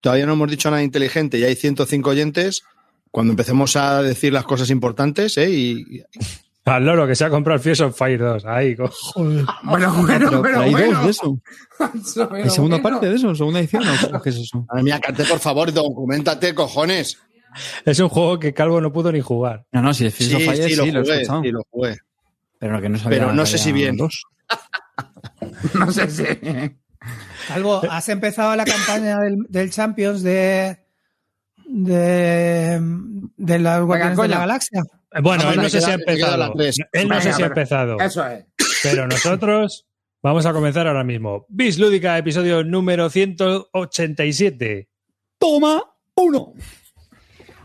todavía no hemos dicho nada inteligente y hay 105 oyentes, cuando empecemos a decir las cosas importantes, ¿eh? Y, Al loro que se ha comprado el Fierce of Fire 2. Ahí, co- Bueno, bueno, Pero, pero, pero hay bueno. dos de eso. Pero ¿Hay segunda bueno. parte de eso? ¿Segunda edición? ¿O qué es eso? madre mía, Carte, por favor, documentate, cojones. es un juego que Calvo no pudo ni jugar. No, no, si el Fierce Sí, of Fire sí, lo sí, lo he jugué, sí, lo jugué. Pero que no sabía Pero no sé si había bien. dos. No sé si. Calvo, has empezado la campaña del, del Champions de, de, de las Guardianes de la Galaxia. Eh, Bueno, Vamos, él no sé si ha empezado. Él no sé si ha empezado. Eso es. Pero nosotros vamos a comenzar ahora mismo. Bis Lúdica, episodio número 187. ¡Toma! ¡Uno!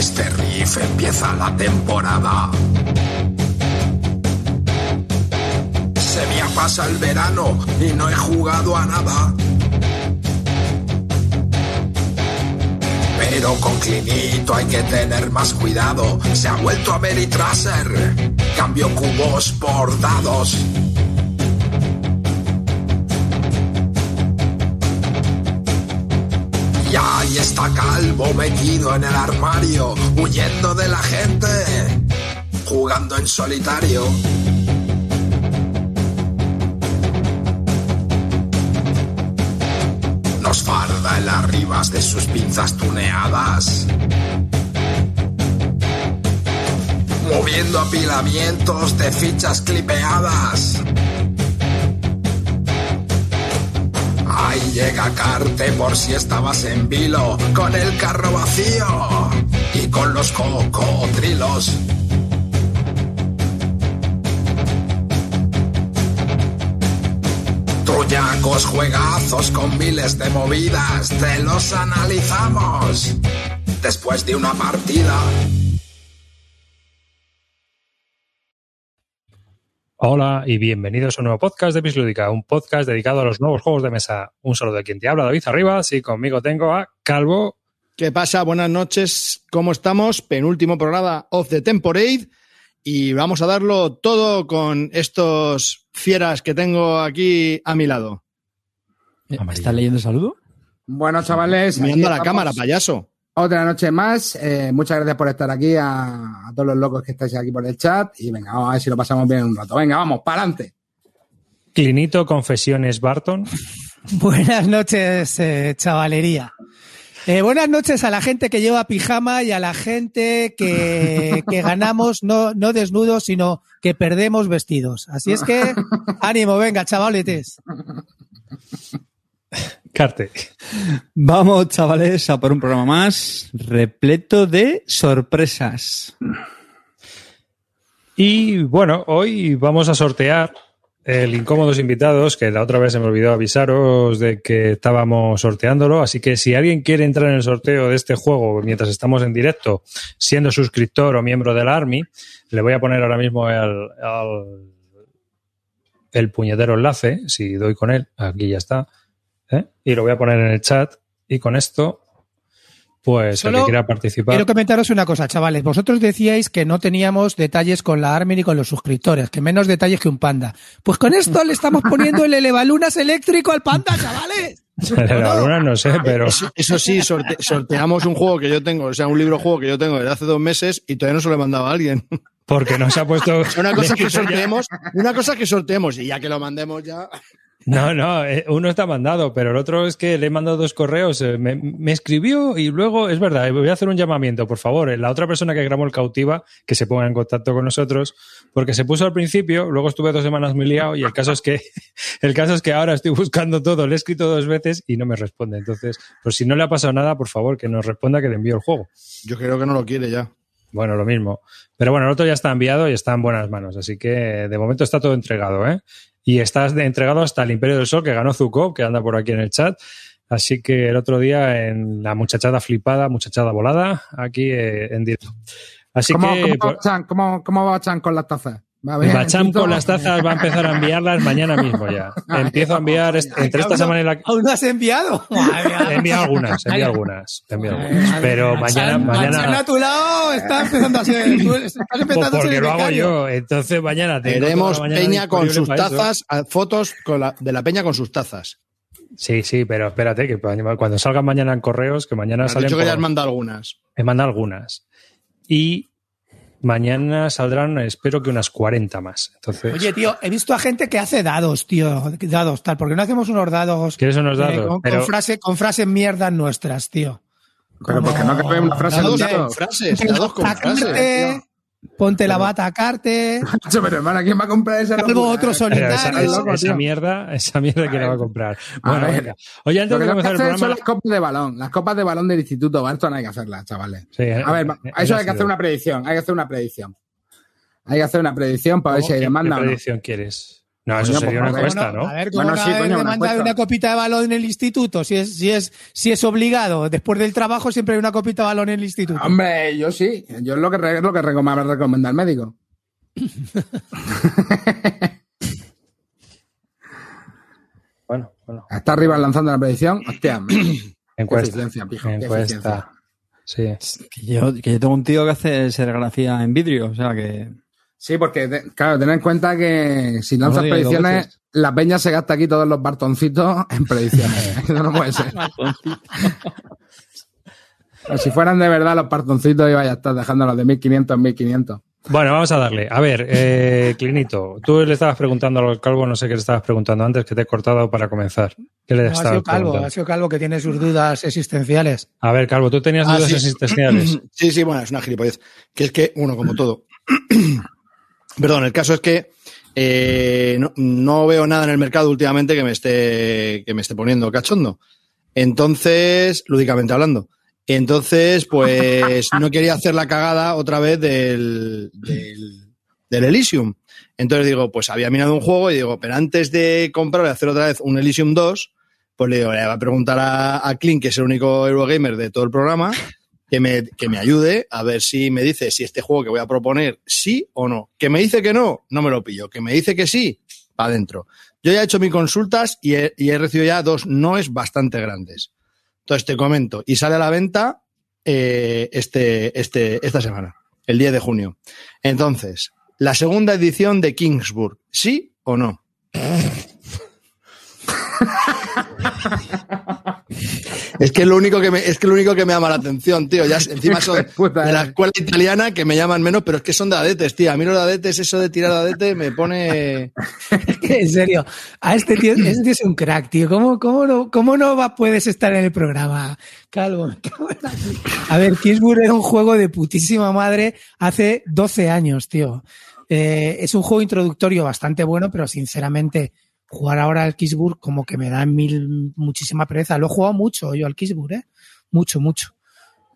Este riff empieza la temporada. Se me ha pasado el verano y no he jugado a nada. Pero con Clinito hay que tener más cuidado. Se ha vuelto a Meritraser. Cambio cubos por dados. Y está Calvo metido en el armario, huyendo de la gente, jugando en solitario. Nos farda el arribas de sus pinzas tuneadas. Moviendo apilamientos de fichas clipeadas. Ahí llega Carte por si estabas en vilo, con el carro vacío y con los cocodrilos. Trullacos juegazos con miles de movidas, te los analizamos después de una partida. Hola y bienvenidos a un nuevo podcast de Bis Lúdica, un podcast dedicado a los nuevos juegos de mesa. Un saludo de quien te habla, David Arribas, y conmigo tengo a Calvo. ¿Qué pasa? Buenas noches, ¿cómo estamos? Penúltimo programa of the Temporade y vamos a darlo todo con estos fieras que tengo aquí a mi lado. ¿Estás leyendo el saludo? Bueno, chavales. Mirando a la estamos. cámara, payaso. Otra noche más. Eh, muchas gracias por estar aquí a, a todos los locos que estáis aquí por el chat. Y venga, vamos a ver si lo pasamos bien un rato. Venga, vamos, para adelante. Clinito Confesiones Barton. Buenas noches, eh, chavalería. Eh, buenas noches a la gente que lleva pijama y a la gente que, que ganamos no, no desnudos, sino que perdemos vestidos. Así es que, ánimo, venga, chavaletes. Carte. Vamos, chavales, a por un programa más repleto de sorpresas. Y bueno, hoy vamos a sortear el Incómodos Invitados, que la otra vez se me olvidó avisaros de que estábamos sorteándolo. Así que si alguien quiere entrar en el sorteo de este juego mientras estamos en directo, siendo suscriptor o miembro de la Army, le voy a poner ahora mismo el, el, el puñetero enlace, si doy con él, aquí ya está. ¿Eh? Y lo voy a poner en el chat. Y con esto, pues el Solo que quiera participar. Quiero comentaros una cosa, chavales. Vosotros decíais que no teníamos detalles con la Army ni con los suscriptores, que menos detalles que un panda. Pues con esto le estamos poniendo el elevalunas eléctrico al panda, chavales. la luna no sé, pero. Eso, eso sí, sorte- sorteamos un juego que yo tengo, o sea, un libro juego que yo tengo desde hace dos meses y todavía no se lo he mandado a alguien. Porque no se ha puesto. Una cosa es que sorteemos, una cosa es que sorteemos y ya que lo mandemos ya. No, no, eh, uno está mandado, pero el otro es que le he mandado dos correos. eh, Me, me escribió y luego, es verdad, eh, voy a hacer un llamamiento, por favor. La otra persona que grabó el cautiva, que se ponga en contacto con nosotros, porque se puso al principio, luego estuve dos semanas muy liado y el caso es que, el caso es que ahora estoy buscando todo, le he escrito dos veces y no me responde. Entonces, pues si no le ha pasado nada, por favor, que nos responda que le envío el juego. Yo creo que no lo quiere ya. Bueno, lo mismo. Pero bueno, el otro ya está enviado y está en buenas manos. Así que de momento está todo entregado, ¿eh? Y está entregado hasta el Imperio del Sol que ganó Zuko, que anda por aquí en el chat. Así que el otro día en la muchachada flipada, muchachada volada, aquí eh, en directo. Así ¿Cómo, que. cómo, va Chan? ¿Cómo, ¿Cómo va Chan con las tazas? ¿Va con las tazas va a empezar a enviarlas mañana mismo ya. Empiezo a enviar entre esta semana y la. ¿Aún no has enviado? He enviado algunas, he enviado algunas, he enviado algunas. Pero mañana, mañana. a tu lado está empezando a ser. estás Pues empezando a ser porque lo hago yo. Entonces mañana mañana Peña con sus tazas, fotos con la- de la Peña con sus tazas. Sí, sí, pero espérate, que cuando salgan mañana en correos, que mañana salen. dicho que ya has mandado algunas. He mandado algunas. Y mañana saldrán, espero que unas 40 más. Entonces, Oye, tío, he visto a gente que hace dados, tío. Dados, tal. ¿Por qué no hacemos unos dados? ¿quieres unos eh, dados? con, Pero- con frase, con frases mierdas nuestras, tío. Pero porque no cabe una frase en un Dados con frases, dados con frases. Atacarte, ponte la bata a carte. Macho, Pero hermano, ¿quién va a comprar esa locura? otro solitario. esa, Estás esa- loco, esa tío. mierda, esa mierda que la va a comprar. A Bueno, venga. Oye, antes de comenzar el hacer son programa. las copas de balón. Las copas de balón del instituto. No hay que hacerlas, chavales. Sí, A ver, eh, a eso hay que hacer una predicción. Hay que hacer una predicción. Hay que hacer una predicción para ver si hay ¿Qué- demanda ¿Qué o no. predicción quieres? No, eso Coño, sería pues, una encuesta, Bueno, ¿no? A ver, ¿cómo Bueno, no sí, coño, una demanda de una copita de balón en el instituto? Si es, si, es, si es obligado. Después del trabajo siempre hay una copita de balón en el instituto. Hombre, yo sí. Yo es lo que, lo que recom- me recomienda el médico. Bueno, bueno. Está arriba lanzando la predicción. Hostia, Encuesta. pijo. Encuesta. Sí. Que yo, que yo tengo un tío que hace serigrafía en vidrio, o sea que. Sí, porque, te- claro, ten en cuenta que si lanzas predicciones, la peña se gasta aquí todos los bartoncitos en predicciones. Eso no puede ser. Pero si fueran de verdad los bartoncitos, iba a estar dejándolos de 1500 en 1500. Bueno, vamos a darle. A ver, eh, Clinito, tú le estabas preguntando al calvo, no sé qué le estabas preguntando antes, que te he cortado para comenzar. ¿Qué le No, ha sido calvo, ha sido calvo que tiene sus dudas existenciales. A ver, Calvo, tú tenías Ah, dudas sí. existenciales. Sí, sí, bueno, es una gilipollez. Que es que, uno, como todo. Perdón, el caso es que eh, no, veo nada en el mercado últimamente que me esté, que me esté poniendo cachondo. Entonces, lúdicamente hablando. Entonces, pues no quería hacer la cagada otra vez del, del, del Elysium. Entonces digo, pues había mirado un juego y digo, pero antes de comprar y hacer otra vez un Elysium 2, pues le digo, le voy a preguntar a, a Clint, que es el único Eurogamer de todo el programa, que me, que me ayude a ver si me dice si este juego que voy a proponer sí o no. Que me dice que no, no me lo pillo. Que me dice que sí, para adentro. Yo ya he hecho mis consultas y he, y he recibido ya dos noes bastante grandes. Entonces te comento, y sale a la venta eh, este, este, esta semana, el 10 de junio. Entonces, la segunda edición de Kingsburg, ¿sí o no? Es que es lo único que me, es que lo único que me llama la atención, tío. Ya encima son de la eh. escuela italiana que me llaman menos, pero es que son de adetes, tío. A mí los de adetes, eso de tirar de adete me pone. en serio, a este tío, este tío es un crack, tío. ¿Cómo, cómo no, cómo no va, puedes estar en el programa, Calvo? A ver, Kingsburg era un juego de putísima madre hace 12 años, tío. Eh, es un juego introductorio bastante bueno, pero sinceramente, jugar ahora al Kingsburg como que me da mil, muchísima pereza. Lo he jugado mucho yo al Kingsburg, ¿eh? Mucho, mucho.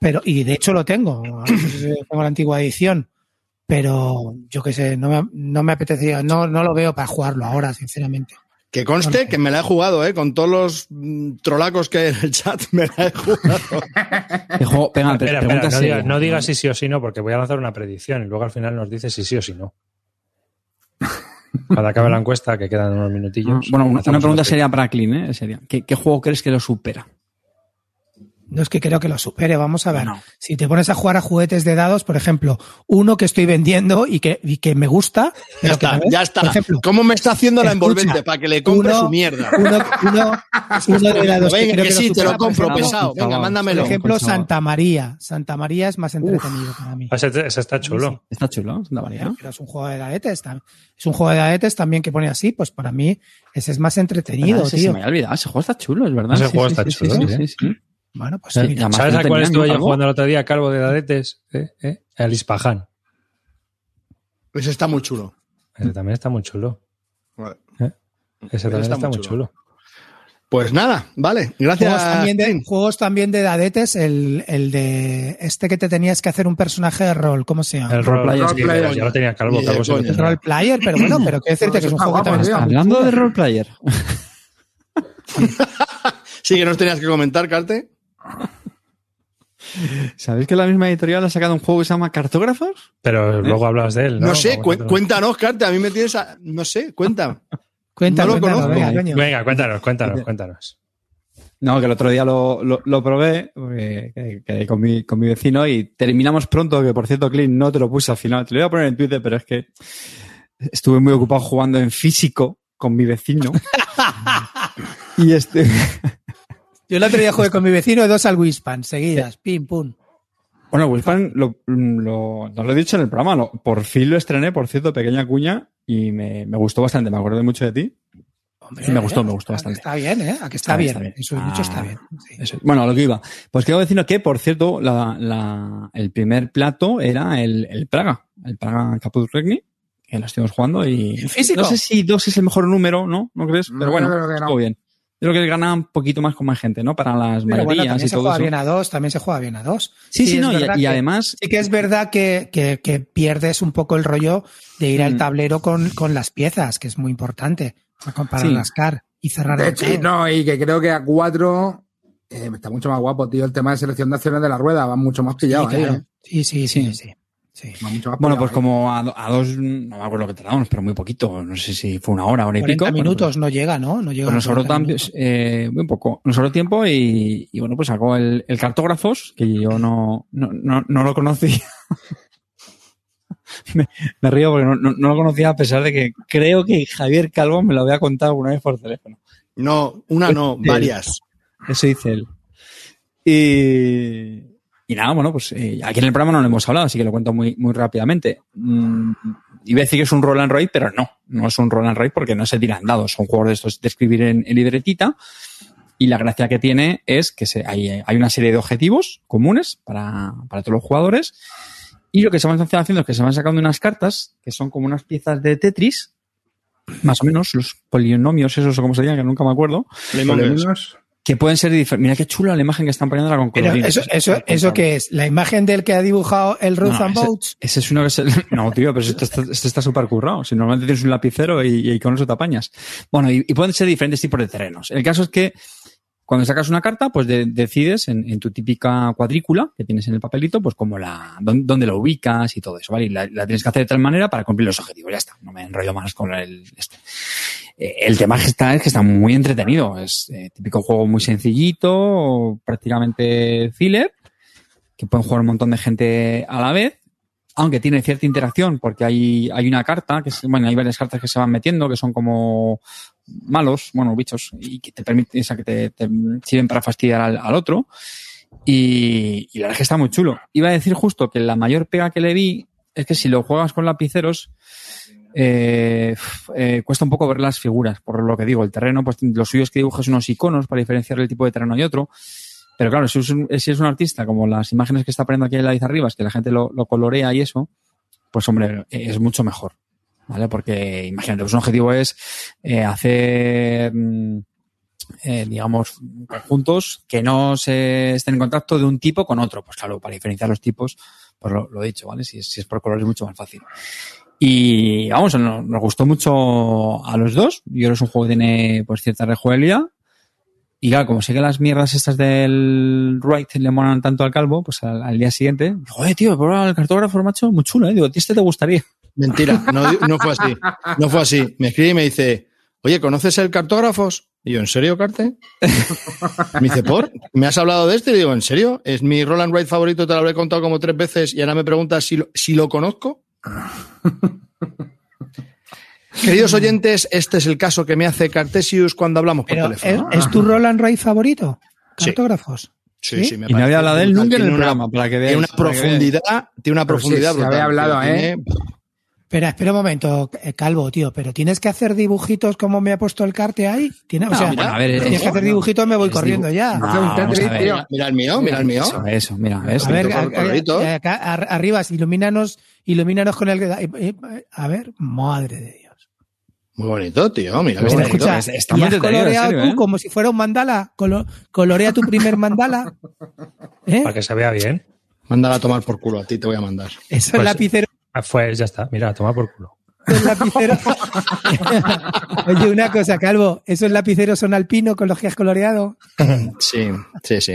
Pero, y de hecho lo tengo. Tengo la antigua edición. Pero yo qué sé, no me, no me apetecía, no, no lo veo para jugarlo ahora, sinceramente. Que conste que me la he jugado, ¿eh? Con todos los mm, trolacos que hay en el chat, me la he jugado. ¿Qué juego? Venga, pre- Espera, pregunta espera, no digas no digas si sí o si no, porque voy a lanzar una predicción y luego al final nos dice si sí o si no. Cuando acabe la encuesta, que quedan unos minutillos. Bueno, una, pregunta seria para Clean, ¿eh? Seria. ¿Qué, qué juego crees que lo supera? No es que creo que lo supere, vamos a ver. Si te pones a jugar a juguetes de dados, por ejemplo, uno que estoy vendiendo y que, y que me gusta. Ya está, ya está. Por ejemplo, ¿Cómo me está haciendo la Escucha, envolvente para que le compre uno- su mierda? uno, uno, uno de dados que Venga, creo que que sí, te supera, lo por compro, ejemplo, pesado. Venga. Por mándamelo. ejemplo, por favor. Santa María. Santa María es más entretenido para mí. Ese, ese está chulo. Está chulo, Santa María. Pero es un juego de dadetes. Es un juego de dadetes también que pone así, pues para mí ese es más entretenido, ese Se tío. me había olvidado. Ese juego está chulo, es verdad. Ese Sí, juego sí, está sí, chulo, sí, sí. sí, sí. Bueno, pues Eh, mira. además ¿Sabes no a cuál estuve ¿no, yo jugando el otro día, Calvo de Dadetes? ¿Eh? ¿Eh? El. Pues está muy chulo. Ese también está muy chulo. Vale. Ese también está, muy chulo. Pues nada, vale. Gracias. Juegos también, de, juegos también de dadetes, el, el de este que te tenías que hacer un personaje de rol, ¿cómo se llama? El roleplayer, Role sí, player. ya lo tenía calvo. Calvo. El role player, pero bueno, pero quiero decirte que es un juego guapo, también está Hablando de roleplayer. Sí, que nos tenías que comentar, Carte. ¿Sabéis que la misma editorial ha sacado un juego que se llama Cartógrafos? Pero luego hablas de él, ¿no? No, sé, cu- cuéntanos, Carte. A mí me tienes. a- No sé, cuenta. Cuenta, No lo cuéntanos, conozco. venga, cuéntanos, cuéntanos, cuéntanos. No, que el otro día lo, lo, lo probé quedé con, mi, con mi vecino y terminamos pronto, que por cierto, Clint, no te lo puse al final. Te lo iba a poner en Twitter, pero es que estuve muy ocupado jugando en físico con mi vecino. y este... Yo el otro día jugué con mi vecino dos al Wispan, seguidas, pim, pum. Bueno, Wilspan, lo, lo, no lo he dicho en el programa, lo- por fin lo estrené, por cierto, pequeña cuña, y me, me gustó bastante, me acordé mucho de ti. Hombre, Sí, me gustó, me gustó a que bastante. Está bien, ¿eh? A que está, Está bien, está bien. Eso mucho está Ah, bien. sí. Eso es. Bueno, a lo que iba. Pues quiero decir que, por cierto, la, la, el primer plato era el, el Praga, el Praga Caput Regni, que lo estuvimos jugando y... No sé si dos es el mejor número, ¿no? ¿No crees? No, Pero bueno, no. estuvo bien. Yo creo que gana un poquito más con más gente, ¿no? Para las Pero bueno, mayorías también y se todo juega eso. bien a dos, también se juega bien a dos. Sí, sí, no, y, verdad y que- además... Sí que es verdad que, que, que pierdes un poco el rollo de ir al Mm. tablero con, con las piezas, que es muy importante para, Sí. rascar y cerrar De el no, y que creo que a cuatro eh, está mucho más guapo, tío. El tema de selección de acciones de la rueda va mucho más pillado Sí, ahí. claro. ¿eh? sí, sí, sí, Sí. Sí, sí. Va mucho más Bueno, pues como a, do- a dos, no me acuerdo lo que tardamos, pero muy poquito. No sé si fue una hora, hora y 40 pico. Bueno, minutos no llega, ¿no? No llega. Pues nos sobró 40 tam- minutos. eh, muy poco. Nos sobró tiempo y, y bueno, pues sacó el, el cartógrafos, que yo no, no, no, no lo conocía. me, me río porque no, no, no lo conocía a pesar de que creo que Javier Calvo me lo había contado alguna vez por teléfono. No, una no, Sí. varias. Eso dice él. Y, y nada, bueno, pues eh, aquí en el programa no lo hemos hablado, así que lo cuento muy, muy rápidamente. Mm, iba a decir que es un roll and pero no, no es un roll and porque no se tiran dados, son juegos de estos de escribir en, en libretita. Y la gracia que tiene es que se, hay, hay una serie de objetivos comunes para, para todos los jugadores. Y lo que se van haciendo es que se van sacando unas cartas que son como unas piezas de Tetris, más o menos, los polinomios, esos o como se llaman, que nunca me acuerdo Polémicos. Que pueden ser diferentes. Mira qué chula la imagen que están poniendo ahora con Pero colorines. eso, eso, eso que es, la imagen del que ha dibujado el Ruth No, and ese- Boats. Ese es uno que se... No, tío, pero este está, está súper currado. Si normalmente tienes un lapicero y, y con eso te apañas. Bueno, y, y pueden ser diferentes tipos de terrenos. El caso es que cuando sacas una carta, pues de- decides en, en tu típica cuadrícula que tienes en el papelito, pues como la, dónde, dónde la ubicas y todo eso, ¿vale? Y la, la tienes que hacer de tal manera para cumplir los objetivos. Ya está. No me enrollo más con el, este. Eh, El tema que está es que está muy entretenido. Es eh, típico juego muy sencillito, prácticamente filler, que pueden jugar un montón de gente a la vez, aunque tiene cierta interacción, porque hay, hay una carta, que es, bueno, hay varias cartas que se van metiendo, que son como malos, bueno, bichos, y que te permiten, o sea, que te, te sirven para fastidiar al, al otro. Y, y la verdad es que está muy chulo. Iba a decir justo que la mayor pega que le vi es que si lo juegas con lapiceros, eh, eh, cuesta un poco ver las figuras, por lo que digo, el terreno, pues lo suyo es que dibujes unos iconos para diferenciar el tipo de terreno y otro. Pero claro, si es un, si es un artista, como las imágenes que está poniendo aquí en la lista arriba, es que la gente lo, lo colorea y eso, pues hombre, es mucho mejor. ¿Vale? Porque imagínate, pues un objetivo es eh, hacer, mm, eh, digamos, conjuntos que no se estén en contacto de un tipo con otro. Pues claro, para diferenciar los tipos, pues lo, he dicho, ¿vale? Si si es por color es mucho más fácil. Y vamos, nos, gustó mucho a los dos. Yo creo es un juego que tiene pues cierta rejugabilidad. Y claro, como sé que las mierdas estas del Wright le molan tanto al calvo, pues al, día siguiente, digo, oye, tío, el cartógrafo, macho, muy chulo, ¿eh? Digo, ¿a ti este te gustaría? Mentira, no, no fue así. No fue así. Me escribe y me dice, oye, ¿conoces el cartógrafos? Y yo, ¿en serio, Carte? Me dice, ¿por? ¿Me has hablado de este? Y digo, ¿en serio? Es mi Roland Wright favorito, te lo habré contado como tres veces y ahora me preguntas si lo, si lo conozco. Queridos oyentes, este es el caso que me hace Cartesius cuando hablamos por Pero, ¿es, teléfono. es tu Roland Roy favorito? Sí. Cartógrafos. Sí, ¿sí? sí, me Y había hablado de él nunca en el una- programa, para que veáis. Tiene una profundidad, tiene una Pero sí, profundidad se brutal. había hablado, ¿eh? Espera, espera un momento, eh, Calvo, tío, pero tienes que hacer dibujitos como me ha puesto el carte ahí. ¿Tiene, o sea, a ver, tienes es- que hacer dibujitos, me voy corriendo dibu- ya. No, Hace un vamos Tetris, a ver. tío. Mira, mira el mío, mira el mío. Eso, eso, mira, ¿ves? A ver, a- a- acá, ar- arriba, ilumínanos, ilumínanos con el. eh, eh, A ver, madre de Dios. Muy bonito, tío. Mira, Pues qué escucha, bonito. Escucha, está ¿y has coloreado serio, tú ¿eh? como si fuera un mandala? Colo- colorea tu primer mandala. ¿Eh? Para que se vea bien. Mándala a tomar por culo, a ti te voy a mandar. Eso Pues- es lapicero. Ah, Pues ya está, mira, toma por culo. Lapiceros. Oye, una cosa, Calvo. ¿Esos lapiceros son alpino con los que has coloreado? Sí, sí, sí.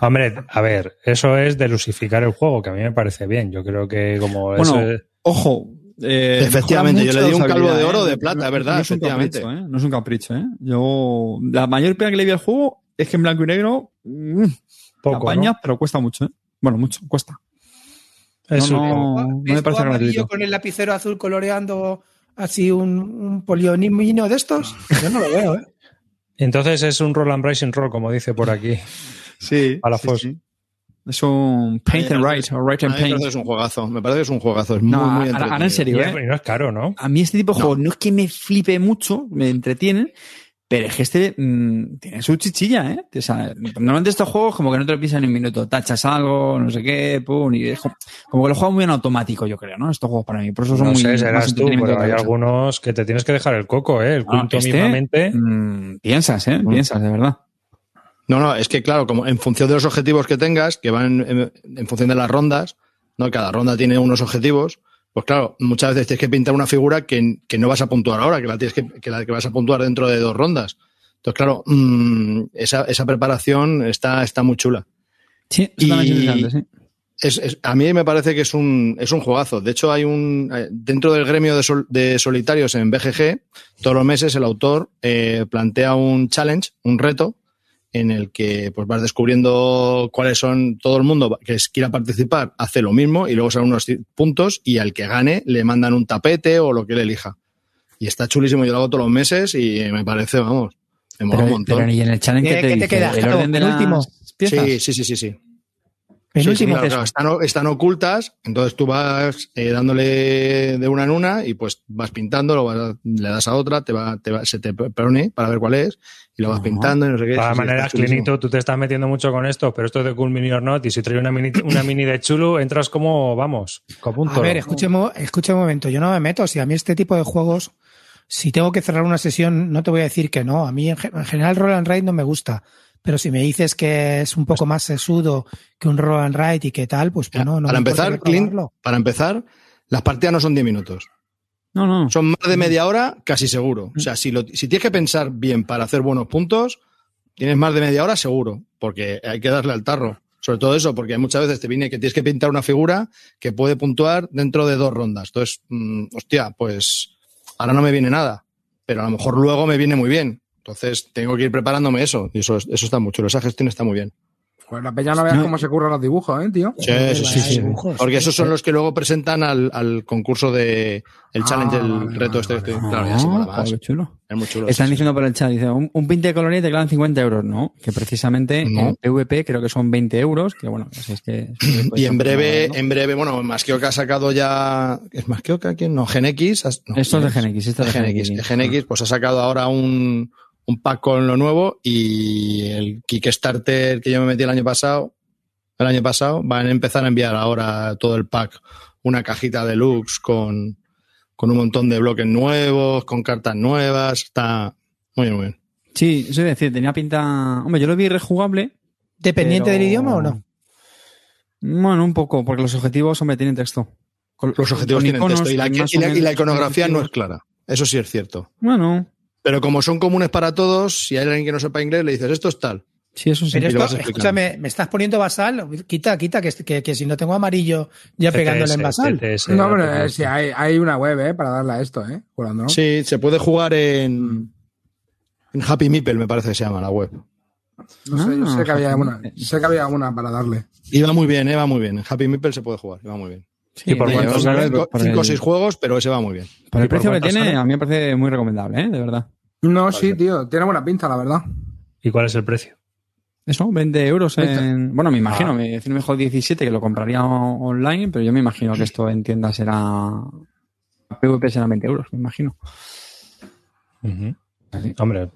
Hombre, a ver, eso es de lusificar el juego, que a mí me parece bien. Yo creo que como Bueno, eso es- ojo. eh, Efectivamente, yo le di un calvo de oro ¿eh? de plata, No- ¿verdad? No es un Efectivamente. capricho, ¿eh? No es un capricho, ¿eh? Yo, la mayor pena que le vi al juego es que en blanco y negro, mm, poco, ¿no? pero cuesta mucho, ¿eh? Bueno, mucho, cuesta. Es no, un- no, no me ¿Ves tú parece amarillo gratuito. con el lapicero azul coloreando así un, un polionimino de estos? Yo no lo veo, ¿eh? Entonces es un roll and racing roll, como dice por aquí. Sí. A la sí, sí. Es un paint and write, o write and mí me paint. parece que es un juegazo. Me parece que es un juegazo. Es No, muy, muy ahora- entretenido. ahora en serio, ¿eh? y no es caro, ¿no? A mí este tipo de juegos no es que me flipe mucho, me entretienen, pero es que este mm, tiene su chichilla, ¿eh? O sea, normalmente estos juegos como que no te lo piensan en un minuto, tachas algo, no sé qué, pum, y es como, como que lo juego muy en automático, yo creo, ¿no? Estos juegos para mí, por eso son No muy sé, más serás tú, pero hay algunos que te tienes que dejar el coco, ¿eh? El Ah, quinto este, mismamente. mm, piensas, ¿eh? Piensas, de verdad. No, no, es que claro, como en función de los objetivos que tengas, que van en, en función de las rondas, ¿no? Cada ronda tiene unos objetivos, pues claro, muchas veces tienes que pintar una figura que, que no vas a puntuar ahora, que la tienes que, que la que vas a puntuar dentro de dos rondas. Entonces, claro, mm, esa, esa preparación está, está muy chula. Sí, eso también es Y- interesante, sí. Es, es- a mí me parece que es un, es un juegazo. De hecho, hay un, eh, dentro del gremio de, sol- de solitarios en BGG, todos los meses el autor eh, plantea un challenge, un reto, en el que pues vas descubriendo cuáles son todo el mundo que quiera participar, hace lo mismo y luego salen unos puntos y al que gane le mandan un tapete o lo que él elija. Y está chulísimo, yo lo hago todos los meses y me parece, vamos, me mola un montón. pero y en el challenge ¿Qué- que te, qué te dice? queda? ¿El orden de las? Sí, sí, sí, sí, sí. El Sí, sí, último claro, es claro, están, ocultas, entonces tú vas eh, dándole de una en una y pues vas pintando, lo vas- le das a otra, te va, te va- se te pone para ver cuál es y lo vas pintando y no sé qué. De todas maneras. Clinito, tú te estás metiendo mucho con esto, pero esto es de Cool Mini or Not, y si trae una mini, una mini de chulo, entras como, vamos, con punto. A ver, escuche, un mo- escuche un momento. Yo no me meto. Si a mí este tipo de juegos, si tengo que cerrar una sesión, no te voy a decir que no. A mí en, ge- en general Roll and Ride no me gusta. Pero si me dices que es un poco más sesudo que un Roll and Ride y que tal, pues bueno, no para me empezar, Clint, para empezar, las partidas no son 10 minutos. No, no. Son más de media hora, casi seguro. O sea, si, lo- si tienes que pensar bien para hacer buenos puntos, tienes más de media hora seguro, porque hay que darle al tarro. Sobre todo eso, porque muchas veces te viene que tienes que pintar una figura que puede puntuar dentro de dos rondas. Entonces, mm, hostia, pues ahora no me viene nada, pero a lo mejor luego me viene muy bien. Entonces, tengo que ir preparándome eso. Y eso, eso está muy chulo. Esa gestión está muy bien. Pues la peña no veas cómo se curran los dibujos, ¿eh, tío? Sí, sí, sí, Hay sí. dibujos, Porque esos son los que luego presentan al, al concurso de el Ah, challenge, el vale, reto vale, este. vale. este. Claro, ya mola Ah, más. qué chulo. Es muy chulo. Están sí, sí. diciendo por el chat, dice, un, un pinte de colonia te quedan 50 euros, ¿no? Que precisamente No. en PvP creo que son 20 euros, que bueno, es que... Y en breve, ¿no? en breve, bueno, Masquioca ha sacado ya. ¿Es Masquioca quién? No, GenX. no, Esto es de ¿quién GenX, esto es de. GenX. GenX, pues ha sacado ahora un, un pack con lo nuevo y el Kickstarter que yo me metí el año pasado, el año pasado, van a empezar a enviar ahora todo el pack, una cajita deluxe con, con un montón de bloques nuevos, con cartas nuevas, está muy bien, muy bien. Sí, eso es decir, tenía pinta... Hombre, yo lo vi rejugable. ¿Dependiente pero- del idioma o no? Bueno, un poco, porque los objetivos, hombre, tienen texto. Con- Los objetivos con tienen iconos texto y la, y la- y la menos iconografía no es clara. Eso sí es cierto. Bueno, Pero como son comunes para todos, si hay alguien que no sepa inglés, le dices esto es tal. sí, eso sí. Pero esto, escúchame, me estás poniendo basal. Quita, quita, que, que, que si no tengo amarillo ya pegándole en basal. TTS, No, pero eh, sí, hay, hay una web, ¿eh? Para darle a esto, ¿eh? Sí, se puede jugar en, en Happy Meeple, me parece que se llama la web. No sé, yo Ah, sé que había Happy una, sé que había una para darle. Y va muy bien, eh, va muy bien. En Happy Meeple se puede jugar, y va muy bien. Sí, ¿Y por me- cuánto os sale? daré Cinco, por cinco o el- seis juegos, pero ese va muy bien. Por ¿Y el por precio que tiene, sale? a mí me parece muy recomendable, ¿eh? De verdad. No, sí, tío, tiene buena pinta, la verdad. ¿Y cuál es el precio? Eso, 20 euros en... Bueno, me imagino, Ah. me decir mejor 17 que lo compraría online, pero yo me imagino que esto en tiendas será... PvP será 20 euros, me imagino. Hombre,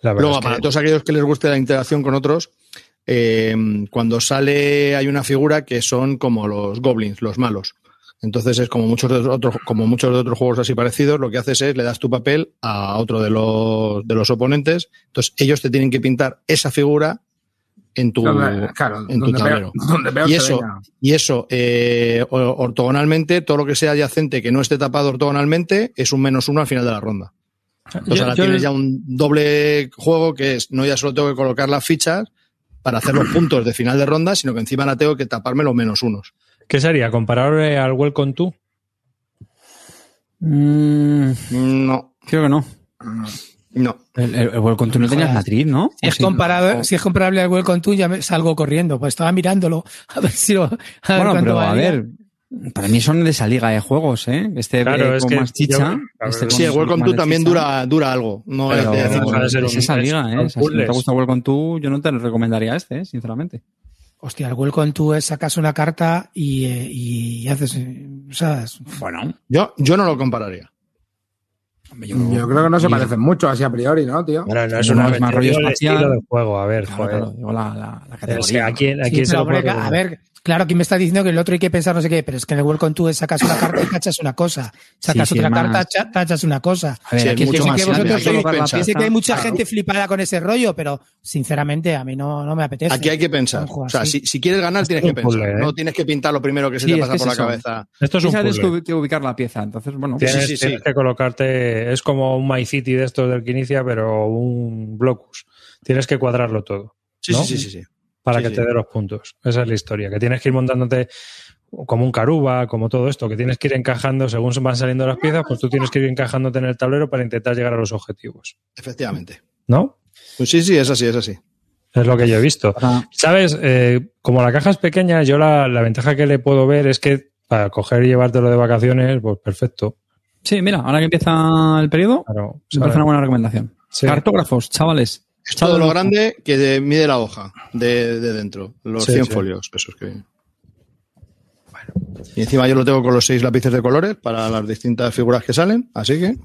la verdad Luego, es que- para todos aquellos que les guste la interacción con otros, eh, cuando sale hay una figura que son como los goblins, los malos. Entonces es como muchos de otros, como muchos de otros juegos así parecidos, lo que haces es le das tu papel a otro de los, de los oponentes. Entonces ellos te tienen que pintar esa figura en tu, claro, en tu tablero. veo- donde veo y eso, y eso eh, o- ortogonalmente, todo lo que sea adyacente que no esté tapado ortogonalmente, es un menos uno al final de la ronda. Entonces Yo- ahora yo- tienes ya un doble juego que es, no ya solo tengo que colocar las fichas para hacer los puntos de final de ronda, sino que encima ahora tengo que taparme los menos unos. ¿Qué sería? ¿Comparable al Welcome to? Mm, No, creo que no. no. El, el, el Welcome to no tenías matriz, ¿no? Si ¿O es, comparado, si es comparable al Welcome to, ya me salgo corriendo. Pues estaba mirándolo a ver si lo. A ver Bueno, cuánto pero a ver, para mí son de esa liga de juegos, ¿eh? Este Claro, eh, es con que más chicha. yo- a este Sí, el Welcome to también chicha. dura, dura algo. No Pero, es de no es un- esa es- liga, ¿eh? O sea, si no te gusta Welcome to, yo no te recomendaría este, ¿eh? sinceramente. Hostia, el Welcome to es sacas una carta y, eh, y haces. eh, O sea, es- Bueno, yo, yo no lo compararía. Yo creo que no se parecen mucho así a priori, ¿no, tío? Bueno, no es una es más rollo digo el espacial. estilo de juego. A ver, claro, joder. claro, digo la, la, la Es que categoría. aquí, aquí Sí, se pero, lo hombre, puede- a ver, claro, aquí me está diciendo que el otro hay que pensar no sé qué, pero es que en el Welcome to es sacas una carta y tachas una cosa. Sacas Sí, sí, otra carta, cha- tachas una cosa. A ver, Sí, aquí es es que mucho vosotros hay pensar. Que mucha Claro. gente flipada con ese rollo, pero sinceramente a mí no, no me apetece. Aquí hay que pensar. O sea, si, si quieres ganar, tienes es que pensar. ¿eh? No tienes que pintar lo primero que se Sí, te es pasa que por la eso. cabeza. Esto es un sabes puzzle. que, que ubicar la pieza, entonces, bueno. Tienes, Sí, sí, sí. tienes que colocarte, es como un My City de estos del que inicia, pero un blocus. Tienes que cuadrarlo todo Sí, ¿no? sí, sí, sí, sí. Para Sí, que sí. te dé los puntos. Esa es la historia, que tienes que ir montándote como un caruba, como todo esto, que tienes que ir encajando según van saliendo las piezas, pues tú tienes que ir encajándote en el tablero para intentar llegar a los objetivos. Efectivamente. ¿No? Pues sí, sí, es así, es así. Es lo que yo he visto. ¿Sabes? Eh, como la caja es pequeña, yo la, la ventaja que le puedo ver es que para coger y llevártelo de vacaciones, pues perfecto. Sí, mira, ahora que empieza el periodo, Claro, me parece una buena recomendación. Sí. Cartógrafos, chavales. Es todo lo grande que de- mide la hoja de, de dentro. Los Sí, 100 sí. folios, esos que. Bueno. Y encima yo lo tengo con los seis lápices de colores para las distintas figuras que salen, así que.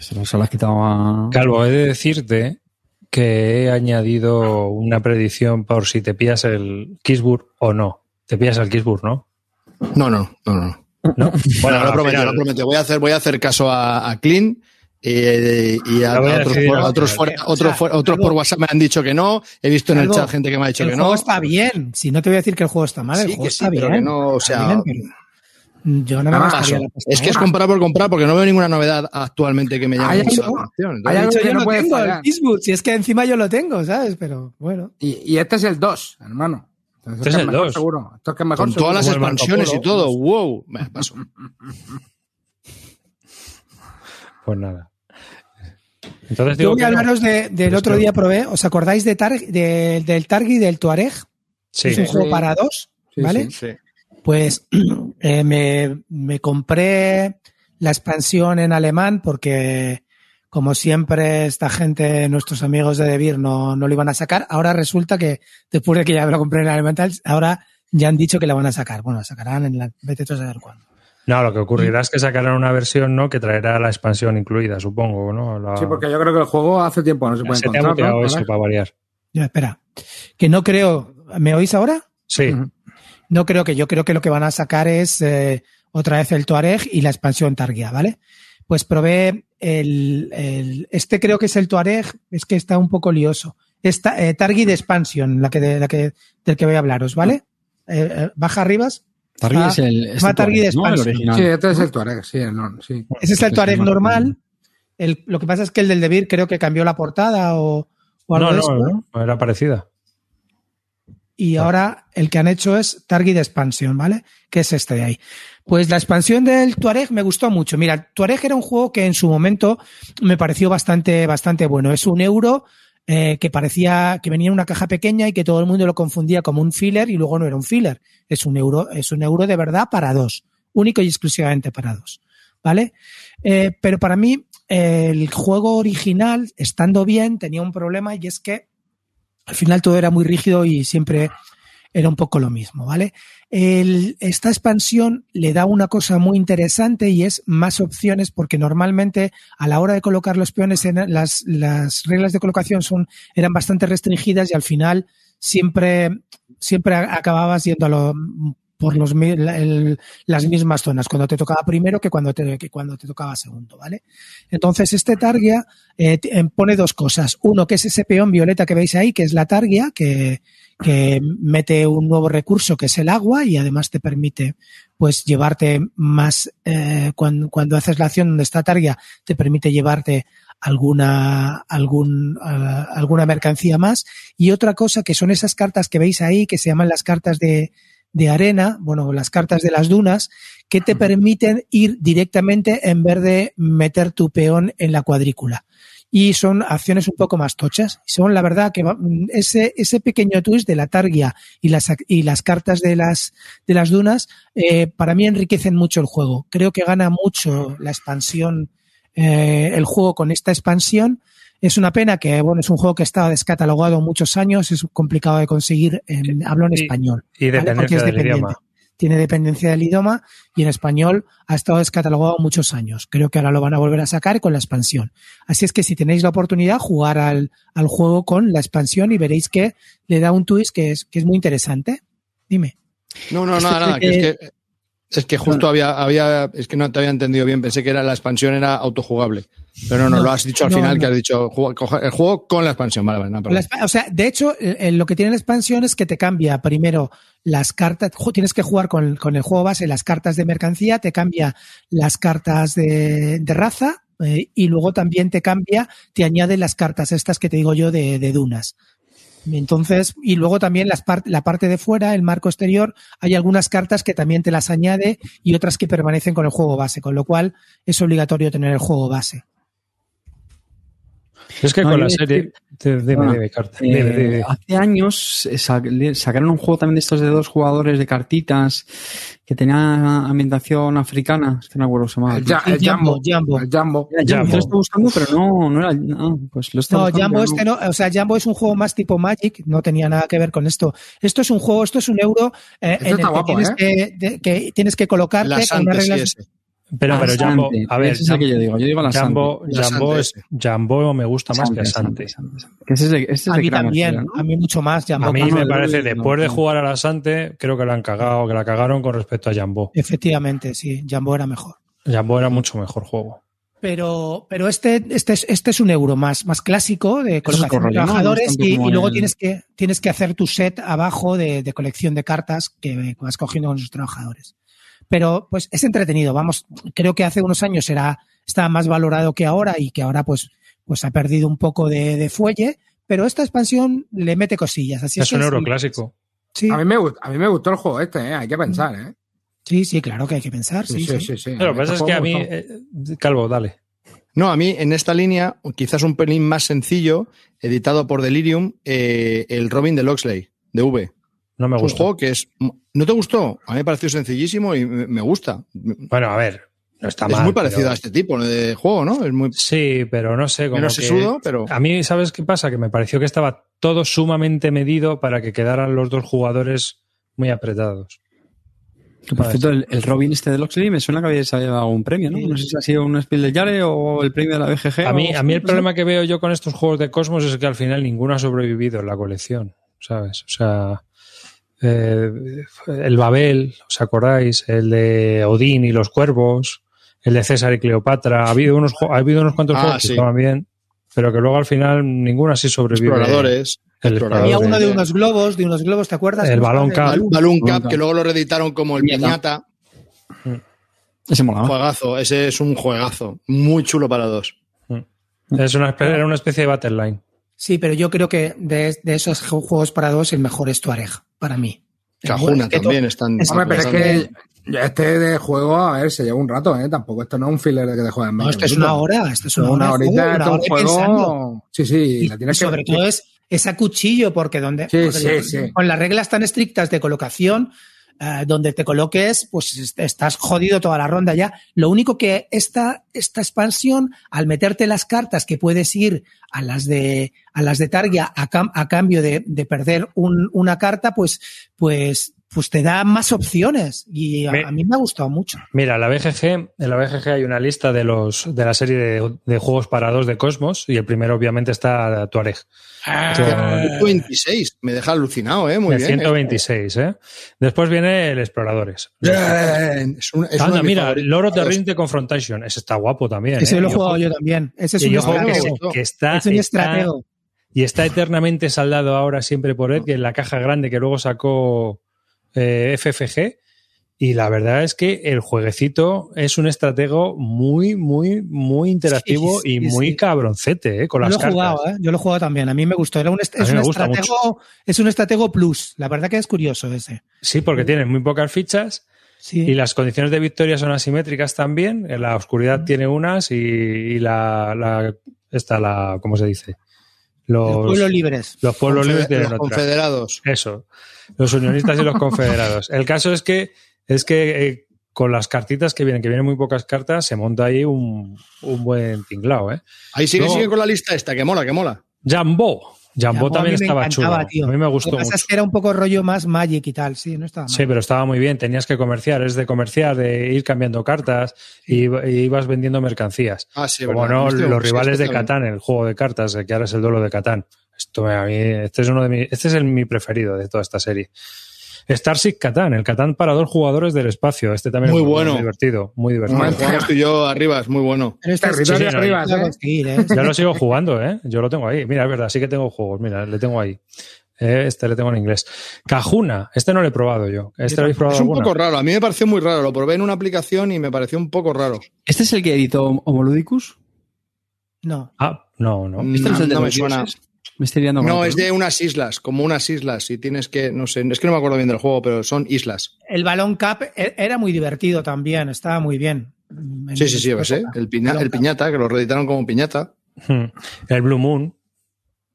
Se has quitado a... Calvo, he de decirte que he añadido una predicción por si te pillas el Kisburg o no. Te pillas el Kisburg, ¿no? No, no, no, no. ¿No? Bueno, lo al prometo, final- lo prometo. Voy a hacer, voy a hacer caso a, a Clean. Eh, y a, otros, por, a otros, final. fuera- O sea, otros, fuera- otros por WhatsApp me han dicho que no. He visto en el chat gente que me ha dicho el que juego no. está bien. Si no te voy a decir que el juego está mal, el juego que sí, está pero bien. que no, o Está sea, bien, pero yo no me Además, gastaría Paso. la pasta Es que es comprar por comprar porque no veo ninguna novedad actualmente que me llame mucho la atención. hay algo hecho, que yo no puede tengo, el fallar. Kisburg, si es que encima yo lo tengo, ¿sabes? Pero bueno. Y, y este es el 2, hermano. Entonces, Este es el mejor 2. Seguro. Esto es que mejor con todas las el expansiones y todo. ¡Wow! Me paso. Pues nada. Entonces Yo voy a no. hablaros de- del Pues otro que- día probé. ¿Os acordáis de Tar- de- del Targi y del Tuareg? Sí. Es un Sí. juego para dos, ¿vale? sí. Sí. Pues eh, me, me compré la expansión en alemán porque, como siempre, esta gente, nuestros amigos de Debir, no, no lo iban a sacar. Ahora resulta que, después de que ya me lo compré en alemán, tal, ahora ya han dicho que la van a sacar. Bueno, la sacarán en la... Vete tú a saber cuándo. No, lo que ocurrirá es que sacarán una versión, ¿no? Que traerá la expansión incluida, supongo, ¿no? La- Sí, porque yo creo que el juego hace tiempo no se puede se te ha encontrar. ¿no? eso para variar. Ya, espera. Que no creo... ¿Me oís ahora? Sí. No creo que, yo creo que lo que van a sacar es eh, otra vez el Tuareg y la expansión Targia, ¿vale? Pues probé el, el- este creo que es el Tuareg, es que está un poco lioso. Esta, eh, Targi de expansión, la que, de, la que, del que voy a hablaros, ¿vale? Eh, eh, baja arribas. Targi Ah, es el, es el Targi de Tuareg, ¿no? El expansión. original. Sí, este es el Tuareg, sí, el non- sí. Ese es el Este Tuareg normal. El, lo que pasa es que el del Debir creo que cambió la portada o, o algo No, de esto. no, no, era parecida. y ahora el que han hecho es Target Expansion, ¿vale? Que es este de ahí. Pues la expansión del Tuareg me gustó mucho. Mira, el Tuareg era un juego que en su momento me pareció bastante, bastante bueno. Es un euro eh, que parecía que venía en una caja pequeña y que todo el mundo lo confundía como un filler y luego no era un filler. Es un euro, es un euro de verdad para dos, único y exclusivamente para dos, ¿vale? Eh, pero para mí el juego original, estando bien, tenía un problema y es que al final todo era muy rígido y siempre era un poco lo mismo, ¿vale? El- esta expansión le da una cosa muy interesante y es más opciones porque normalmente a la hora de colocar los peones en las, las reglas de colocación son, eran bastante restringidas y al final siempre, siempre acababas yendo a lo, por los, el- las mismas zonas cuando te tocaba primero que cuando te, que cuando te tocaba segundo, ¿vale? Entonces, este Targia eh, eh, pone dos cosas. Uno, que es ese peón violeta que veis ahí, que es la Targia, que, que mete un nuevo recurso que es el agua y además te permite pues llevarte más eh, cuando, cuando haces la acción donde está Targia te permite llevarte alguna algún alguna mercancía más y otra cosa que son esas cartas que veis ahí que se llaman las cartas de de arena, bueno, las cartas de las dunas, que te permiten ir directamente en vez de meter tu peón en la cuadrícula y son acciones un poco más tochas. Son, la verdad, que ese, ese pequeño twist de la targia y las, y las cartas de las, de las dunas, eh, para mí enriquecen mucho el juego. Creo que gana mucho la expansión, eh, el juego con esta expansión. Es una pena que, bueno, es un juego que estaba descatalogado muchos años, es complicado de conseguir en, hablo en Y- español. Y dependencia es del dependiente. idioma. Tiene dependencia del idioma y en español ha estado descatalogado muchos años. Creo que ahora lo van a volver a sacar con la expansión. Así es que si tenéis la oportunidad, jugar al, al juego con la expansión y veréis que le da un twist que es, que es muy interesante. Dime. No, no, Este nada, nada. que que- es, que, es que justo había, había, es que no te había entendido bien. Pensé que era la expansión era autojugable. Pero no, no, No, lo has dicho al no, final que has dicho el juego con la expansión. Vale, vale, no, La o sea, de hecho, eh, eh, lo que tiene la expansión es que te cambia primero las cartas, tienes que jugar con, con el juego base las cartas de mercancía, te cambia las cartas de, de raza eh, y luego también te cambia, te añade las cartas estas que te digo yo de, de dunas. Entonces, y luego también las la parte de fuera, el marco exterior, hay algunas cartas que también te las añade y otras que permanecen con el juego base, con lo cual es obligatorio tener el juego base. Es que No, con la serie. Carta. Eh, hace años sacaron un juego también de estos de dos jugadores de cartitas que tenía ambientación africana. Es que no me acuerdo cómo se llamaba. El, Jambo, Jambo, Jambo. Lo estaba buscando, pero no, no era. No, pues lo estaba No, Jambo este no, o sea, Jambo es un juego más tipo Magic, no tenía nada que ver con esto. Esto es un juego, esto es un euro eh, en el está que, guapo, tienes ¿eh? que, de- que tienes que colocarte con unas reglas. Pero, Ah, pero Jambo, Sante. a ver, Ese es el que yo digo. Yo digo la Jambo, La Jambo, Sante, es. Jambo me gusta más que Sante, Sante. Sante, Sante. Que ese es de, ese es A mí también, a mí mucho más Jambo. A mí me no, parece, no, después de jugar a la Sante, creo que la han cagado, que la cagaron con respecto a Jambo. Efectivamente, sí, Jambo era mejor. Jambo era mucho mejor juego. Pero, pero este, este, es, este es un euro más, más clásico de colocación de trabajadores y, luego el- tienes que, tienes que hacer tu set abajo de, de colección de cartas que vas cogiendo con esos trabajadores. Pero pues es entretenido, vamos, creo que hace unos años era, estaba más valorado que ahora y que ahora pues, pues ha perdido un poco de, de fuelle, pero esta expansión le mete cosillas. Así Es que un euro clásico. Sí, A mí, me, gust- a mí me gustó el juego este, ¿eh? hay que pensar. ¿eh? sí, sí, claro que hay que pensar. Sí, sí. sí. Pero lo que pasa es que a mí, Este eh, Calvo, dale. No, a mí en esta línea, quizás un pelín más sencillo, editado por Delirium, eh, el Robin de Loxley, de V. No me Es un gusta. juego que es. ¿No te gustó? A mí me pareció sencillísimo y me gusta. Bueno, a ver, no está es mal. muy parecido pero- a este tipo de juego, ¿no? Es muy. Sí, pero no sé, como Menos que... sesudo, pero- A mí, ¿sabes qué pasa? Que me pareció que estaba todo sumamente medido para que quedaran los dos jugadores muy apretados. Por cierto, el, el Robin este de Loxley me suena que había dado un premio, ¿no? No sé si ha sido un Spiel de Yare o el premio de la BGG. A mí, o- a mí el problema que veo yo con estos juegos de Cosmos es que al final ninguno ha sobrevivido en la colección, ¿sabes? O sea, eh, el Babel, ¿os acordáis? El de Odín y los Cuervos, el de César y Cleopatra. Ha habido unos, ha habido unos cuantos Ah, juegos que estaban bien, pero que luego al final ninguno así sobrevive. Exploradores. El. Había uno de unos globos, de unos globos, ¿te acuerdas? El Balón Cup. Cup. Bal- Balloon Cup, Nunca. que luego lo reeditaron como el Piñata. Piñata. Ese molaba. Juegazo, ese es un juegazo. Muy chulo para dos. Es una especie, era una especie de Battle Line. Sí, pero yo creo que de, de esos ju- juegos para dos, el mejor es Tuareg, para mí. Cajuna Es que también están. es- Hombre, pero es que este de juego, a ver, se lleva un rato, ¿eh? Tampoco esto no es un filler de que te juegan No, esto es una hora, esto es una, Una, hora. de horita, juego, esto una es un juego. Sí, sí, Y, la y tienes que sobre todo es, es a cuchillo, porque donde Sí, porque sí, sí. con las reglas tan estrictas de colocación, eh, donde te coloques, pues est- estás jodido toda la ronda ya. Lo único que esta, esta expansión, al meterte las cartas que puedes ir a las de, a las de Targia a, a cambio de, de perder un- una carta, pues, pues, pues te da más opciones. Y a, Me- a mí me ha gustado mucho. Mira, la BGG, en la BGG hay una lista de los de la serie de, de juegos para dos de Cosmos y el primero obviamente está Tuareg. Con- 126. Me deja alucinado, ¿eh? Muy de bien. 126, ¿eh? Después viene el Exploradores. Bien. Es un, es Anda, mira, Rings de Confrontation. Ese está guapo también. Ese ¿eh? lo he Y jugado yo también. Ese es un que, estratego. gustó. que está, Es un está- estratego. y está eternamente saldado ahora siempre por él, que en la caja grande que luego sacó eh, FFG. Y la verdad es que el jueguecito es un estratego muy, muy, muy interactivo Sí, y muy sí. cabroncete, ¿eh? Con Yo las lo he cartas. jugado, ¿eh? Yo lo he jugado también. A mí me gustó. Era un, est- es un estratego, es un estratego plus. La verdad que es curioso ese. Sí, porque tienes muy pocas fichas y las condiciones de victoria son asimétricas también. La oscuridad tiene unas y, y la, la esta la ¿cómo se dice? Los Los, pueblos libres. los pueblos Confeder- libres tienen los otra. confederados. Eso. Los unionistas y los confederados. El caso es que es que eh, con las cartitas que vienen, que vienen muy pocas cartas, se monta ahí un, un buen tinglao, ¿eh? Ahí sigue, Luego- sigue con la lista esta, que mola, que mola. Jambo. A también estaba chulo. tío. A mí me Lo gustó que pasa mucho. es que era un poco rollo más Magic y tal. Sí, no estaba mal. Sí, pero estaba muy bien. Tenías que comerciar, es de comerciar, de ir cambiando cartas y, y ibas vendiendo mercancías. Ah, sí, Como verdad. no, Este- los sí, rivales de bien. Catán, el juego de cartas, que ahora es el duelo de Catán. Esto a mí, este es uno de mis, este es el, mi preferido de toda esta serie. Starship Catán, el Catán para dos jugadores del espacio. Este también Muy es bueno. muy divertido, muy divertido. Bueno, jugamos tú y yo arriba, es muy bueno. Pero este Territorio sí, no, arriba, ¿eh? ¿eh? Yo lo sigo jugando, ¿eh? Yo lo tengo ahí. Mira, es verdad, sí que tengo juegos. Mira, le tengo ahí. Eh, Este le tengo en inglés. Cajuna, este no lo he probado yo. ¿Este lo habéis probado Es un alguna? poco raro, a mí me pareció muy raro. Lo probé en una aplicación y me pareció un poco raro. ¿Este es el que editó Homoludicus? No. Ah, no, no. ¿Este no es el de no me los suena. dioses? Me estoy liando con No, otro, es de unas islas, como unas islas. Y tienes que, no sé, es que no me acuerdo bien del juego, pero son islas. El balón cap e- era muy divertido también. Estaba muy bien. En Sí, sí, sí, ves, ¿eh? El, piña- piñata, que lo reeditaron como piñata. Hmm. El Blue Moon.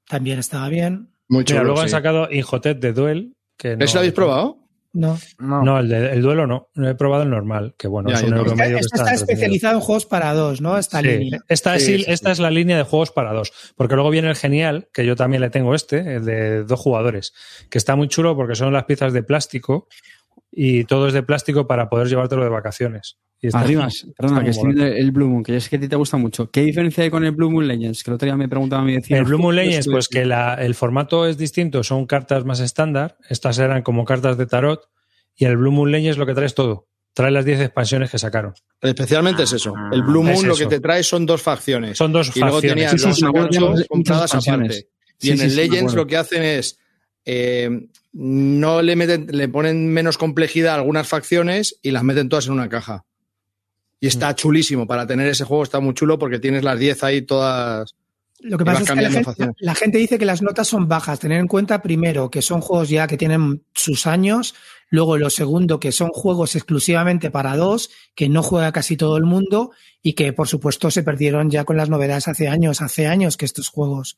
También estaba bien. Muy chulo. Mira, luego sí. han sacado Inhotep de Duel. Que no, ¿Ese lo habéis probado? No. No. No, el, de- el duelo no. No he probado el normal, que bueno, Ya, es un euro medio Esta está está especializado en juegos para dos, ¿no? Esta Sí, línea. esta, es, Sí, il- sí, esta sí. es la línea de juegos para dos. Porque luego viene el genial, que yo también le tengo este, el de dos jugadores, que está muy chulo porque son las piezas de plástico y todo es de plástico para poder llevártelo de vacaciones. Y está- Arribas, perdona, que estoy viendo el Blue Moon, que sé que a ti te gusta mucho. ¿Qué diferencia hay con el Blue Moon Legends? Que el otro día me preguntaba a mi vecino. El Blue Moon Legends, pues que la- el formato es distinto, son cartas más estándar, estas eran como cartas de tarot, y el Blue Moon Legends lo que trae es todo. Trae las 10 expansiones que sacaron. Especialmente es eso. El Blue Es Moon lo que te trae son dos facciones. Son dos y luego facciones. tenías Sí, sí, los sí, compradas aparte. Y Sí, en sí, el Legends lo que hacen es eh, no le meten, le ponen menos complejidad a algunas facciones y las meten todas en una caja. Y está Mm. chulísimo. Para tener ese juego está muy chulo porque tienes las 10 ahí todas. Lo que pasa es que la gente, la gente dice que las notas son bajas. Tener en cuenta, primero, que son juegos ya que tienen sus años. Luego, lo segundo, que son juegos exclusivamente para dos, que no juega casi todo el mundo y que, por supuesto, se perdieron ya con las novedades hace años. Hace años que estos juegos.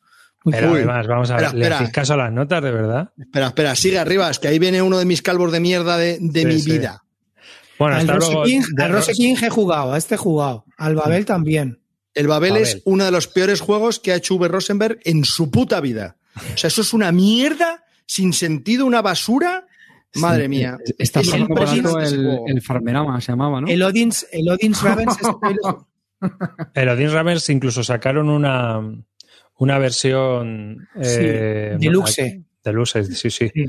Pero Uy. además, vamos a ver, ¿le espera. hacéis caso a las notas, de verdad? Espera, espera, sigue arriba. Es que ahí viene uno de mis calvos de mierda de, de Sí, mi sí. vida. Bueno, al Rose luego... King, de al Rose King he jugado, a este he jugado. Al Babel también. El Babel, Babel. es uno de los peores juegos que ha hecho V. Rosenberg en su puta vida. O sea, eso es una mierda, sin sentido, una basura. Madre Sí, mía. Está ese el, el Farmerama, se llamaba, ¿no? El Odin's, el Odin's Ravens El Odin Ravens incluso sacaron una, una versión... eh, deluxe. Deluxe, sí, sí. Sí.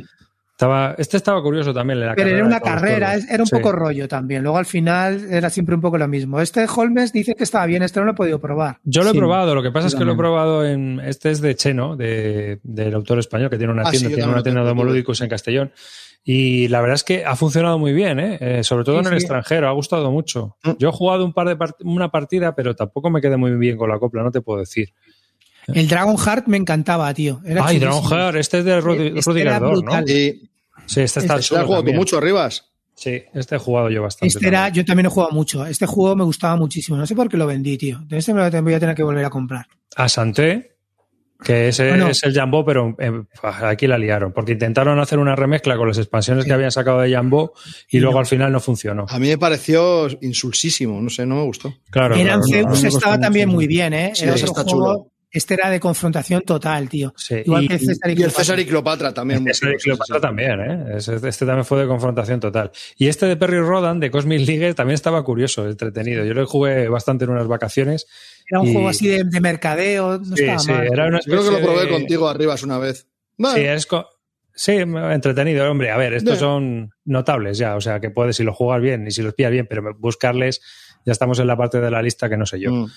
Estaba, este estaba curioso también. La Pero carrera era una todos carrera, era un Sí. poco rollo también. Luego al final era siempre un poco lo mismo. Este Holmes dice que estaba bien, este no lo he podido probar. Yo lo he Sí, probado, lo que pasa es que lo he probado en. Este es de Cheno, de, del autor español, que tiene una Ah, tienda, sí, tiene una tienda de Homoludicus en Castellón. Y la verdad es que ha funcionado muy bien, ¿eh? Eh, sobre todo Sí, en el sí. extranjero, ha gustado mucho. Mm. Yo he jugado un par de part- una partida, pero tampoco me quedé muy bien con la copla, no te puedo decir. El Dragon Heart me encantaba, tío. Era Ay. Dragon Heart, este es de Rudi- Este Rudiger era Dorn, ¿no? brutal. Y Sí, este está Este jugado tú mucho, Rivas. Sí, este he jugado yo bastante. Este era, también. yo también he jugado mucho. Este juego me gustaba muchísimo. No sé por qué lo vendí, tío. De este me lo voy a tener que volver a comprar. A Santé, que ese Bueno. es el Jambo, pero eh, aquí la liaron, porque intentaron hacer una remezcla con las expansiones Sí. que habían sacado de Jambo y, Y luego no. al final no funcionó. A mí me pareció insulsísimo, no sé, no me gustó. Claro, Eran claro, Zeus no, no. me estaba también mucho. muy bien, ¿eh? Sí, Era otro está juego chulo. Este era de confrontación total, tío. Sí, Igual y- que César y, Y el. César y Cleopatra también. muy César y Cleopatra también, ¿eh? Este también fue de confrontación total. Y este de Perry Rodan, de Cosmic League, también estaba curioso, entretenido. Yo lo jugué bastante en unas vacaciones. Era un y- juego así de, de mercadeo, no Sí, estaba sí, mal. era una creo que lo probé de- contigo arribas una vez. Bueno, Sí, es co- sí, entretenido, hombre. A ver, estos Bien. son notables ya, o sea, que puedes si lo juegas bien y si los pillas bien, pero buscarles, ya estamos en la parte de la lista que no sé yo. mm.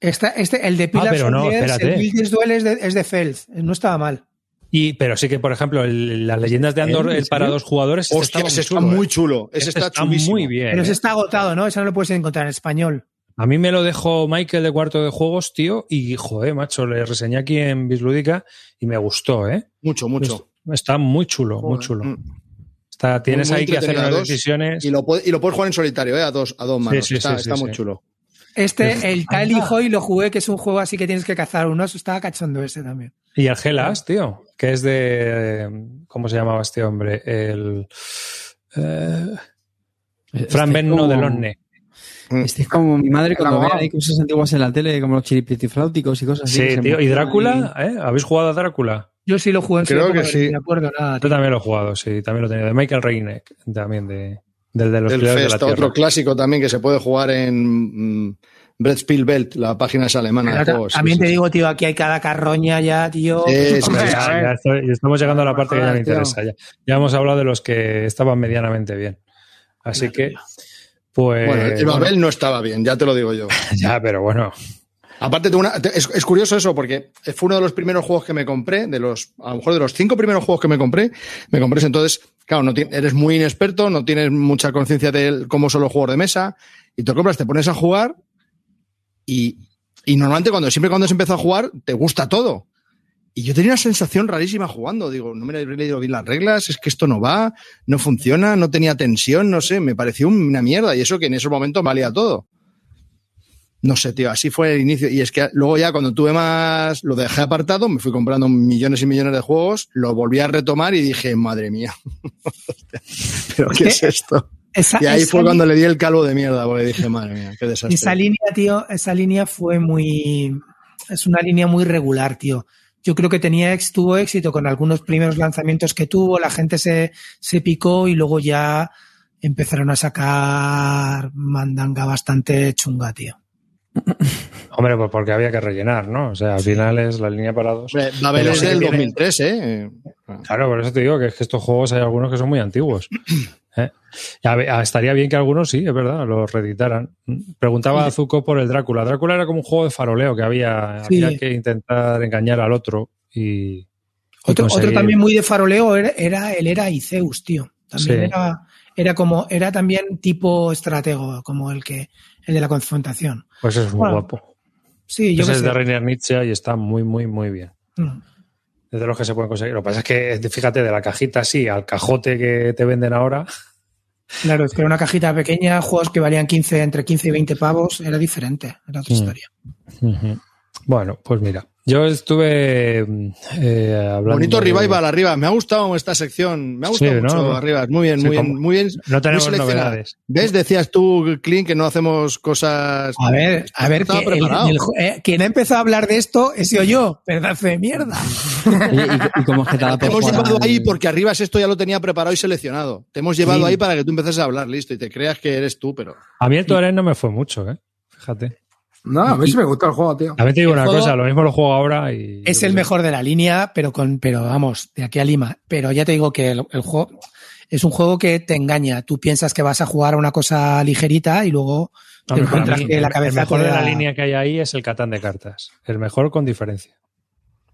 Esta- este, el de pero no, Earth, espérate. el Builders Duel es de, es de Feld, no estaba mal. Y, pero sí que, por ejemplo, el- las leyendas de Andor, ¿En el para dos jugadores, este Hostia, estaba ese está chulo, muy ¿eh? chulo. Ese Este está, está chulísimo. muy bien. Pero ¿eh? ese está agotado, ¿no? Ese no lo puedes encontrar en español. A mí me lo dejó Michael de cuarto de juegos, tío, y joder, macho, le reseñé aquí en Bislúdica y me gustó, ¿eh? Mucho, mucho. Está muy chulo, muy chulo. Mm. Está, tienes muy ahí que hacer dos, decisiones. Y lo, puede- y lo puedes jugar en solitario, ¿eh? A dos, a dos manos. sí, está sí, está sí, muy sí. chulo. Este, el Tile y Hoy lo jugué, que es un juego así que tienes que cazar unos. Estaba cachondo ese también. Y el Gelas, tío, que es de. ¿Cómo se llamaba este hombre? El. eh, Fran Este Benno como- de Lonne. Este es como mi madre cuando ve hay cosas antiguas en la tele, como los chiripitifláuticos y cosas así. Sí, tío. ¿Y Drácula? ¿eh? ¿Habéis jugado a Drácula? Yo sí lo jugué en su Creo época, que sí. No me acuerdo nada. Yo también lo he jugado, sí, también lo tenía. De Michael Reineck, también de, del de los El Pilares de la Fest, Tierra. otro clásico también que se puede jugar en mm, Brettspielwelt, la página es alemana de juegos. también sí, te sí. digo, tío, aquí hay cada carroña ya, tío. Sí, Ya, ver. ya estoy- estamos llegando a la parte que ya me interesa. Ya, ya hemos hablado de los que estaban medianamente bien. Así que, pues. Bueno, el Babel no estaba bien, ya te lo digo yo. Ya, pero bueno. Aparte, de una, te- es, es curioso eso, porque fue uno de los primeros juegos que me compré, de los, a lo mejor de los cinco primeros juegos que me compré, me compré ese. entonces, claro, no eres muy inexperto, no tienes mucha conciencia de cómo son los juegos de mesa, y te compras, te pones a jugar, y, y normalmente cuando, siempre cuando se empieza a jugar, te gusta todo. Y yo tenía una sensación rarísima jugando, digo, no me he leído bien las reglas, es que esto no va, no funciona, no tenía tensión, no sé, me pareció una mierda, y eso que en esos momentos valía todo. No sé, tío, así fue el inicio. Y es que luego ya cuando tuve más, lo dejé apartado, me fui comprando millones y millones de juegos, lo volví a retomar y dije, madre mía, pero ¿qué es esto? Esa, Y ahí fue cuando le di el calvo de mierda, porque dije, madre mía, qué desastre. Esa línea, tío, esa línea fue muy. Es una línea muy regular, tío. Yo creo que tenía ex, tuvo éxito con algunos primeros lanzamientos que tuvo, la gente se, se picó y luego ya empezaron a sacar mandanga bastante chunga, tío. Hombre, pues porque había que rellenar, ¿no? O sea, al final es la línea para dos. Hombre, Babel Pero es sí del tiene- 2003, ¿eh? Claro, por eso te digo que es que estos juegos hay algunos que son muy antiguos. ¿eh? Ah, estaría bien que algunos sí, es verdad, los reeditaran. Preguntaba a Zuko por el Drácula. Drácula era como un juego de faroleo que había, Sí. había que intentar engañar al otro y. y Otro, conseguir- otro también muy de faroleo era, era el era Iceus, tío. También Sí. era, era como, era también tipo estratego, como el que, el de la confrontación. Pues es muy Bueno, guapo. Sí, yo Ese es sé. de Reiner Nietzsche y está muy, muy, muy bien. Mm. Es de los que se pueden conseguir. Lo que pasa es que, fíjate, de la cajita así al cajote que te venden ahora, Claro, es que era una cajita pequeña, juegos que valían 15, entre 15 y 20 pavos, era diferente, era otra Mm. historia. Bueno, pues mira, yo estuve eh, hablando. Bonito de- revival arriba. Me ha gustado esta sección. Me ha gustado Sí, ¿no? mucho arriba. Muy bien, Sí, muy bien, muy bien. No tenemos novedades. ¿Ves? Decías tú, Clint, que no hacemos cosas. A ver, a ver, que el- preparado. el- eh, quien ha empezado a hablar de esto he sido yo, pedazo de mierda. Oye, ¿y, y cómo es que te ha dado Te por hemos llevado ahí porque arriba es esto ya lo tenía preparado y seleccionado. Te hemos llevado Sí. ahí para que tú empieces a hablar, listo, y te creas que eres tú, pero. A mí el Tuareg no me fue mucho, ¿eh? Fíjate. No, a mí sí me gustó el juego, tío. También te digo El una cosa, lo mismo lo juego ahora y. Es el mejor de la línea, pero con, pero vamos, de aquí a Lima. Pero ya te digo que el, el juego es un juego que te engaña. Tú piensas que vas a jugar a una cosa ligerita y luego te encuentras mí, que la el- cabeza el mejor de la línea que hay ahí es el Catán de cartas. El mejor con diferencia.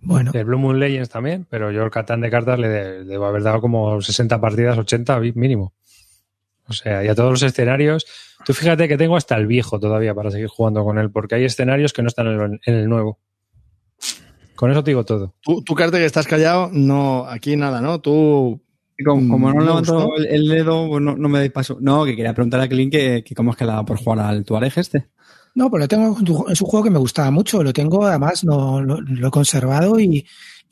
Bueno, El Blue Moon Legends también, pero yo el Catán de cartas le de- debo haber dado como 60 partidas, 80 vi- mínimo. O sea, y a todos los escenarios. Tú fíjate que tengo hasta el viejo todavía para seguir jugando con él, porque hay escenarios que no están en el, en el nuevo. Con eso te digo todo. Tú, tú Carte, que estás callado, no, aquí nada, ¿no? Tú. Como, como no Mm, levanto el, el dedo, pues no, no me dais paso. No, que quería preguntar a Clint que, que cómo es que la da por jugar al Tuareg este. no, pues lo tengo, es un juego que me gustaba mucho. Lo tengo, además, no, lo, lo he conservado y,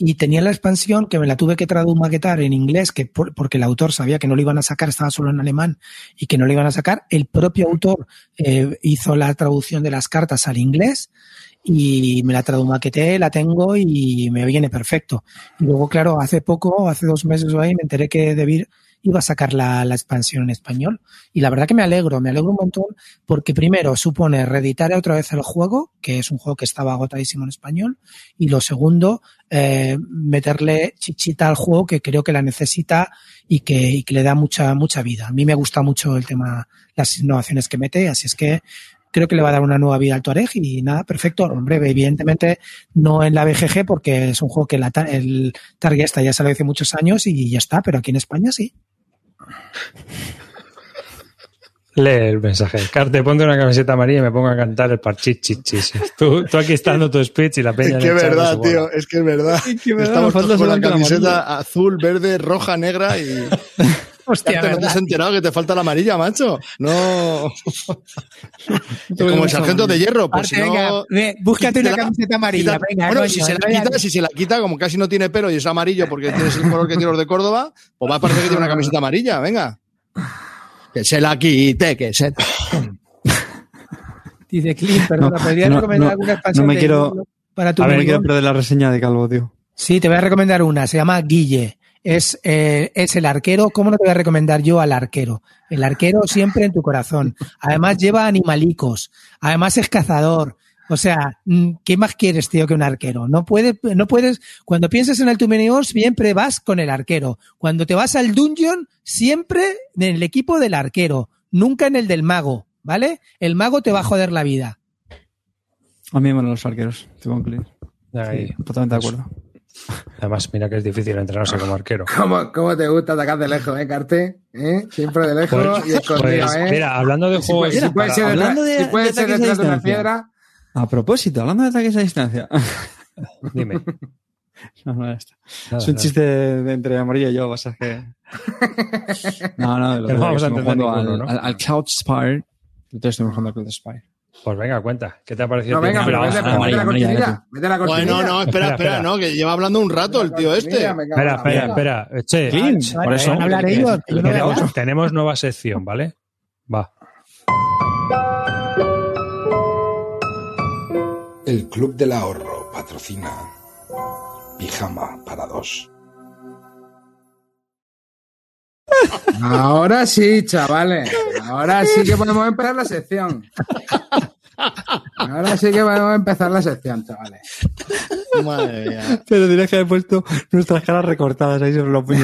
y tenía la expansión que me la tuve que tradumaquetar en inglés, que por- porque el autor sabía que no lo iban a sacar, estaba solo en alemán y que no lo iban a sacar. El propio autor eh, hizo la traducción de las cartas al inglés y me la tradumaqueté, la tengo y me viene perfecto. Y luego, claro, hace poco, hace dos meses o ahí, me enteré que Debir iba a sacar la, la, expansión en español. Y la verdad que me alegro, me alegro un montón porque primero supone reeditar otra vez el juego, que es un juego que estaba agotadísimo en español, y lo segundo, eh, meterle chichita al juego que creo que la necesita y que, y que le da mucha, mucha vida. A mí me gusta mucho el tema, las innovaciones que mete, así es que creo que le va a dar una nueva vida al Tuareg y nada, perfecto. Hombre, evidentemente no en la BGG porque es un juego que la, el Target ya salió hace muchos años y ya está, pero aquí en España sí. Lee el mensaje. Carte, ponte una camiseta amarilla y me pongo a cantar el parchichichis. Tú, tú aquí estás dando tu speech y la peña. Es que es verdad, tío. Es que es verdad. Es que Estamos todos con la camiseta azul, verde, roja, negra y. Hostia, ¿No te has enterado que te falta la amarilla, macho? No. Como el sargento de hierro. Pues si venga, no... búscate una camiseta amarilla. Quita, venga, bueno, coño, si se, la quita, si se la quita, como casi no tiene pelo y es amarillo porque tienes el color que tiene los de Córdoba, pues va a parecer que tiene una camiseta amarilla. Venga. Que se la quite, que se. Dice Clint, perdona, No, ¿podrías no, recomendar no, alguna expansión no me de quiero- para tu A ver, me quiero perder la reseña de Calvo, tío. Sí, te voy a recomendar una, se llama Guille. Es, eh, es el arquero. ¿Cómo no te voy a recomendar yo al arquero? El arquero siempre en tu corazón. Además lleva animalicos. Además es cazador. O sea, mm, ¿qué más quieres, tío, que un arquero? No puedes, no puedes, cuando piensas en el Wars, siempre vas con el arquero. Cuando te vas al dungeon, siempre en el equipo del arquero, nunca en el del mago, ¿vale? El mago te va a joder la vida. A mí me van los arqueros. Ahí. Sí, totalmente de acuerdo. Además, mira que es difícil entrenarse como arquero. ¿Cómo, ¿Cómo te gusta atacar de lejos, eh, Carte? ¿Eh? Siempre de lejos Pues- y escondido, pues, ¿eh? mira, hablando de si juegos. si puede para- ser detrás, hablando de- una distancia. piedra. A propósito, hablando de ataques a distancia. Dime. No, no, está. Nada, es un nada. chiste de entre amarillo y yo, vas a que. No, no, lo Que vamos a entender ninguno, al, ¿no? al, al Cloud Spire. Entonces estuvimos jugando al Cloud Spire. Pues venga, cuenta. ¿Qué te ha parecido? No, venga, pero vete, mete la cortinilla. Mete la cortinilla. Bueno, no, espera, Espera, no, que lleva hablando un rato el tío este. Espera, espera, espera. Che, por eso. Hablar ellos, tenemos nueva sección, ¿vale? Va. El Club del Ahorro patrocina Pijama para dos. Ahora sí, chavales. Ahora sí que podemos empezar la sección. Ahora sí que podemos empezar la sección, chavales. Madre mía. Pero tienes que haber puesto nuestras caras recortadas ahí sobre los tío.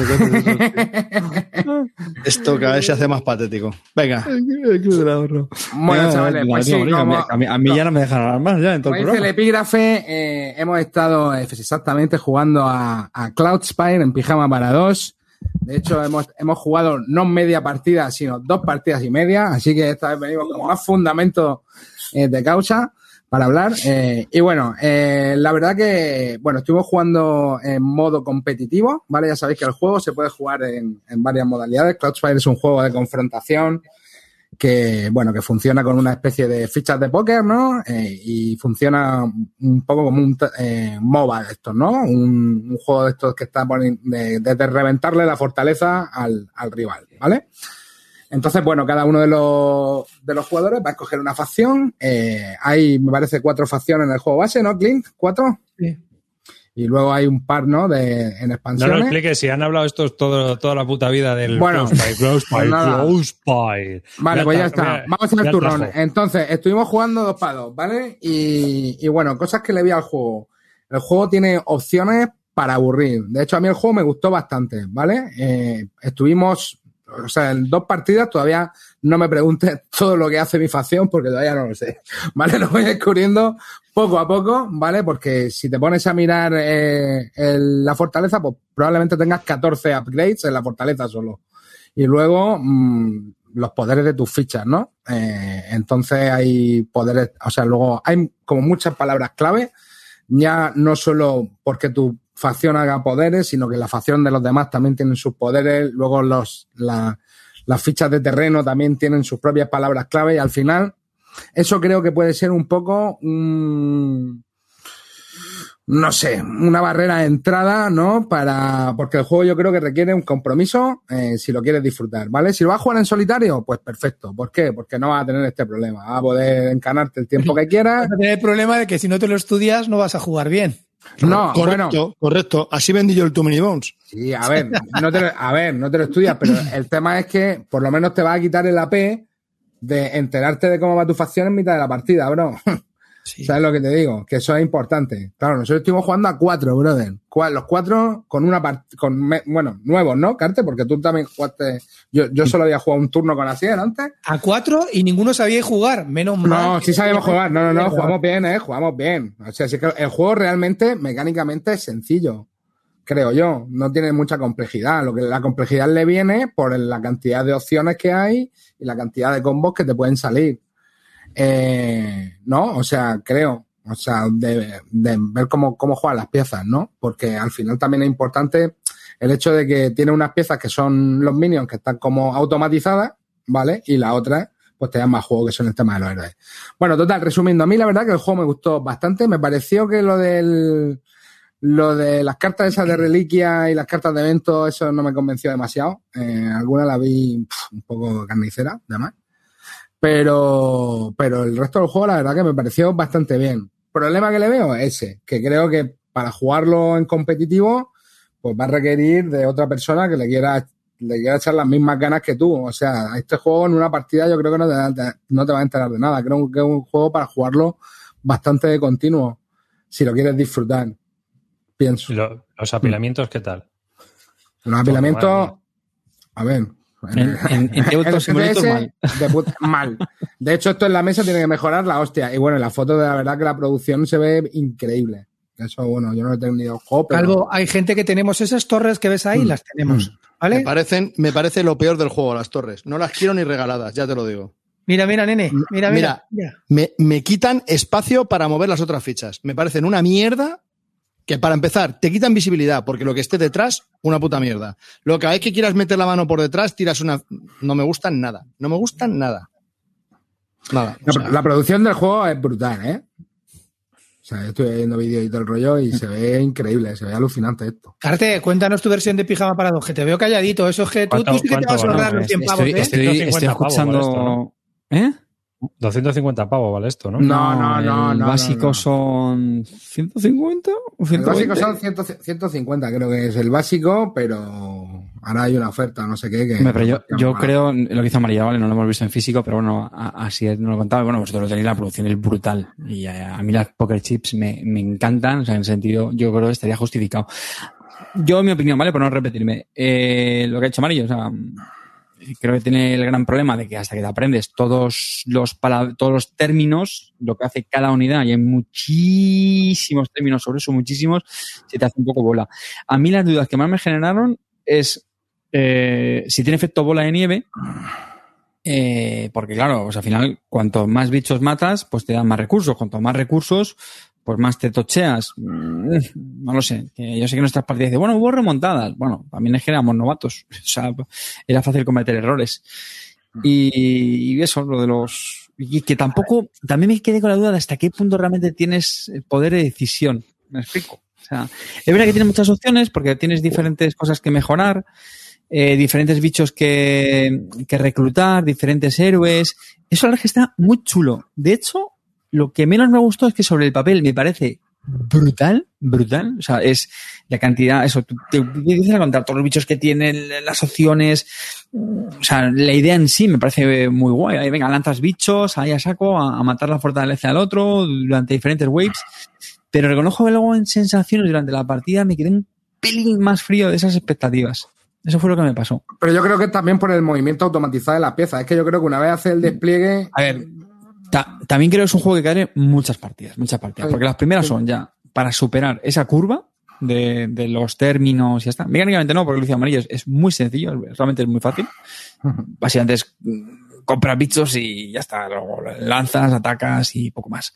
Esto cada vez se hace más patético. Venga. El club del ahorro. Bueno, Venga, chavales, pues sí, como- a, mí, a mí ya no me dejan hablar más ya en todo Como el dice el epígrafe, eh, hemos estado exactamente jugando a, a Cloud Spire en pijama para dos. De hecho, hemos, hemos jugado no media partida, sino dos partidas y media. Así que esta vez venimos con más fundamento eh, de causa para hablar. Eh, y bueno, eh, la verdad que, bueno, estuvimos jugando en modo competitivo, ¿vale? Ya sabéis que el juego se puede jugar en, en varias modalidades. Cloud Spire es un juego de confrontación que, bueno, que funciona con una especie de fichas de póker, ¿no? Y funciona un poco como un MOBA de estos, ¿no? Un, juego de estos que está de, de- de reventarle la fortaleza al, al rival, ¿vale? Entonces, bueno, cada uno de los, de los jugadores va a escoger una facción. Eh, hay, me parece, cuatro facciones en el juego base, ¿no, Clint? ¿Cuatro? Sí. Y luego hay un par, ¿no? De, en No lo expansiones. expliques, si han hablado estos todo, toda la puta vida del Bueno, Close Spy, pues. Close. Vale, pues ya está, mira, Vamos a el turrón. Entonces, estuvimos jugando dos para dos, ¿vale? Y, y bueno, cosas que le vi al juego. El juego tiene opciones para aburrir. De hecho, a mí el juego me gustó bastante, ¿vale? Eh, estuvimos, o sea, en dos partidas todavía no me preguntes todo lo que hace mi facción porque todavía no lo sé, ¿vale? Lo voy descubriendo poco a poco, ¿vale? Porque si te pones a mirar eh, la fortaleza, pues probablemente tengas 14 upgrades en la fortaleza solo. Y luego mm, los poderes de tus fichas, ¿no? Eh, entonces hay poderes, o sea, luego hay como muchas palabras clave, ya no solo porque tu facción haga poderes, sino que la facción de los demás también tienen sus poderes, luego los, la- las fichas de terreno también tienen sus propias palabras clave y al final eso creo que puede ser un poco un, no sé, una barrera de entrada, ¿no? Para, porque el juego yo creo que requiere un compromiso eh, si lo quieres disfrutar, ¿vale? Si lo vas a jugar en solitario, pues perfecto. ¿Por qué? Porque no vas a tener este problema. Vas a poder encanarte el tiempo que quieras. Vas a tener el problema de que si no te lo estudias no vas a jugar bien. No, correcto, bueno, correcto. Así vendí yo el Too Many Bones. sí, a ver, no te lo, a ver, no te lo estudias, pero el tema es que por lo menos te va a quitar el AP de enterarte de cómo va tu facción en mitad de la partida, bro. ¿Sabes lo que te digo? Que eso es importante. Claro, nosotros estuvimos jugando a cuatro, brother. Los cuatro con una part con me- bueno, nuevos, ¿no, Carte? Porque tú también jugaste. Yo, yo solo había jugado un turno con Asier antes. A cuatro y ninguno sabía jugar. Menos mal. No, sí sabíamos jugar. No, no, no, jugamos bien, ¿eh? Jugamos bien. O sea, sí que el juego realmente, mecánicamente, es sencillo. Creo yo. No tiene mucha complejidad. Lo que la complejidad le viene por la cantidad de opciones que hay y la cantidad de combos que te pueden salir. Eh, ¿No? O sea, creo. O sea, de, de ver cómo, cómo juegan las piezas, ¿no? Porque al final también es importante el hecho de que tiene unas piezas que son los minions que están como automatizadas, ¿vale? Y la otra, pues te dan más juego que son el tema de los héroes. Bueno, total, resumiendo, a mí la verdad que el juego me gustó bastante. Me pareció que lo del lo de las cartas esas de reliquia y las cartas de evento, eso no me convenció demasiado. Eh, algunas las vi un poco carnicera, además. Pero, pero el resto del juego, la verdad que me pareció bastante bien. Problema que le veo es ese, que creo que para jugarlo en competitivo, pues va a requerir de otra persona que le quiera, le quiera echar las mismas ganas que tú. O sea, a este juego en una partida yo creo que no te, no te va a enterar de nada. Creo que es un juego para jugarlo bastante de continuo, si lo quieres disfrutar. Pienso. Lo- los apilamientos, ¿qué tal? Los apilamientos, madre a ver. En- en- en Tabletop Simulator, mal. de puta- mal. De hecho, esto en la mesa tiene que mejorar la hostia. Y bueno, en la foto de la verdad que la producción se ve increíble. Eso, bueno, yo no he tenido juego, pero- Calvo, hay gente que tenemos esas torres que ves ahí, Mm. las tenemos. Me, ¿Vale? parecen, me parece lo peor del juego, las torres. No las quiero ni regaladas, ya te lo digo. Mira, mira, nene. Mira, mira. Mira. mira. Me, me quitan espacio para mover las otras fichas. Me parecen una mierda que para empezar te quitan visibilidad porque lo que esté detrás, una puta mierda. Lo que cada vez que quieras meter la mano por detrás, tiras una... No me gustan nada. No me gustan nada. Nada. La, o sea, la producción del juego es brutal, ¿eh? O sea, yo estoy viendo vídeos y todo el rollo y se ve increíble, se ve alucinante esto. Carte, cuéntanos tu versión de pijama para dos, que te veo calladito. Eso es que tú, ¿Cuánto- tú sí que te vas a ahorrar los 100 pavos, Estoy, ¿eh? estoy, 150 estoy pavos escuchando. vale esto, ¿no? ¿Eh? 250 pavos vale esto, ¿no? No, no, no, el no, básico no. son 150 o El 120. básico son 100 150, creo que es el básico, pero ahora hay una oferta, no sé qué. Que pero yo, creo, lo que hizo María, ¿vale? No lo hemos visto en físico, pero bueno, así es, no lo contaba. Bueno, vosotros lo tenéis, la producción es brutal. Y a, a mí las poker chips me, me encantan, o sea, en el sentido, yo creo que estaría justificado. Yo, en mi opinión, ¿vale? Por no repetirme, eh, lo que ha hecho Amarillo, o sea, creo que tiene el gran problema de que hasta que te aprendes todos los, todos los términos, lo que hace cada unidad, y hay muchísimos términos sobre eso, muchísimos, se te hace un poco bola. A mí las dudas que más me generaron es eh, si tiene efecto bola de nieve, eh, porque claro, pues al final, cuanto más bichos matas, pues te dan más recursos. Cuanto más recursos, pues más te tocheas. Mm, No lo sé. Yo sé que nuestras partidas dicen, bueno, hubo remontadas. Bueno, también es que éramos novatos. O sea, era fácil cometer errores. Y, y eso, lo de los. Y que tampoco. También me quedé con la duda de hasta qué punto realmente tienes el poder de decisión. ¿Me explico? O sea, es verdad que tienes muchas opciones porque tienes diferentes cosas que mejorar, eh, diferentes bichos que, que reclutar, diferentes héroes. Eso la verdad que está muy chulo. De hecho, lo que menos me gustó es que sobre el papel me parece brutal, brutal. O sea, es la cantidad, eso, te empiezas a contar todos los bichos que tienen, las opciones. O sea, la idea en sí me parece muy guay. Ahí venga, lanzas bichos, ahí a saco, a, a matar la fortaleza al otro durante diferentes waves. Pero reconozco que luego en sensaciones durante la partida me quedé un pelín más frío de esas expectativas. Eso fue lo que me pasó. Pero yo creo que también por el movimiento automatizado de las piezas. Es que yo creo que una vez hace el despliegue. A ver, ta- también creo que es un juego que cae muchas partidas, muchas partidas. Porque las primeras son ya para superar esa curva de, de los términos y ya está. Mecánicamente no, porque Lucio Amarillo es, es muy sencillo, realmente es muy fácil. Básicamente es mm, compras bichos y ya está. Luego lanzas, atacas y poco más.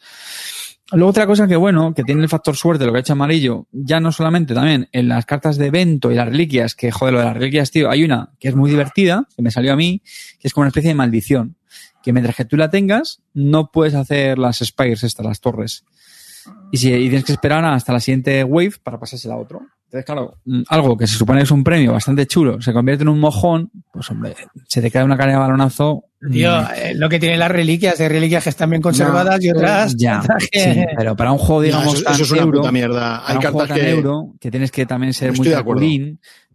Luego otra cosa que bueno, que tiene el factor suerte, lo que ha hecho amarillo, ya no solamente también en las cartas de evento y las reliquias, que joder, lo de las reliquias, tío, hay una que es muy divertida, que me salió a mí, que es como una especie de maldición, que mientras que tú la tengas, no puedes hacer las spires estas, las torres. y, si, y tienes que esperar hasta la siguiente wave para pasársela a otro. Entonces, claro, mm, algo que se supone que es un premio bastante chulo, se convierte en un mojón, pues hombre, se te cae una cara de balonazo. Tío, mm, eh, lo que tienen las reliquias, hay reliquias que están bien conservadas y otras. Ya, otras que- sí, pero para un juego, No, digamos, eso, tan eso es una euro, puta mierda. para Hay un juego cartas tan que. euro, que tienes que también ser Estoy muy de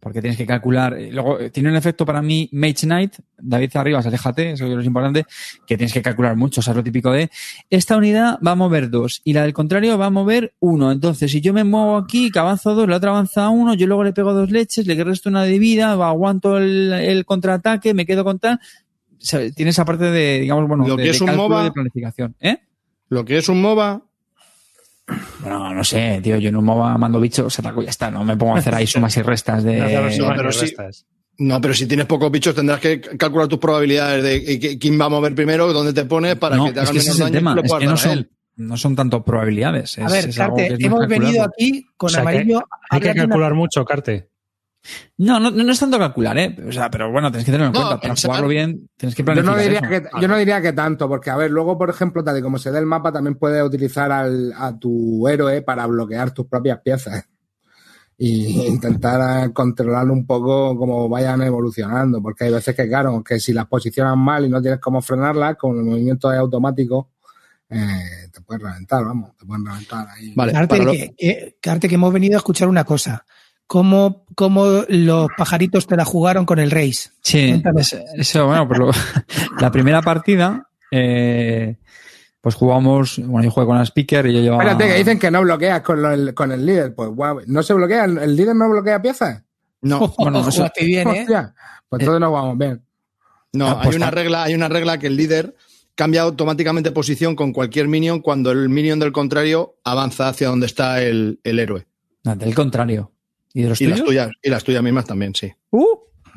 porque tienes que calcular. eh, Luego, eh, tiene un efecto para mí, Mage Knight, David Arribas, aléjate, eso es lo importante, que tienes que calcular mucho, o sea, es lo típico de, esta unidad va a mover dos, y la del contrario va a mover uno. Entonces, si yo me muevo aquí, que avanzo dos, la otra avanza uno, yo luego le pego dos leches, le resto una de vida, aguanto el, el contraataque, me quedo con tal. O sea, tiene esa parte de, digamos, bueno, Lo que de es un MOBA- de planificación. ¿Eh? Lo que es un MOBA. Bueno, no sé, tío, yo en un MOBA mando bichos, ataco y ya está, no me pongo a hacer ahí sumas y restas de... No sumas pero ni sí. restas. No, pero si tienes pocos bichos tendrás que calcular tus probabilidades de quién va a mover primero, dónde te pones para no, que te es hagan menos es el daño y tema, es que no a son, él. no son tanto probabilidades. A es- ver, es algo Carte, que es más hemos venido aquí con O sea, amarillo. Hay que calcular mucho, Carte. No, no, no es tanto calcular, ¿eh? O sea, pero bueno, tienes que tenerlo en No, cuenta. Para pensar- jugarlo bien, tienes que Yo no, planificar diría eso. que, yo no diría que tanto, porque a ver, luego, por ejemplo, tal y como se da el mapa, también puedes utilizar al- a tu héroe para bloquear tus propias piezas. Y intentar controlarlo un poco como vayan evolucionando, porque hay veces que, claro, que si las posicionas mal y no tienes cómo frenarlas, con el movimiento es automático, eh, te puedes reventar, vamos, te pueden reventar ahí. Vale, Carte, lo- que, que- Carte, que hemos venido a escuchar una cosa. ¿Cómo, cómo los pajaritos te la jugaron con el Reis? Sí, eso, eso, bueno, pues lo- la primera partida, eh, pues jugamos, bueno, yo jugué con la speaker y yo llevaba... Espérate, que dicen que no bloqueas con, lo- el, con el líder. Pues guau, ¿no se bloquea? ¿El, líder no bloquea piezas? No, Bueno, eso- Jugaste bien, ¿eh? Hostia, pues entonces nos vamos bien. no, Ah, pues hay una está. regla, hay una regla que el líder cambia automáticamente posición con cualquier minion cuando el minion del contrario avanza hacia donde está el, el héroe. No, del contrario. ¿Y de los Y las tuyas, y las tuyas mismas también, sí. Uh,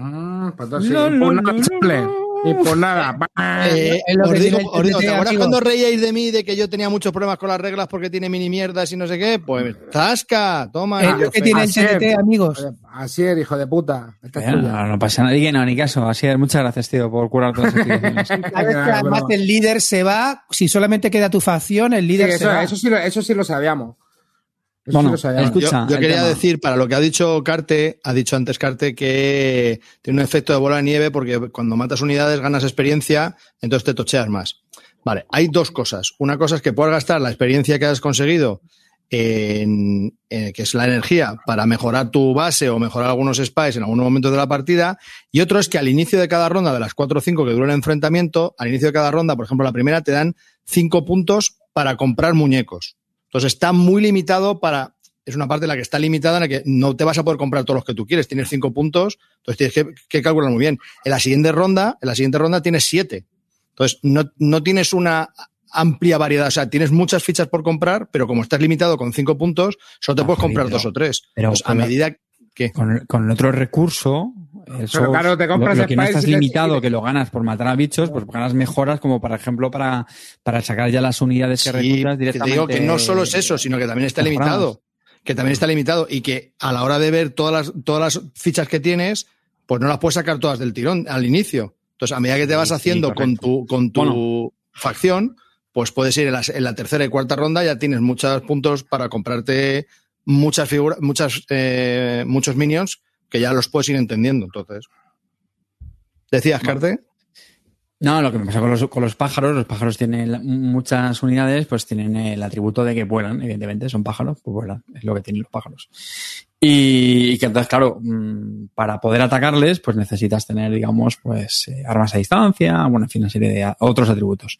Ah, pues sí. No, Y no, no. Y pues nada. Eh, os digo, os digo, ¿te acuerdas cuando reíais de mí de que yo tenía muchos problemas con las reglas porque tiene mini mierdas y no sé qué? Pues ¡zasca! Toma. Es tío, lo que tiene el. TNT, amigos. Así es, hijo de puta. Esta es no, no pasa nada. Y que no, ni caso. Así es, muchas gracias, tío, por curar todas las que además el líder se va, si solamente queda tu facción, el Sí, líder se eso, va. eso sí, lo- eso sí lo sabíamos. Escucha, Yo, quería tema. decir, para lo que ha dicho Carte, ha dicho antes Carte que tiene un efecto de bola de nieve porque cuando matas unidades ganas experiencia, entonces te tocheas más. Vale, hay dos cosas. Una cosa es que puedas gastar la experiencia que has conseguido en, en- que es la energía para mejorar tu base o mejorar algunos spies en algunos momentos de la partida. Y otro es que al inicio de cada ronda de las 4 o 5 que dura el enfrentamiento, al inicio de cada ronda, por ejemplo, la primera te dan 5 puntos para comprar muñecos. Entonces está muy limitado para. Es una parte en la que está limitada en la que no te vas a poder comprar todos los que tú quieres. Tienes cinco puntos, entonces tienes que, que calcular muy bien. En la siguiente ronda, en la siguiente ronda tienes siete. Entonces no, no tienes una amplia variedad. O sea, tienes muchas fichas por comprar, pero como estás limitado con cinco puntos, solo te Ah, puedes comprar pero- dos o tres. pero a medida que. Con, con el otro recurso, eso, Pero claro, te compras lo, lo que no estás limitado, te- que lo ganas por matar a bichos, pues ganas mejoras como, por ejemplo, para, para sacar ya las unidades que Sí, reclutas que te directamente. digo que no solo es eso, sino que también está limitado. Que también está limitado y que a la hora de ver todas las, todas las fichas que tienes, pues no las puedes sacar todas del tirón al inicio. Entonces, a medida que te vas Sí, sí, haciendo con tu, con tu Bueno. facción, pues puedes ir en la, en la tercera y cuarta ronda, ya tienes muchos puntos para comprarte muchas figuras, muchas, eh, muchos minions que ya los puedes ir entendiendo. Entonces, ¿decías, Carte? No, lo que me pasa con los, con los pájaros, los pájaros tienen muchas unidades, pues tienen el atributo de que vuelan, evidentemente, son pájaros, pues vuelan, es lo que tienen los pájaros. Y, y que entonces, claro, mm, para poder atacarles, pues necesitas tener, digamos, pues eh, armas a distancia, bueno, en fin, una serie de otros atributos.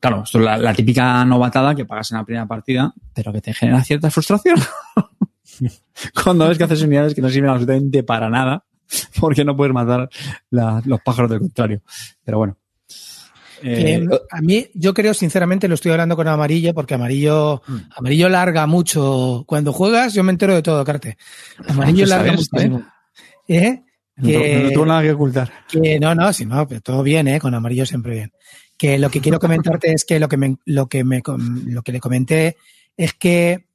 Claro, esto es la, la típica novatada que pagas en la primera partida, pero que te genera cierta frustración. Cuando ves que haces unidades que no sirven absolutamente para nada, porque no puedes matar la- los pájaros del contrario. Pero bueno. Eh, a mí, yo creo, sinceramente, lo estoy hablando con Amarillo, porque Amarillo, Mm. Amarillo larga mucho. Cuando juegas, yo me entero de todo, Carte. Amarillo larga mucho, ¿eh? ¿Eh? no, que- no tengo nada que ocultar. Que no, no, si no, pero todo bien, ¿eh? Con amarillo siempre bien. Que lo que quiero comentarte es que lo que me, lo que me, lo que le comenté es que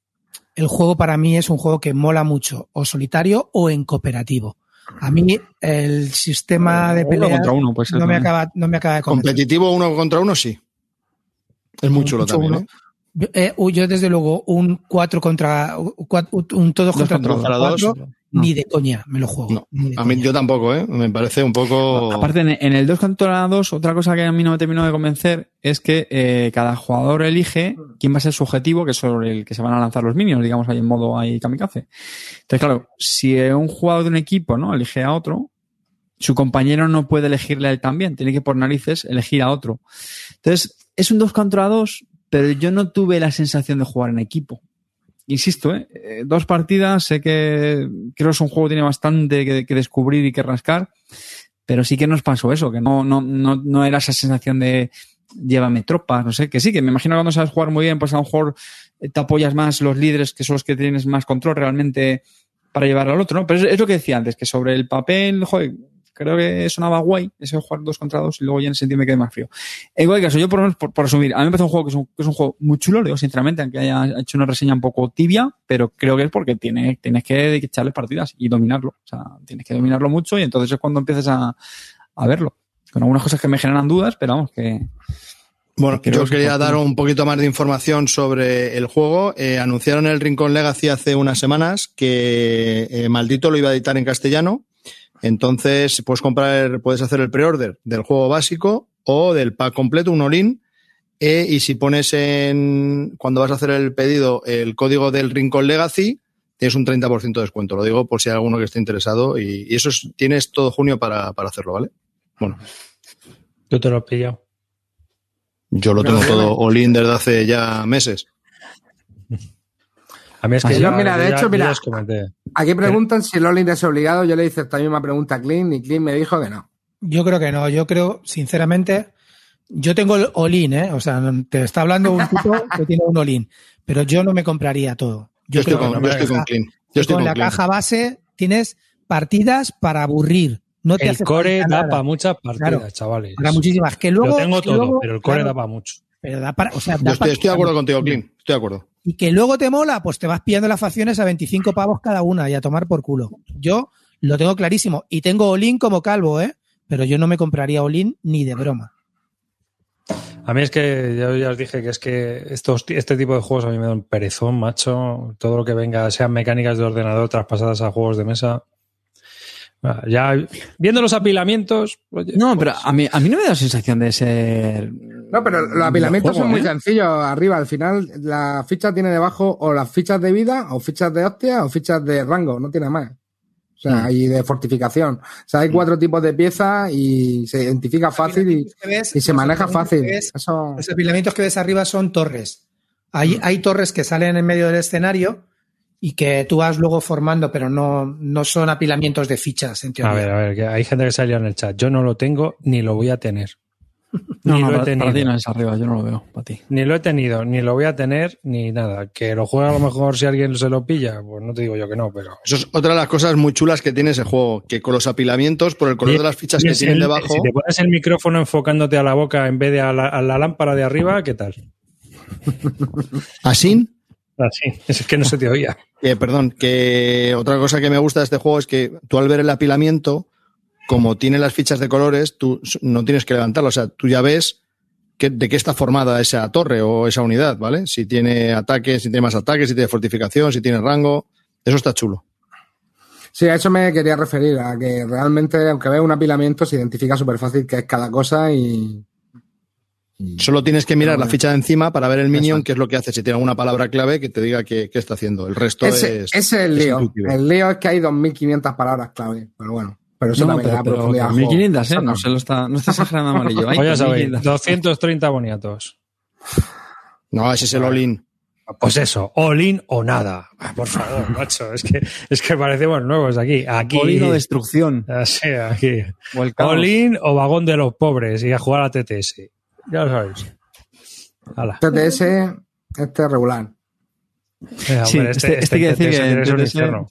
el juego para mí es un juego que mola mucho, o solitario o en cooperativo. A mí el sistema de Uno pelea contra uno, pues, no me acaba, no me acaba de convencer. Competitivo uno contra uno, sí. Es muy chulo Mucho también. uno. ¿eh? Eh, yo desde luego un 4 contra un, un todos Dos contra, contra todos, dos. Ni de coña me lo juego. No, ni de A mí coña. yo tampoco, ¿eh? Me parece un poco... Aparte, en, en el 2 contra 2, otra cosa que a mí no me terminó de convencer es que eh, cada jugador elige quién va a ser su objetivo, que es sobre el que se van a lanzar los minions, digamos, ahí en modo ahí kamikaze. Entonces, claro, si un jugador de un equipo no elige a otro, su compañero no puede elegirle a él también, tiene que por narices elegir a otro. Entonces, es un 2 contra 2, pero yo no tuve la sensación de jugar en equipo. Insisto, ¿eh? Eh, dos partidas, sé que creo que es un juego que tiene bastante que, descubrir y que rascar, pero sí que nos pasó eso, que no, no, no, no era esa sensación de llévame tropas, no sé, que sí, que me imagino cuando sabes jugar muy bien, pues a lo mejor eh, te apoyas más los líderes que son los que tienes más control realmente para llevar al otro, ¿no? Pero es, es lo que decía antes, que sobre el papel, joder, creo que sonaba guay eso de jugar dos contra dos y luego ya en ese sentido me quedé más frío. En cualquier caso, yo por, por, por resumir, a mí me parece un juego que es un, que es un juego muy chulo, lo digo sinceramente, aunque haya hecho una reseña un poco tibia, pero creo que es porque tiene, tienes que echarle partidas y dominarlo. O sea, tienes que dominarlo mucho y entonces es cuando empiezas a, a verlo. Con algunas cosas que me generan dudas, pero vamos, que, Bueno, Creo yo que quería dar un poquito más de información sobre el juego. Eh, anunciaron el Rincón Legacy hace unas semanas que eh, Maldito lo iba a editar en castellano. Entonces puedes comprar, puedes hacer el pre-order del juego básico o del pack completo, un all-in. Eh, y si pones en, cuando vas a hacer el pedido, el código del Rincón Legacy, tienes un 30% de descuento. Lo digo por si hay alguno que esté interesado. Y, y eso es- tienes todo junio para, para hacerlo, ¿vale? Bueno, Yo te lo he pillado. yo lo tengo todo all-in desde hace ya meses. A mí es que yo, mira, de hecho, mira. Aquí preguntan si el all-in es obligado. Yo le hice esta misma pregunta a Clint y Clint me dijo que no. Yo creo que no. Yo creo, sinceramente, yo tengo el all-in, ¿eh? O sea, te está hablando un tipo que tiene un all-in, pero yo no me compraría todo. Yo, estoy creo con, que yo estoy con Yo estoy con con la caja base tienes partidas para aburrir. No te El hace core da para muchas partidas, Claro. chavales. Para muchísimas. Que luego, lo tengo todo, luego- pero el core claro, da para mucho. Pero da para, o sea, Yo da estoy, para- estoy de acuerdo contigo, Clean. Estoy de acuerdo. Y que luego te mola, pues te vas pillando las facciones a 25 pavos cada una y a tomar por culo. Yo lo tengo clarísimo. Y tengo Olin como calvo, ¿eh? Pero yo no me compraría Olin ni de broma. A mí es que yo ya os dije que es que estos, este tipo de juegos a mí me da un perezón, macho. Todo lo que venga, sean mecánicas de ordenador traspasadas a juegos de mesa. Ah, Ya viendo los apilamientos. oye, No, pero pues, a mí, a mí no me da la sensación de ser. No, pero los apilamientos juego, son muy ¿eh? sencillos. Arriba, al final, la ficha tiene debajo o las fichas de vida, o fichas de hostia, o fichas de rango. No tiene más. O sea, y de fortificación. O sea, hay cuatro tipos de piezas y se identifica fácil y, y se maneja fácil. Eso. Los apilamientos que ves arriba son torres. Hay, hay torres que salen en medio del escenario y que tú vas luego formando, pero no, no son apilamientos de fichas, en a ver, a ver, que hay gente que salió en el chat. Yo no lo tengo ni lo voy a tener. No, ni no, lo he tenido. para ti no es arriba, yo no lo veo, para ti. Ni lo he tenido, ni lo voy a tener, ni nada. Que lo juegue a lo mejor si alguien se lo pilla, pues no te digo yo que no, pero. Eso es otra de las cosas muy chulas que tiene ese juego, que con los apilamientos, por el color de las fichas que tienen el- debajo, Si te pones el micrófono enfocándote a la boca en vez de a la, a la lámpara de arriba, ¿qué tal? así, Así, es que no se te oía. perdón, que otra cosa que me gusta de este juego es que tú al ver el apilamiento, como tiene las fichas de colores, tú no tienes que levantarlo, o sea, tú ya ves que- de qué está formada esa torre o esa unidad, ¿vale? Si tiene ataques, si tiene más ataques, si tiene fortificación, si tiene rango, eso está chulo. Sí, a eso me quería referir, a que realmente, aunque vea un apilamiento, se identifica súper fácil qué es cada cosa y. y- Solo tienes que mirar la ficha de encima para ver el minion, qué es lo que hace, si tiene alguna palabra clave que te diga qué, qué está haciendo. El resto Ese, es... ese es el es lío. intuitivo. El lío es que hay 2.500 palabras clave, pero bueno. Pero eso No, también pero, da pero profundidad al juego. 1500, ¿eh? No se lo está, no está exagerando amarillo. Hay sabéis, 1500. 230 boniatos. No, ese es el all-in. Pues eso, all in o nada. Ah, Por favor, macho, es que, es que parecemos nuevos aquí. Aquí. Polino destrucción. Así, aquí. O el caos. All in o vagón de los pobres y a jugar a TTS. Ya lo sabéis. Hala. TTS, este es regular. Eh, Sí, hombre, este, este quiere decir TTS que tiene que un infierno.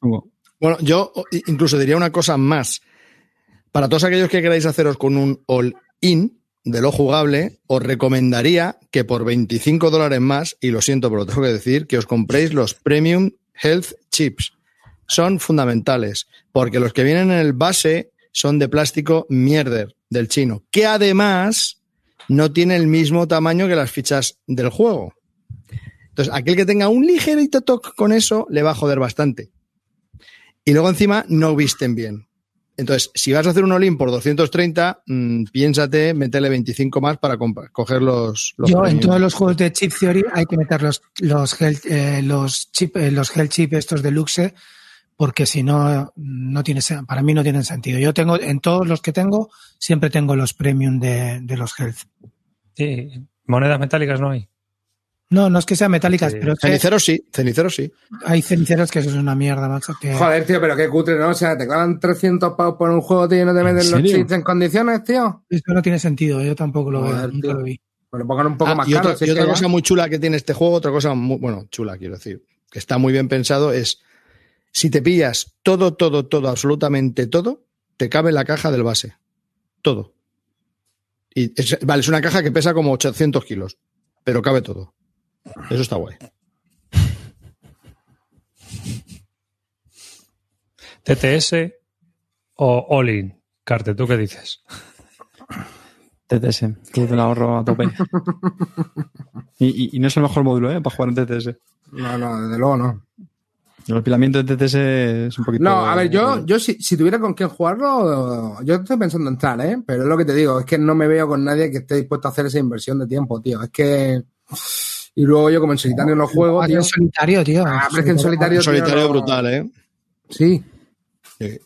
Bueno, yo incluso diría una cosa más. Para todos aquellos que queráis haceros con un all-in de lo jugable, os recomendaría que por 25 dólares más, y lo siento, pero lo tengo que decir, que os compréis los Premium Health Chips. Son fundamentales, porque los que vienen en el base son de plástico mierder del chino, que además no tiene el mismo tamaño que las fichas del juego. Entonces, aquel que tenga un ligerito toque con eso le va a joder bastante. Y luego encima no visten bien. Entonces, si vas a hacer un all por 230, mmm, piénsate meterle 25 más para coger los, los Yo en todos los juegos de Chip Theory hay que meter los, los, gel, eh, los, chip, eh, los gel chip estos de Luxe porque si no, no tiene, para mí no tienen sentido. Yo tengo, en todos los que tengo, siempre tengo los premium de, de los health. Sí, monedas metálicas no hay. No, no es que sean metálicas, sí. pero. Ceniceros sí, ceniceros sí. Hay ceniceros que eso es una mierda, macho. Que... Joder, tío, pero qué cutre, ¿no? O sea, te clavan 300 pavos por un juego, tío, y no te venden los chips en condiciones, tío. Eso no tiene sentido, yo tampoco lo Joder, veo, nunca lo vi. Pero lo pongan un poco ah, más y caro. Otra, si y otra cosa ya... muy chula que tiene este juego, otra cosa muy, bueno, chula, quiero decir, que está muy bien pensado, es si te pillas todo, todo, todo, absolutamente todo, te cabe en la caja del base. Todo. Y es, vale, es una caja que pesa como 800 kilos, pero cabe todo. Eso está guay. TTS o All-in. Carte, ¿tú qué dices? TTS, Club del ahorro a tope. y, y, y, no es el mejor módulo, ¿eh? Para jugar en TTS. No, no, desde luego no. El apilamiento de TTS es un poquito. No, a ver, yo, yo si, si, tuviera con quién jugarlo, yo estoy pensando en entrar, ¿eh? Pero es lo que te digo, es que no me veo con nadie que esté dispuesto a hacer esa inversión de tiempo, tío. Es que. Y luego yo, como en solitario no juego. Tío. En solitario, tío. Ah, pero es que en solitario. En solitario tío, no... brutal, ¿eh? Sí. sí.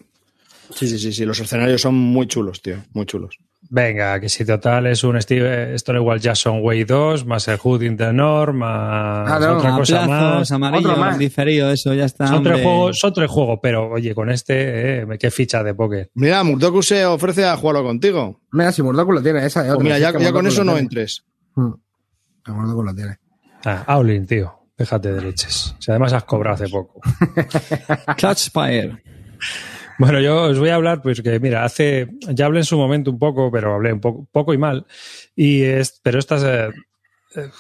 Sí, sí, sí, sí. Los escenarios son muy chulos, tío. Muy chulos. Venga, que si total es un Steve, Stonewall Jackson Way 2, más el Hood in the North, más ah, no, otra cosa más. amarillo, más. diferido, eso ya está. Son tres, juegos, son tres juegos, pero oye, con este, eh, qué ficha de póker. Mira, Murdoku se ofrece a jugarlo contigo. Mira, si Murdoku lo tiene, esa. Pues mira, ya, ya con eso no entres. Hmm. Murdoku lo tiene. Ah, Aulin, tío. Déjate de leches. Si además has cobrado hace poco. Clutchspire. Bueno, yo os voy a hablar, pues que mira, hace, ya hablé en su momento un poco, pero hablé un poco, poco y mal. Y es, pero estas eh,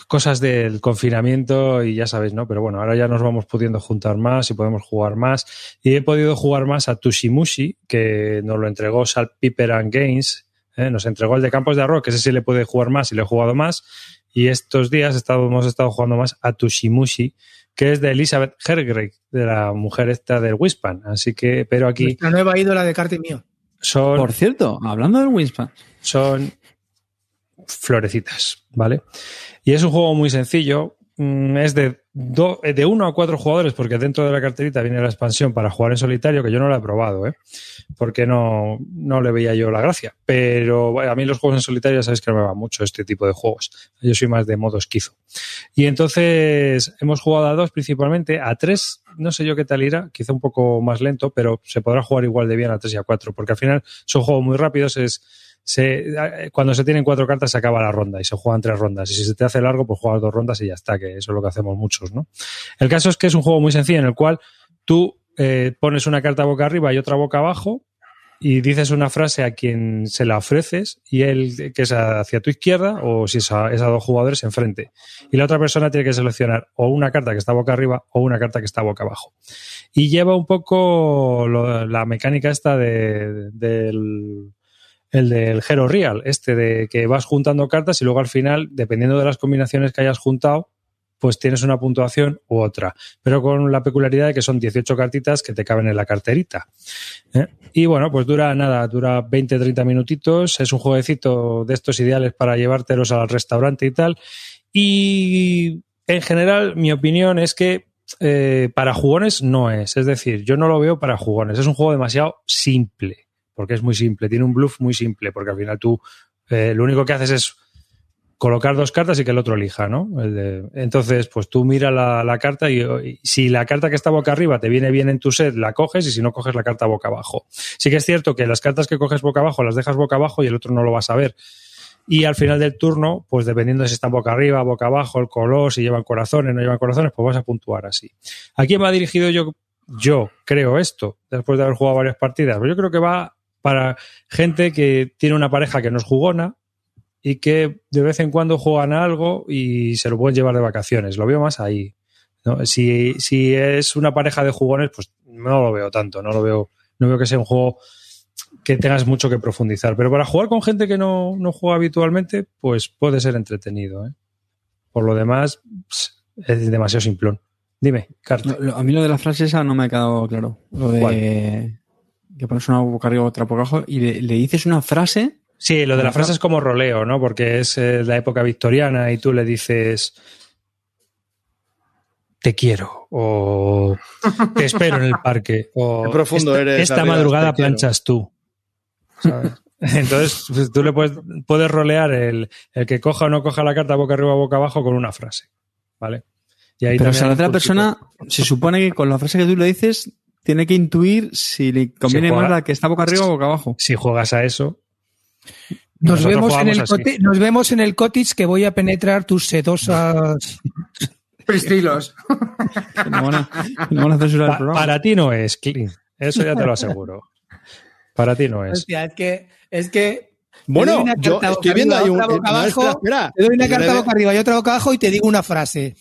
cosas del confinamiento y ya sabéis, ¿no? Pero bueno, ahora ya nos vamos pudiendo juntar más y podemos jugar más. Y he podido jugar más a Tushimushi, que nos lo entregó Saltpeter and Games. ¿eh? Nos entregó el de Campos de Arroz, que ese sí le puede jugar más y le he jugado más. Y estos días hemos estado jugando más a Tushimushi, que es de Elizabeth Hergrave, de la mujer esta del Wispan. Así que, pero aquí. La nueva ídola de Carte mío. Son, Por cierto, hablando del Wispan. Son florecitas, ¿vale? Y es un juego muy sencillo. Es de, do, de uno a cuatro jugadores, porque dentro de la carterita viene la expansión para jugar en solitario, que yo no la he probado, ¿eh? Porque no, no le veía yo la gracia. Pero a mí los juegos en solitario ya sabéis que no me va mucho este tipo de juegos. Yo soy más de modo esquizo. Y entonces hemos jugado a dos principalmente, a tres, no sé yo qué tal irá, quizá un poco más lento, pero se podrá jugar igual de bien a tres y a cuatro, porque al final son juegos muy rápidos, es se, cuando se tienen cuatro cartas se acaba la ronda y se juegan tres rondas. Y si se te hace largo, pues juegas dos rondas y ya está, que eso es lo que hacemos muchos, ¿no? El caso es que es un juego muy sencillo en el cual tú eh, pones una carta boca arriba y otra boca abajo y dices una frase a quien se la ofreces y él que es hacia tu izquierda o si es a, dos jugadores enfrente. Y la otra persona tiene que seleccionar o una carta que está boca arriba o una carta que está boca abajo. Y lleva un poco la mecánica esta de, del el del Hero Real, este de que vas juntando cartas y luego al final, dependiendo de las combinaciones que hayas juntado, pues tienes una puntuación u otra. Pero con la peculiaridad de que son 18 cartitas que te caben en la carterita. ¿Eh? Y bueno, pues dura nada, dura 20-30 minutitos. Es un jueguecito de estos ideales para llevártelos al restaurante y tal. Y en general, mi opinión es que eh, para jugones no es. Es decir, yo no lo veo para jugones. Es un juego demasiado simple porque es muy simple, tiene un bluff muy simple, porque al final tú eh, lo único que haces es colocar dos cartas y que el otro elija, ¿no? Entonces, pues tú mira la, carta y, y, si la carta que está boca arriba te viene bien en tu set, la coges y si no, coges la carta boca abajo. Sí que es cierto que las cartas que coges boca abajo las dejas boca abajo y el otro no lo va a saber. Y al final del turno, pues dependiendo de si están boca arriba, boca abajo, el color, si llevan corazones, no llevan corazones, pues vas a puntuar así. ¿A quién va dirigido yo? Yo creo esto, después de haber jugado varias partidas. Pues yo creo que va para gente que tiene una pareja que no es jugona y que de vez en cuando juegan a algo y se lo pueden llevar de vacaciones. Lo veo más ahí. ¿no? Si, si es una pareja de jugones, pues no lo veo tanto, no lo veo, no veo que sea un juego que tengas mucho que profundizar. Pero para jugar con gente que no, no juega habitualmente, pues puede ser entretenido. ¿eh? Por lo demás, es demasiado simplón. Dime, lo- a mí lo de la frase esa no me ha quedado claro. Lo de que pones una boca arriba otra boca abajo y le, le dices una frase. Sí, lo de la frase es como roleo, ¿no? Porque es eh, la época victoriana y tú le dices te quiero o te espero en el parque o Qué profundo esta, eres, esta madrugada planchas tú. ¿sabes? Entonces pues, tú le puedes, puedes rolear el, el que coja o no coja la carta boca arriba o boca abajo con una frase, ¿vale? Y ahí Pero o sea, la otra persona se supone que con la frase que tú le dices tiene que intuir si le conviene juega- más la que está boca arriba o boca abajo. si juegas a eso, Nos vemos, en el coti- nos vemos en el cottage que voy a penetrar tus sedosas. Pistilos. Que No van a, que no van a censurar el pa- programa. para ti no es, Clint. Eso ya te lo aseguro. Para ti no es. Hostia, es que, es que Bueno, yo estoy viendo ahí un. boca no, abajo, espera, espera. te doy una Yo carta boca arriba y otra boca abajo y te digo una frase.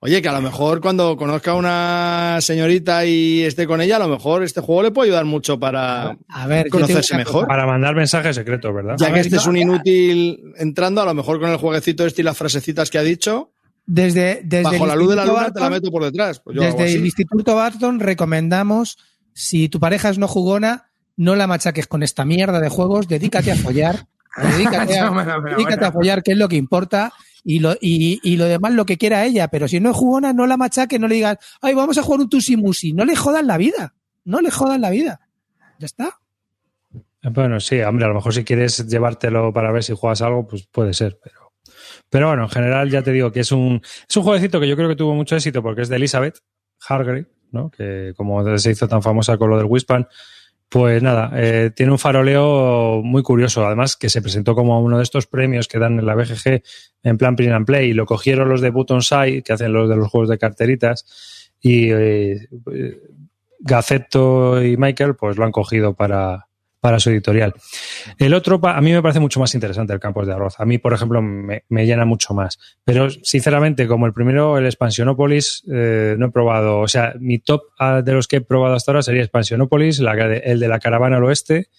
Oye, que a lo mejor cuando conozca a una señorita y esté con ella, a lo mejor este juego le puede ayudar mucho para. A ver, Conocerse mejor. Para mandar mensajes secretos, ¿verdad? Ya A que ver, este no, es un inútil entrando, a lo mejor con el jueguecito este y las frasecitas que ha dicho, Desde, desde bajo el la luz de la Instituto luna te la meto por detrás. Pues Desde el Instituto Barton recomendamos, si tu pareja es no jugona, no la machaques con esta mierda de juegos, dedícate a follar. Dedícate a, Bueno, bueno, dedícate bueno. a follar, que es lo que importa, y lo, y, y lo demás lo que quiera ella. Pero si no es jugona, no la machaques, no le digas, ay, vamos a jugar un tusimusi. No le jodan la vida. No le jodan la vida. Ya está. Bueno, sí, hombre, a lo mejor si quieres llevártelo para ver si juegas algo, pues puede ser, pero. Pero bueno, en general ya te digo que es un, es un jueguecito que yo creo que tuvo mucho éxito porque es de Elizabeth Hargrave, ¿no? Que como se hizo tan famosa con lo del Wispan, pues nada, eh, tiene un faroleo muy curioso. Además, que se presentó como uno de estos premios que dan en la BGG en plan print and play y lo cogieron los de Buttonside, que hacen los de los juegos de carteritas, y eh, Gaceto y Michael, pues lo han cogido para, para su editorial. El otro, a mí me parece mucho más interesante el Campos de Arroz. A mí, por ejemplo, me, me llena mucho más. Pero, sinceramente, como el primero, el Expansionopolis, eh, no he probado. O sea, mi top ah, de los que he probado hasta ahora sería Expansionopolis, la, de- el de la caravana al oeste,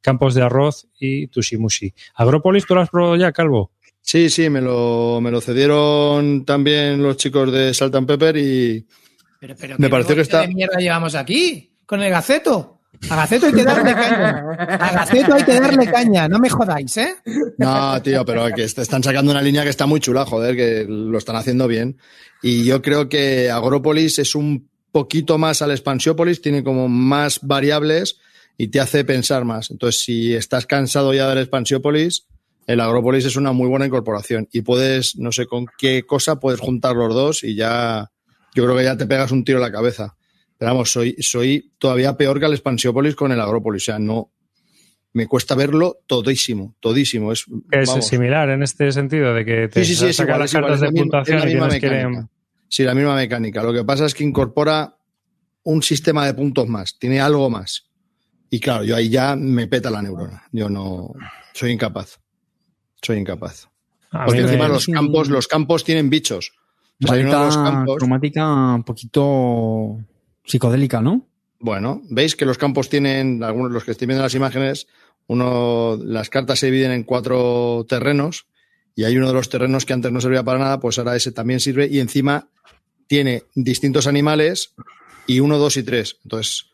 Campos de Arroz y Tushimushi. Agropolis, ¿tú lo has probado ya, Calvo? Sí, sí, me lo, me lo cedieron también los chicos de Salt and Pepper y Pero, pero Me ¿qué pareció que está- de mierda llevamos aquí? Con el gaceto. A Gaceto hay que darle caña. A Gaceto hay que darle caña. No me jodáis, ¿eh? No, tío, pero que est- están sacando una línea que está muy chula, joder, que lo están haciendo bien. Y yo creo que Agropolis es un poquito más al Expansiópolis, tiene como más variables y te hace pensar más. Entonces, si estás cansado ya del Expansiópolis, el Agropolis es una muy buena incorporación. Y puedes, no sé con qué cosa, puedes juntar los dos y ya, yo creo que ya te pegas un tiro en la cabeza. Pero vamos, soy, soy todavía peor que el Expansiópolis con el Agropolis. O sea, no, me cuesta verlo todísimo, todísimo. Es, Es vamos. similar en este sentido, de que te Sí, sí, sí, sacan igual, las igual, cartas de misma- puntuación es la y misma tienes. Sí, la misma mecánica. Lo que pasa es que incorpora un sistema de puntos más, tiene algo más. Y claro, yo ahí ya me peta la neurona. Yo no soy incapaz. Soy incapaz. A Porque me- encima los campos, los campos tienen bichos. O sea, hay uno de los campos. cromática un poquito psicodélica, ¿no? Bueno, veis que los campos tienen, algunos los que estoy viendo en las imágenes, uno, las cartas se dividen en cuatro terrenos y hay uno de los terrenos que antes no servía para nada, pues ahora ese también sirve y encima tiene distintos animales y uno, dos y tres. Entonces,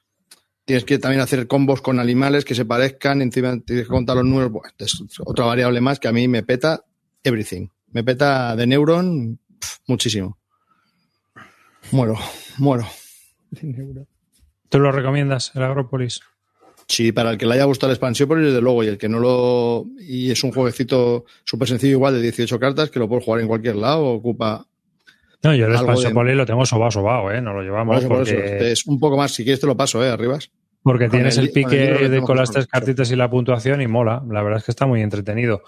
tienes que también hacer combos con animales que se parezcan, encima tienes que contar los números. Bueno, es otra variable más que a mí me peta everything. Me peta de Neuron muchísimo. Muero, muero. ¿Tú lo recomiendas, el Agropolis? Sí, para el que le haya gustado el expansión, pues desde luego, y el que no lo. Y es un jueguecito súper sencillo, igual de 18 cartas, que lo puedes jugar en cualquier lado, ocupa. No, yo el Algo de- lo tengo sobao, sobao, ¿eh? No lo Por llevamos por porque... eso. Es un poco más, si quieres te lo paso, ¿eh? Arribas. Porque Con tienes el el, li- con el libro pique que de con las tres cartitas y la puntuación y mola. La verdad es que está muy entretenido.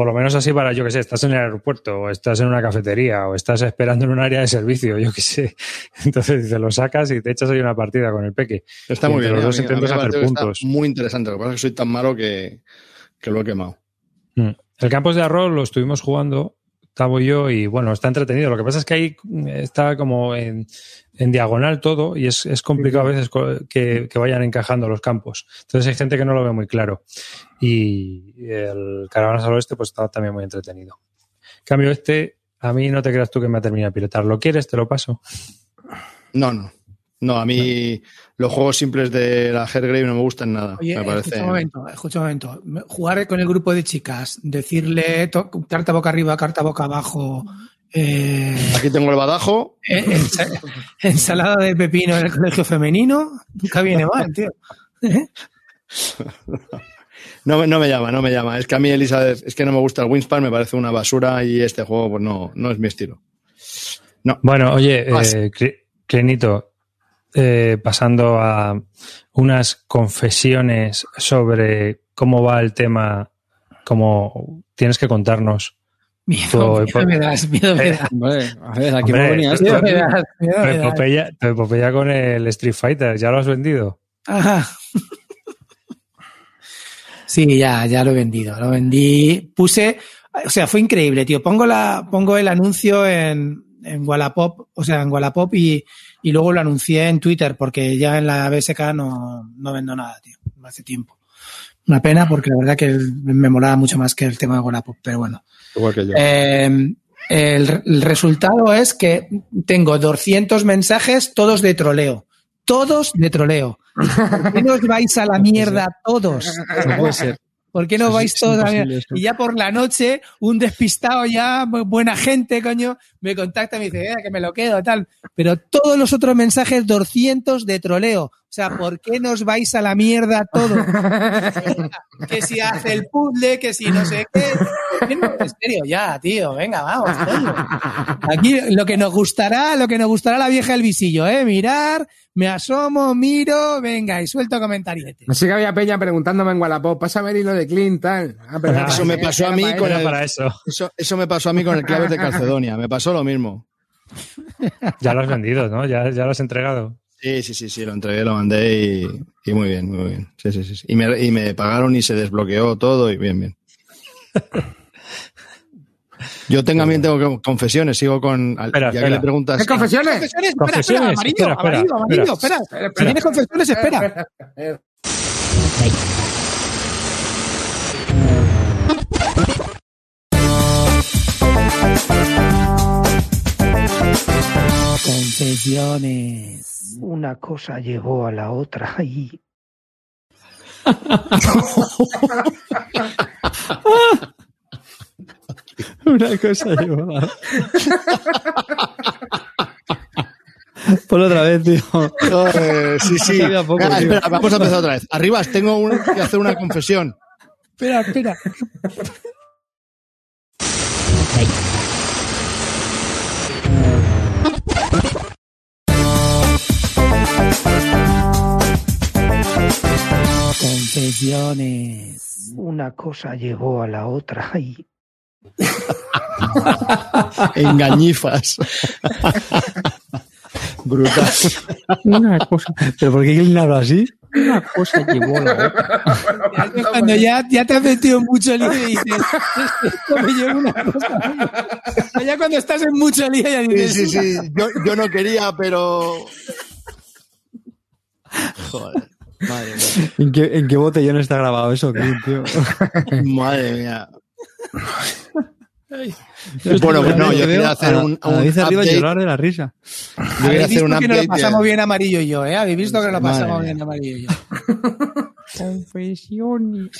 Por lo menos así para, yo que sé, estás en el aeropuerto o estás en una cafetería o estás esperando en un área de servicio, yo que sé. Entonces te lo sacas y te echas ahí una partida con el peque. Está Y muy bien. los dos intentas hacer puntos. Muy interesante. Lo que pasa es que soy tan malo que, que lo he quemado. Mm. El Campos de Arroz lo estuvimos jugando, Tavo y yo, y bueno, está entretenido. Lo que pasa es que ahí mm, está como en, en diagonal todo y es, es complicado a veces que, que vayan encajando los campos. Entonces hay gente que no lo ve muy claro. Y el Caravanas al Oeste pues está también muy entretenido. En cambio, este A mí no te creas tú que me ha terminado de pilotar. ¿Lo quieres? Te lo paso. No, no. No, a mí los juegos simples de la Hergrave no me gustan nada. Oye, me parece. escucha un momento, escucha un momento. Jugar con el grupo de chicas, decirle to- carta boca arriba, carta boca abajo, eh, Aquí tengo el badajo. eh, ensa- ensalada de pepino en el colegio femenino, nunca viene mal, tío. No, me- no me llama, no me llama. Es que a mí, Elizabeth, es que no me gusta el Wingspan, me parece una basura y este juego, pues no, no es mi estilo. Bueno, oye, eh, Clenito, eh, pasando a unas confesiones sobre cómo va el tema, como tienes que contarnos. Miedo, Tu miedo me das, miedo me Eh, das. Hombre, a ver, aquí Hombre, venía esto-. Miedo me das, miedo Tu me das. epopeya, tu epopeya con el Street Fighter, ¿ya lo has vendido? Ajá. Sí, ya, ya lo he vendido. Lo vendí. Puse, o sea, fue increíble, tío. Pongo la, pongo el anuncio en, en Wallapop, o sea, en Wallapop y, y luego lo anuncié en Twitter porque ya en la BSK no, no vendo nada, tío. Hace tiempo. Una pena porque la verdad que me molaba mucho más que el tema de Wallapop, pero bueno. Igual que yo. Eh, el, el resultado es que tengo 200 mensajes, todos de troleo. Todos de troleo. ¿Por qué no os vais a la mierda todos? No puede ser. ¿Por qué no vais todos a la mierda? Y ya por la noche, un despistado ya, bu- buena gente, coño, me contacta y me dice, "Eh, que me lo quedo, tal. Pero todos los otros mensajes, 200 de troleo. O sea, ¿por qué nos vais a la mierda todos? que si hace el puzzle, que si no sé qué. ¿Por qué no? En serio, ya, tío, venga, vamos. coño. Aquí lo que nos gustará, lo que nos gustará la vieja del visillo, ¿eh? Mirar, me asomo, miro, venga, y suelto comentariete. Así que había Peña preguntándome en Wallapop, pásame el hilo de Clint, tal. Ah, pero Eso me pasó a mí con el- para eso. Eso, eso me pasó a mí con el claves de Calcedonia. Me pasó lo mismo. Ya lo has vendido, ¿no? Ya, ya lo has entregado. Sí, sí, sí, sí, lo entregué, lo mandé y, y muy bien, muy bien. Sí, sí, sí. sí. Y, me, y me pagaron y se desbloqueó todo y bien, bien. Yo tengo, también tengo confesiones, sigo con... Espera, ya que le preguntas... ¿Qué confesiones? Confesiones, espera, Confesiones, espera, amarillo, espera, espera, amarillo, amarillo, espera. Si tienes confesiones, espera. Confesiones. Una cosa llevó a la otra y Una cosa lleva a la- Ponlo otra vez, tío. Joder, sí, sí. Poco, Ah, espera, vamos a empezar otra vez. Arribas, tengo un- que hacer una confesión. Espera, espera. Confesiones. una cosa llevó a la otra y Engañifas. Brutal. Una cosa. ¿Pero por qué Glenn habla así? Una cosa llevó a la otra. Ya es Cuando ya, ya te has metido en mucho lío y dices, esto me lleva una cosa. Ya cuando estás en mucho lío ya Sí, dices, sí, sí. Yo, yo no quería, pero... Joder. Madre mía. ¿En qué, ¿En qué botellón está grabado eso, tío? Madre mía. Bueno, pues no, yo quería hacer un, A un arriba update. llorar de la risa. Yo quería Habéis hacer un visto que nos lo pasamos de- bien amarillo y yo, ¿eh? Habéis visto que nos lo pasamos bien amarillo y yo. Confesiones.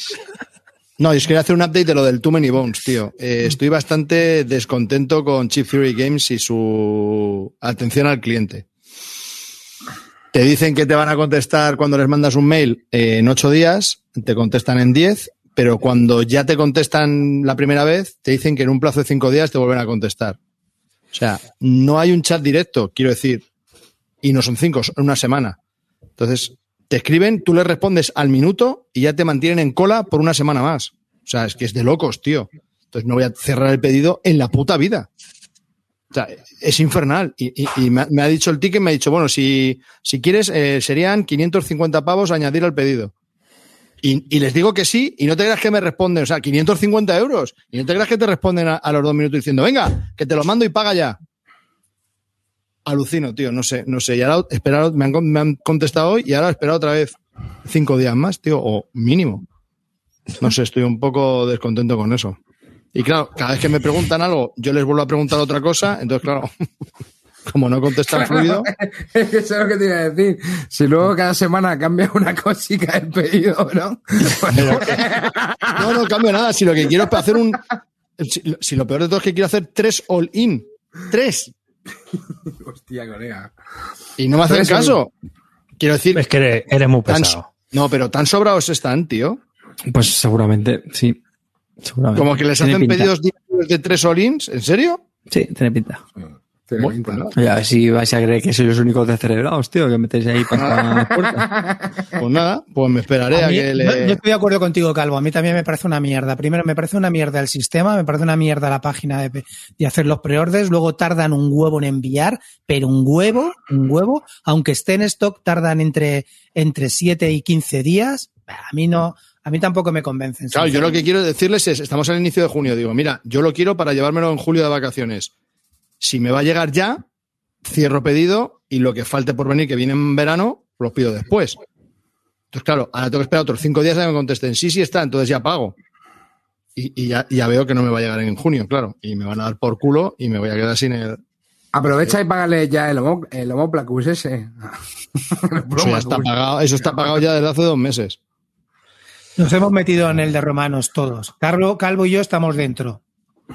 No, yo quería hacer un update de lo del Too Many Bones, tío. Eh, estoy bastante descontento con Chip Theory Games y su atención al cliente. Te dicen que te van a contestar cuando les mandas un mail eh, en ocho días, te contestan en diez, pero cuando ya te contestan la primera vez, te dicen que en un plazo de cinco días te vuelven a contestar. O sea, no hay un chat directo, quiero decir, y no son cinco, son una semana. Entonces, te escriben, tú les respondes al minuto y ya te mantienen en cola por una semana más. O sea, es que es de locos, tío. Entonces no voy a cerrar el pedido en la puta vida. O sea, es infernal. Y, y- y me, ha, me ha dicho el ticket, me ha dicho, bueno, si, si quieres, eh, serían 550 pavos añadir al pedido. Y, les digo que sí, y no te creas que me responden, o sea, 550 euros. Y no te creas que te responden a, los dos minutos diciendo, venga, que te lo mando y paga ya. Alucino, tío, no sé, no sé. Y ahora me han, me han contestado hoy y ahora esperar otra vez cinco días más, tío, o mínimo. No sé, estoy un poco descontento con eso. Y claro, cada vez que me preguntan algo, yo les vuelvo a preguntar otra cosa, entonces claro, como no contestan fluido, Es que eso es lo que te iba a decir. Si luego cada semana cambia una cosica el pedido, ¿no? no, no cambio nada, si lo que quiero es hacer un, si, si lo peor de todo es que quiero hacer tres all-in, tres, Hostia, colega. y no me hacen caso. Quiero decir, Es que eres, eres muy tan- pesado. no, pero tan sobrados están, tío. Pues seguramente, sí. Seguramente. Como que les Tiene hacen pinta. pedidos diarios de tres all-ins, ¿en serio? Sí, tiene pinta. Tiene Oye, a ver si vais a creer que sois los únicos descerebrados, tío, que metéis ahí para las puertas. Pues nada, pues me esperaré A que yo, le... yo estoy de acuerdo contigo, Calvo. A mí también me parece una mierda. Primero, me parece una mierda el sistema, me parece una mierda la página de, de hacer los preorders. Luego tardan un huevo en enviar, pero un huevo, un huevo, aunque esté en stock, tardan entre, entre 7 y 15 días. A mí no, a mí tampoco me convencen. Claro, yo lo que quiero decirles es, estamos al inicio de junio, digo, mira, yo lo quiero para llevármelo en julio de vacaciones. Si me va a llegar ya, cierro pedido y lo que falte por venir, que viene en verano, lo pido después. Entonces, claro, ahora tengo que esperar otros cinco días a que me contesten, sí, sí está, entonces ya pago. Y, y ya, ya veo que no me va a llegar en junio, claro. Y me van a dar por culo y me voy a quedar sin el... Aprovecha y págale ya el, homo, el Homoplacus ese. Eso ya está pagado, eso está pagado ya desde hace dos meses. Nos hemos metido en el de romanos todos. Carlo, Calvo y yo estamos dentro.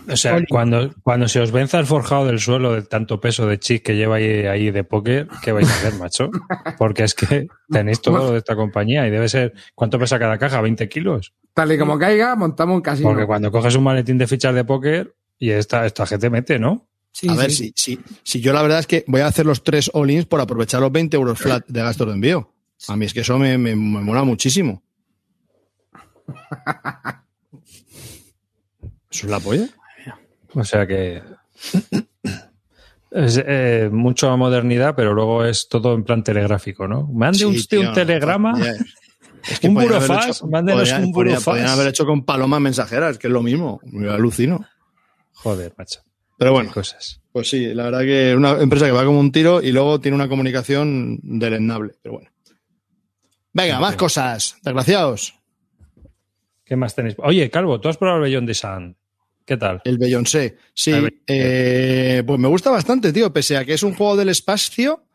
O sea, Oli. cuando, cuando se os venza el forjado del suelo de tanto peso de chip que lleva ahí, ahí de póker, ¿qué vais a hacer, macho? Porque es que tenéis todo de esta compañía y debe ser. ¿Cuánto pesa cada caja? ¿20 kilos? Tal y como caiga, montamos un casino. Porque cuando coges un maletín de fichas de póker y esta, esta gente mete, ¿no? Sí, a ver, sí. si, si, si yo la verdad es que voy a hacer los tres all-ins por aprovechar los 20 euros flat de gastos de envío. A mí es que eso me, me, me mola muchísimo. ¿Eso es la polla? O sea que. Es eh, mucho modernidad, pero luego es todo en plan telegráfico, ¿no? Mande Sí, usted tío, un telegrama. podría- es Un podrían haberlo burofax, mándenos un burofax. Podrían haber hecho con palomas mensajeras, que es lo mismo. Me alucino. Joder, macho. Pero bueno, cosas. pues sí, la verdad que es una empresa que va como un tiro y luego tiene una comunicación deleznable. Pero bueno. Venga, más cosas. Desgraciados. ¿Qué más tenéis? Oye, Calvo, ¿tú has probado el Beyond the Sun? ¿Qué tal? El Beyoncé. Sí, El eh, pues me gusta bastante, tío, pese a que es un juego del espacio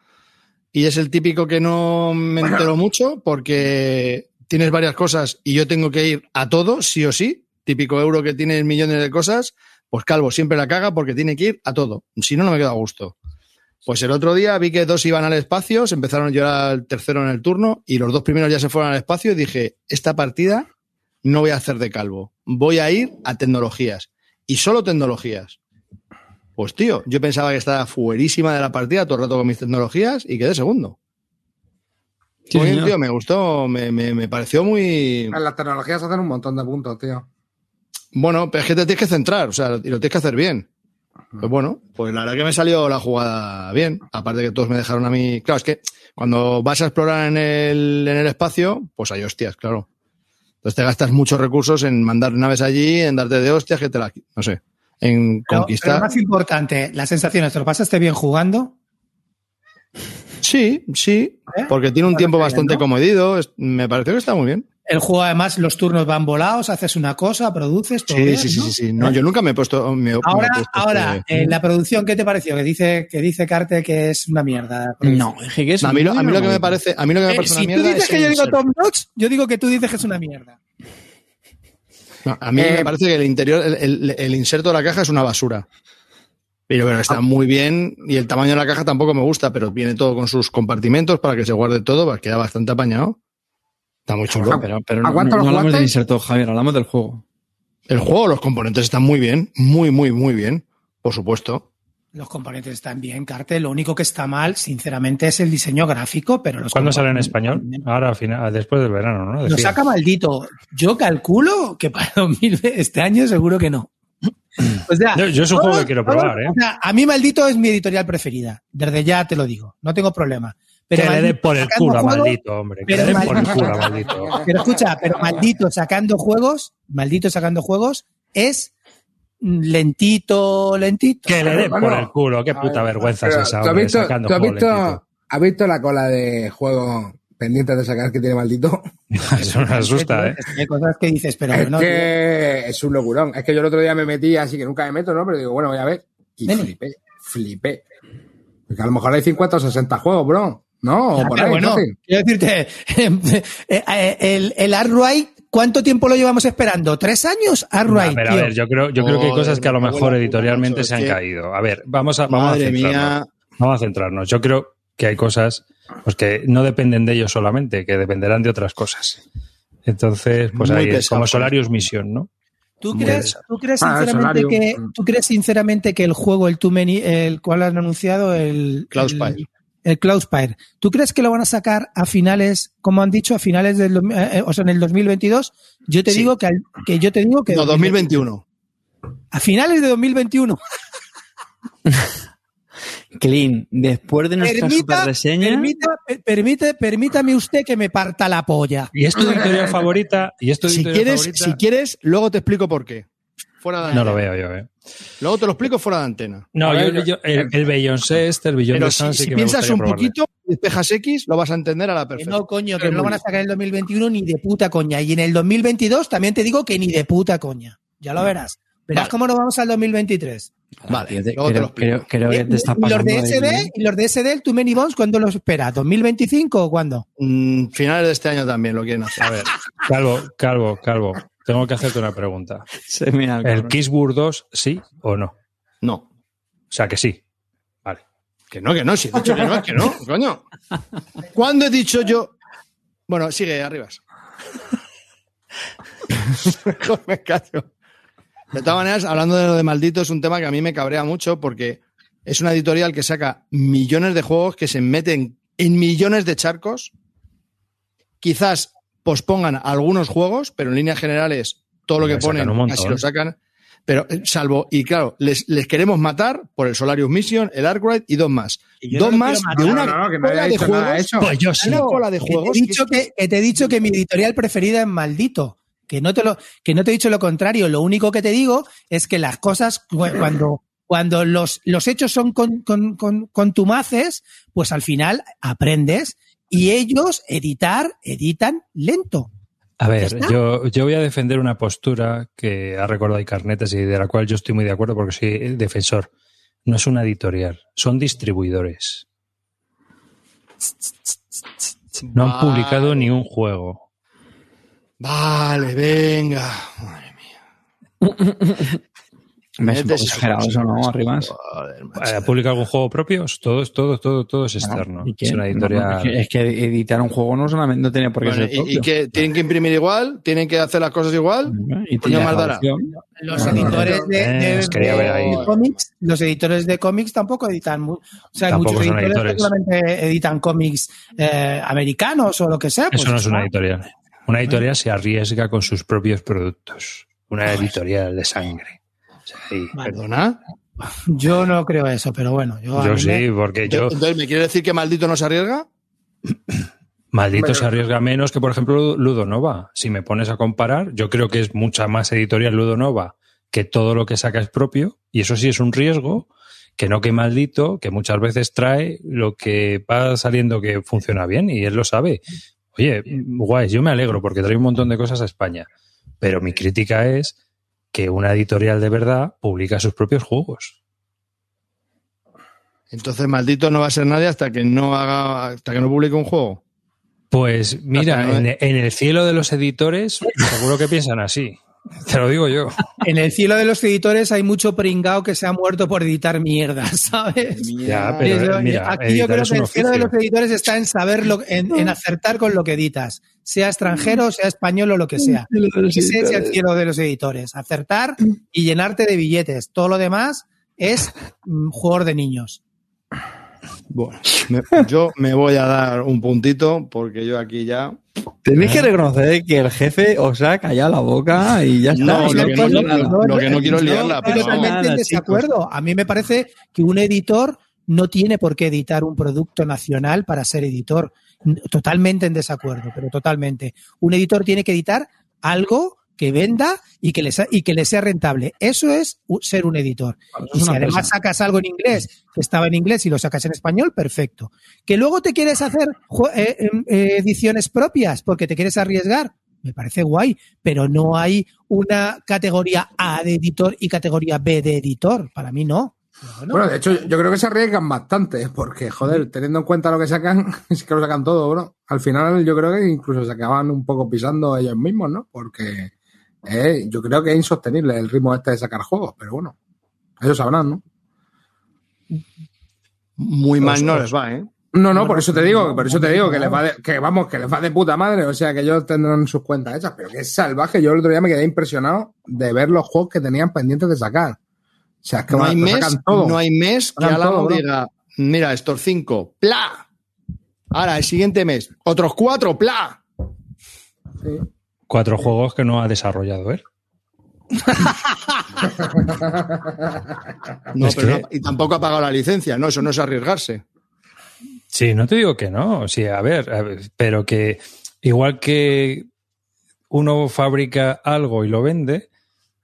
y es el típico que no me entero mucho porque tienes varias cosas y yo tengo que ir a todo, sí o sí. Típico euro que tiene millones de cosas, pues Calvo siempre la caga porque tiene que ir a todo. Si no, no me queda a gusto. Pues el otro día vi que dos iban al espacio, se empezaron yo era el tercero en el turno y los dos primeros ya se fueron al espacio y dije, esta partida no voy a hacer de calvo, voy a ir a tecnologías y solo tecnologías. Pues tío, yo pensaba que estaba fuerísima de la partida todo el rato con mis tecnologías y quedé segundo. Sí, Muy bien, tío, me gustó, me, me- me pareció muy... En las tecnologías hacen un montón de puntos, tío. Bueno, pero es que te tienes que centrar, o sea, y lo tienes que hacer bien. Pues bueno, pues la verdad que me salió la jugada bien. Aparte que todos me dejaron a mí. Claro, es que cuando vas a explorar en el, en el espacio, pues hay hostias, claro. Entonces te gastas muchos recursos en mandar naves allí, en darte de hostias, que te la. No sé. En Pero, pero conquistar. más importante, las sensaciones. ¿Te lo pasaste bien jugando? Sí, sí. ¿Eh? Porque tiene un tiempo bastante ¿no? comedido. Me pareció que está muy bien. El juego, además, los turnos van volados, haces una cosa, produces, todo Sí, bien, sí, sí, ¿no? sí, sí. No, yo nunca me he puesto. me- me he Ahora, puesto ahora, este- eh, la producción, ¿qué te pareció? Que dice, que dice Carte que es una mierda. No, dije que es No, a, mí lo, a mí lo que me parece, a mí lo que me Eh, parece si una tú mierda dices es que yo digo top notch, yo digo que tú dices que es una mierda. No, a mí Eh, me parece que el interior, el, el- el inserto de la caja es una basura. Pero bueno, Ah. está muy bien y el tamaño de la caja tampoco me gusta, pero viene todo con sus compartimentos para que se guarde todo, pues queda bastante apañado. Está muy chulo. Pero, pero no, ¿A cuánto no hablamos del inserto, Javier, hablamos del juego. El juego, los componentes están muy bien, muy, muy, muy bien, por supuesto. Los componentes están bien, Carte. Lo único que está mal, sinceramente, es el diseño gráfico, pero los ¿Cuándo sale en español? Ahora, al final, después del verano, ¿no? Lo saca maldito. Yo calculo que para 2000 este año seguro que no. O sea, Yo- yo es un juego que quiero probar, ¿eh? o sea, a mí maldito es mi editorial preferida. Desde ya te lo digo. No tengo problema. Pero que le dé Maldito por el culo a juegos- maldito, hombre. Que pero le dé por el culo a maldito. Pero escucha, pero maldito sacando juegos, maldito sacando juegos, es lentito, lentito. Que le dé por el culo. Qué puta ver, vergüenza es esa, ¿tú has hombre, visto, sacando tú has visto- has visto la cola de juego pendientes de sacar que tiene maldito. Eso me asusta, ¿eh? Hay cosas que dices, pero es no. que es un locurón. Es que yo el otro día me metí, así que nunca me meto, ¿no? Pero digo, bueno, voy a ver. Y flipé, flipé. Porque a lo mejor hay 50 o 60 juegos, bro. ¿No? Pero ahí, bueno, fácil. quiero decirte, eh, eh, el, el ¿cuánto tiempo lo llevamos esperando? ¿Tres años? Arkwright, a ver, a ver, yo creo, yo creo que hay cosas que a lo mejor editorialmente se han caído. A ver, vamos a, vamos a centrarnos. mía. Vamos a centrarnos. Yo creo que hay cosas pues, que no dependen de ellos solamente, que dependerán de otras cosas. Entonces, pues Muy ahí es como. Solarius Mission, ¿no? ¿Tú crees, pesado. tú crees Ah, sinceramente que tú crees sinceramente que el juego, el Too Many, el cual han anunciado, el Cloudspire. el, el Cloudspire, ¿tú crees que lo van a sacar a finales, como han dicho, a finales del, eh, eh, o sea, en el 2022? Yo te Sí. digo que, al- que yo te digo que No, 2021. a finales de 2021. Clean, después de nuestra super reseña, permita, per- permite, permítame usted que me parta la polla. ¿Y es tu editorial favorita? ¿Y es tu Si quieres, favorita? si quieres, luego te explico por qué. Fuera de No antena. lo veo yo, ¿eh? Luego te lo explico fuera de antena. No, ver, yo- yo- el, el Beyoncé este, el Beyond Pero si, sí si que piensas un probarle. poquito, despejas X, lo vas a entender a la perfección. no, coño, que no lo van a sacar en el 2021 ni de puta coña. Y en el 2022 también te digo que ni de puta coña. Ya lo verás. Verás Vale. cómo nos vamos al 2023. Vale, luego te lo creo, explico. creo, creo que te está ¿Y los de ahí, SD, ¿eh? y los de SD, el Too Many Bones, ¿cuándo los espera? ¿2025 o cuándo? Mm, finales de este año también lo quieren hacer. A ver, Calvo, Calvo, Calvo. Tengo que hacerte una pregunta. Se me ha- ¿El Kissburg 2 sí o no? No. O sea que sí. Vale. Que no, que no, si he dicho que no, es que no, coño. ¿Cuándo he dicho yo? Bueno, sigue, arribas. Mejor me callo. De todas maneras, hablando de lo de maldito, es un tema que a mí me cabrea mucho porque es una editorial que saca millones de juegos que se meten en millones de charcos. Quizás pospongan algunos juegos, pero en líneas generales todo lo que ponen montón. casi lo sacan. Pero eh, salvo, y claro, les, les queremos matar por el Solarius Mission, el Arkwright y dos más. Y Dos no más de una No, no, que no cola de juegos. Pues yo sí. Una cola de Que te, juegos. he dicho que, que te he dicho que mi editorial preferida es Maldito. Que no, te lo, que no te he dicho lo contrario. Lo único que te digo es que las cosas, cu- cuando, cuando los, los hechos son con, con, con, contumaces, pues al final aprendes y ellos editar, editan lento. A ¿Ya ver, yo, yo voy a defender una postura que ha recordado Carnetes y de la cual yo estoy muy de acuerdo porque soy defensor. No es una editorial, son distribuidores. No han Vale. publicado ni un juego. Vale, venga. Madre mía. Me es un poco Metes exagerado eso, ¿no? Arribas. ¿Ha publicado algún juego propio? Todo, todo, todo, todo es externo. Es una No, editorial. no, es, que, es que editar un juego no solamente no tiene por qué Bueno, ser y, propio. y que tienen que imprimir igual, tienen que hacer las cosas igual. Y más dará. traducción. Los No, editores de, Eh, de- cómics, los editores de cómics tampoco editan, o sea, hay Tampoco muchos editores, editores. que solamente editan cómics eh, americanos o lo que sea. pues Eso no es una editorial. Una editorial se arriesga con sus propios productos. Una editorial de sangre. Vale. ¿Perdona? Yo no creo eso, pero bueno, yo, Yo me- sí, porque yo, Entonces, ¿me quiere decir que maldito no se arriesga? maldito se arriesga menos que, por ejemplo, Ludonova. Si me pones a comparar, yo creo que es mucha más editorial Ludonova que todo lo que saca es propio, y eso sí es un riesgo, que no que maldito, que muchas veces trae lo que va saliendo que funciona bien, y él lo sabe. Oye, guay, yo me alegro porque trae un montón de cosas a España, pero mi crítica es que una editorial de verdad publica sus propios juegos. Entonces, maldito no va a ser nadie hasta que no haga, hasta que no publique un juego. Pues mira, en el cielo de los editores, seguro que piensan así. Te lo digo yo. En el cielo de los editores hay mucho pringao que se ha muerto por editar mierda, ¿sabes? Ya, pero eh, mira, aquí yo creo que el cielo de los editores está en saber, lo, en, en acertar con lo que editas, sea extranjero, sea español o lo que sea. Ese es el cielo de los editores, acertar y llenarte de billetes. Todo lo demás es mm, jugador de niños. Bueno, me- yo me voy a dar un puntito porque yo aquí ya. Tenéis que reconocer que el jefe os ha callado la boca y ya está. No, lo que no- nada. lo- lo que no quiero es liarla, pero totalmente en desacuerdo. A mí me parece que un editor no tiene por qué editar un producto nacional para ser editor. Totalmente en desacuerdo, pero totalmente. Un editor tiene que editar algo que venda y que, le, sa- y que le sea rentable. Eso es ser un editor. Y si además sacas algo en inglés, que estaba en inglés y lo sacas en español, perfecto. Que luego te quieres hacer eh, em, eh, ediciones propias porque te quieres arriesgar, me parece guay, pero no hay una categoría A de editor y categoría B de editor. Para mí no. Bueno. Bueno, de hecho, yo creo que se arriesgan bastante, porque, joder, teniendo en cuenta lo que sacan, es que lo sacan todo, bro. Al final, yo creo que incluso se acaban un poco pisando ellos mismos, ¿no? Porque eh, yo creo que es insostenible el ritmo este de sacar juegos, pero bueno, ellos sabrán, ¿no? Muy mal no les va, ¿eh? No, no, por eso te digo, por eso te digo que les va de, que vamos, que les va de puta madre, o sea que ellos tendrán sus cuentas hechas, pero que es salvaje. Yo el otro día me quedé impresionado de ver los juegos que tenían pendientes de sacar. O sea, es que No hay mes, sacan todo. no hay mes que bro. diga, mira, estos cinco, ¡pla! Ahora, el siguiente mes, otros cuatro, ¡pla! Sí. Cuatro juegos que no ha desarrollado él. No, Es pero que- no- y tampoco ha pagado la licencia, no, eso no es arriesgarse. Sí, no te digo que no. Sí, a ver, a ver, pero que igual que uno fabrica algo y lo vende,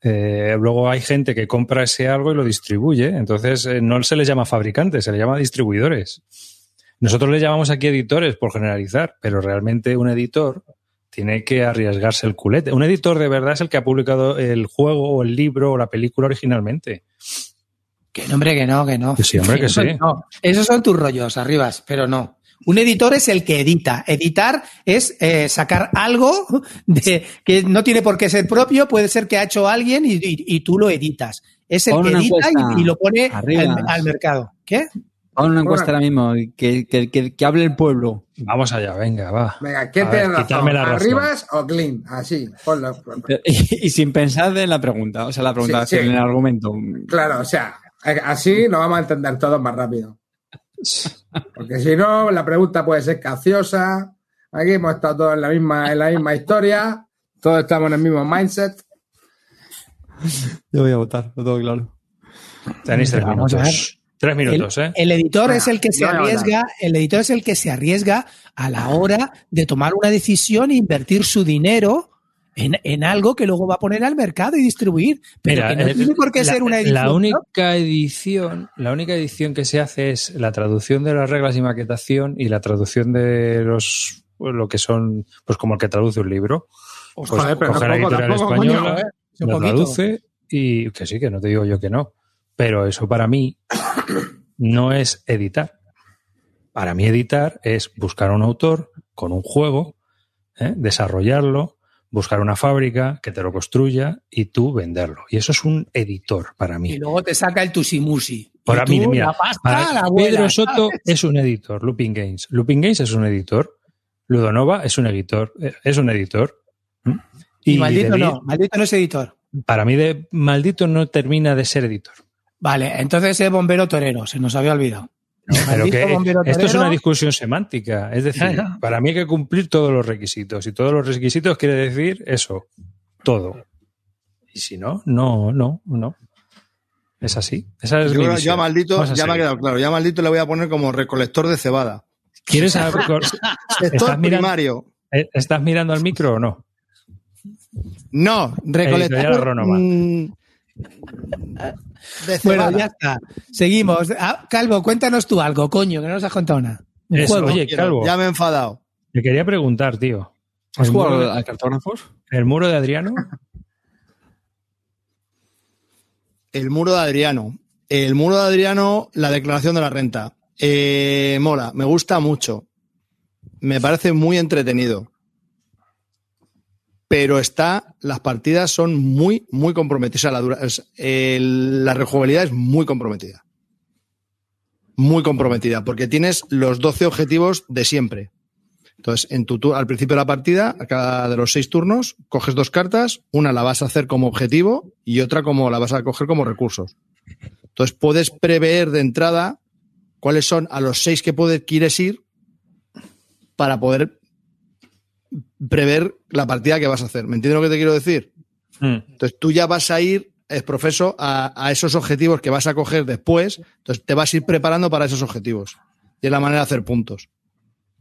eh, luego hay gente que compra ese algo y lo distribuye. Entonces eh, no se les llama fabricantes, se les llama distribuidores. Nosotros le llamamos aquí editores por generalizar, pero realmente un editor tiene que arriesgarse el culete. Un editor de verdad es el que ha publicado el juego o el libro o la película originalmente. Que no, hombre, que no, que no. Que sí, hombre, que sí. No, esos son tus rollos, arribas, pero no. Un editor es el que edita. Editar es eh, sacar algo de, que no tiene por qué ser propio, puede ser que ha hecho alguien y, y- y tú lo editas. Es el Pon que edita y, y lo pone al mercado. ¿Qué? Pon una encuesta ahora mismo, que, que, que, que hable el pueblo. Vamos allá, venga, va. Venga, ¿quién A tiene ver, razón? la razón. ¿Arribas o Clean? Así, ponlo. Y, y sin pensar en la pregunta, o sea, la pregunta, Sí, sí. en el argumento. Claro, o sea, así lo vamos a entender todos más rápido. Porque si no, la pregunta puede ser capciosa. Aquí hemos estado todos en la misma, en la misma historia. Todos estamos en el mismo mindset. Yo voy a votar, lo tengo claro. Tenéis tres Vamos a minutos. Tres minutos, el, ¿eh? el editor es el que se arriesga, el editor es el que se arriesga a la hora de tomar una decisión e invertir su dinero en, en algo que luego va a poner al mercado y distribuir. Pero Mira, que no eh, tiene por qué la, ser una edición. La ¿no? única edición, la única edición que se hace es la traducción de las reglas y maquetación y la traducción de los lo que son, pues como el que traduce un libro. Pues Joder, pero coge la tampoco- editorial tampoco, coño, española, ¿eh? Traduce y que sí, que no te digo yo que no. Pero eso para mí no es editar. Para mí editar es buscar a un autor con un juego, ¿eh? desarrollarlo, buscar una fábrica que te lo construya y tú venderlo. Y eso es un editor para Y mí. luego te saca el tusimusi. Para Y mí, mira, la pasta, para la abuela, Pedro Soto ¿sabes? es un editor, Looping Games. Looping Games es un editor, Ludonova es un editor, eh, es un editor. Y, maldito David, no, maldito no es editor. Para mí de maldito no termina de ser editor. Vale, entonces es bombero torero, se nos había olvidado. Pero que esto es una discusión semántica. Es decir, para mí hay que cumplir todos los requisitos. Y todos los requisitos quiere decir eso, todo. Y si no, no, no, no. Es así. Esa es Yo, mi maldito, ya me ha quedado claro. Ya maldito le voy a poner como recolector de cebada. ¿Quieres saber? Sector ¿Estás mirando, primario. eh, ¿Estás mirando al micro o no? No, recolector. Mm, de Bueno, ya está. Seguimos. Ah, Calvo, cuéntanos tú algo, coño, que no nos has contado nada. Un Eso, juego. oye, Calvo, Ya me he enfadado. te quería preguntar, tío. ¿Has ¿El muro, jugado de, al cartógrafos? el muro de Adriano? El muro de Adriano. El muro de Adriano, la declaración de la renta. Eh, mola, me gusta mucho. Me parece muy entretenido. Pero está, las partidas son muy, muy comprometidas. O sea, la, dura- es- la rejugabilidad es muy comprometida. Muy comprometida, porque tienes los 12 objetivos de siempre. Entonces, en tu al principio de la partida, a cada de los seis turnos, coges dos cartas, una la vas a hacer como objetivo y otra como la vas a coger como recursos. Entonces, puedes prever de entrada cuáles son a los seis que puedes, quieres ir para poder prever la partida que vas a hacer. ¿Me entiendes lo que te quiero decir? Mm. Entonces, tú ya vas a ir, es profeso, a, a esos objetivos que vas a coger después. Entonces, te vas a ir preparando para esos objetivos. Y es la manera de hacer puntos.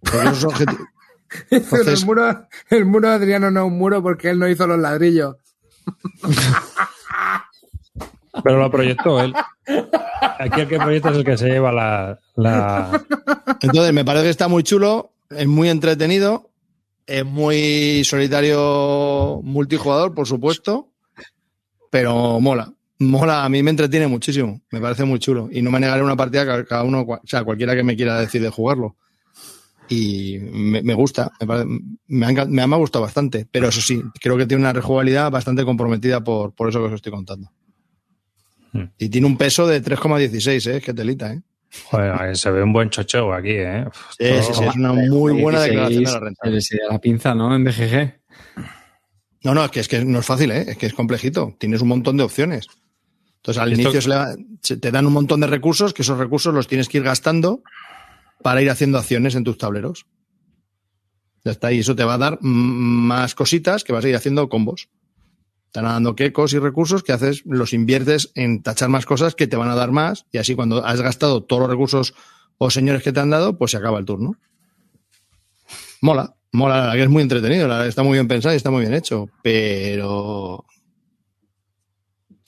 Porque esos objetivos. Pero Entonces- el, muro, el muro de Adriano no es un muro porque él no hizo los ladrillos. Pero lo proyectó él. Aquí el que proyecta es el que se lleva la. la... Entonces, me parece que está muy chulo, es muy entretenido, es muy solitario multijugador, por supuesto, pero mola. Mola, a mí me entretiene muchísimo, me parece muy chulo. Y no me negaré una partida que cada uno, o sea, cualquiera que me quiera decir de jugarlo. Y me, me gusta, me, parece- me, ha, me ha gustado bastante, pero eso sí, creo que tiene una rejugabilidad bastante comprometida por, por eso que os estoy contando. Hmm. Y tiene un peso de 3,16, ¿eh? Qué telita, ¿eh? Joder, se ve un buen chocheo aquí, ¿eh? Sí, sí, sí, es una muy buena declaración de la renta. Se- la pinza, ¿no? En BGG. No, no, es que, es que no es fácil, ¿eh? es que es complejito. Tienes un montón de opciones. Entonces, al Esto- inicio se le va- se- te dan un montón de recursos, que esos recursos los tienes que ir gastando para ir haciendo acciones en tus tableros. Ya está, y eso te va a dar más cositas que vas a ir haciendo combos. Te van dando quecos y recursos que haces, los inviertes en tachar más cosas que te van a dar más, y así cuando has gastado todos los recursos o señores que te han dado, pues se acaba el turno. Mola, mola, la verdad que es muy entretenido, la está muy bien pensado y está muy bien hecho, pero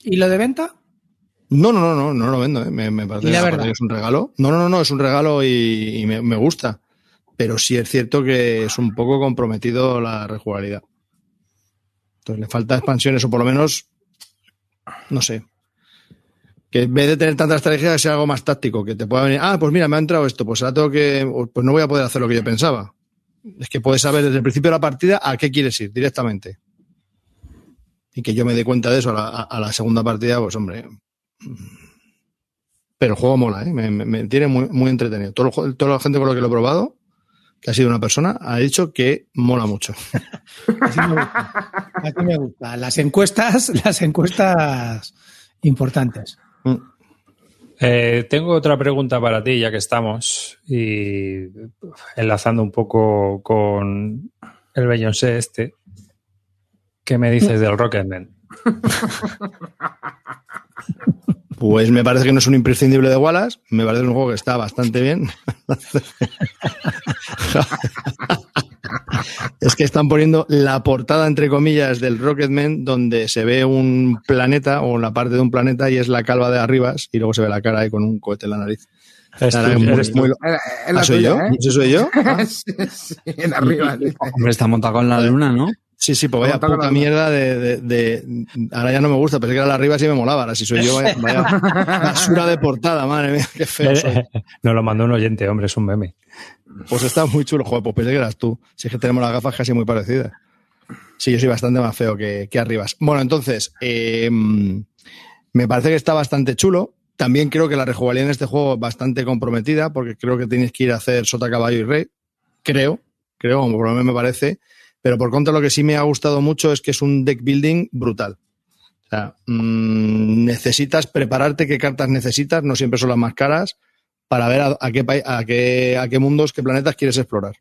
¿Y lo de venta? no, no, no, no, no lo vendo, ¿eh? me, me parece, la verdad. que es un regalo. No, no, no, no, es un regalo y, y me, me gusta, pero sí es cierto que es un poco comprometido la rejugabilidad. Le falta expansiones o por lo menos, no sé, que en vez de tener tanta estrategia sea algo más táctico, que te pueda venir, ah, pues mira, me ha entrado esto, pues ahora tengo que, pues no voy a poder hacer lo que yo pensaba. Es que puedes saber desde el principio de la partida a qué quieres ir directamente. Y que yo me dé cuenta de eso a la, a- la segunda partida, pues hombre. Pero el juego mola, ¿eh? me, tiene muy, muy entretenido. Todo toda la gente con la que lo he probado, que ha sido una persona, ha dicho que mola mucho. Así me gusta. Así me gusta. Las encuestas, las encuestas importantes. Mm. Eh, tengo otra pregunta para ti, ya que estamos, y enlazando un poco con el Beyoncé este. ¿Qué me dices del Rocketman? Pues me parece que no es un imprescindible de Wallace, me parece un juego que está bastante bien. es que están poniendo la portada, entre comillas, del Rocketman, donde se ve un planeta o la parte de un planeta y es la calva de arribas y luego se ve la cara ahí con un cohete en la nariz. Es tú- muy- eres muy- ¿Ah, soy yo? ¿Ese soy yo? Ah, sí, sí, en arriba. Hombre, está montado con la luna, ¿no? Sí, sí, pues vaya puta mierda de, de- de- Ahora ya no me gusta, pensé que era la arriba sí me molaba. Ahora si soy yo, vaya, vaya basura de portada, madre mía, qué feo soy. Nos lo mandó un oyente, hombre, es un meme. Pues está muy chulo, joder, pues pensé que eras tú. Si es que tenemos las gafas casi muy parecidas. Sí, yo soy bastante más feo que, que Arribas. Bueno, entonces, eh, me parece que está bastante chulo. También creo que la rejugabilidad en este juego es bastante comprometida, porque creo que tienes que ir a hacer sota, caballo y rey. Creo, creo, como por lo menos me parece. Pero por contra, lo que sí me ha gustado mucho es que es un deck building brutal. O sea, mm, necesitas prepararte qué cartas necesitas, no siempre son las más caras, para ver a, a qué, a, qué, a qué mundos, qué planetas quieres explorar.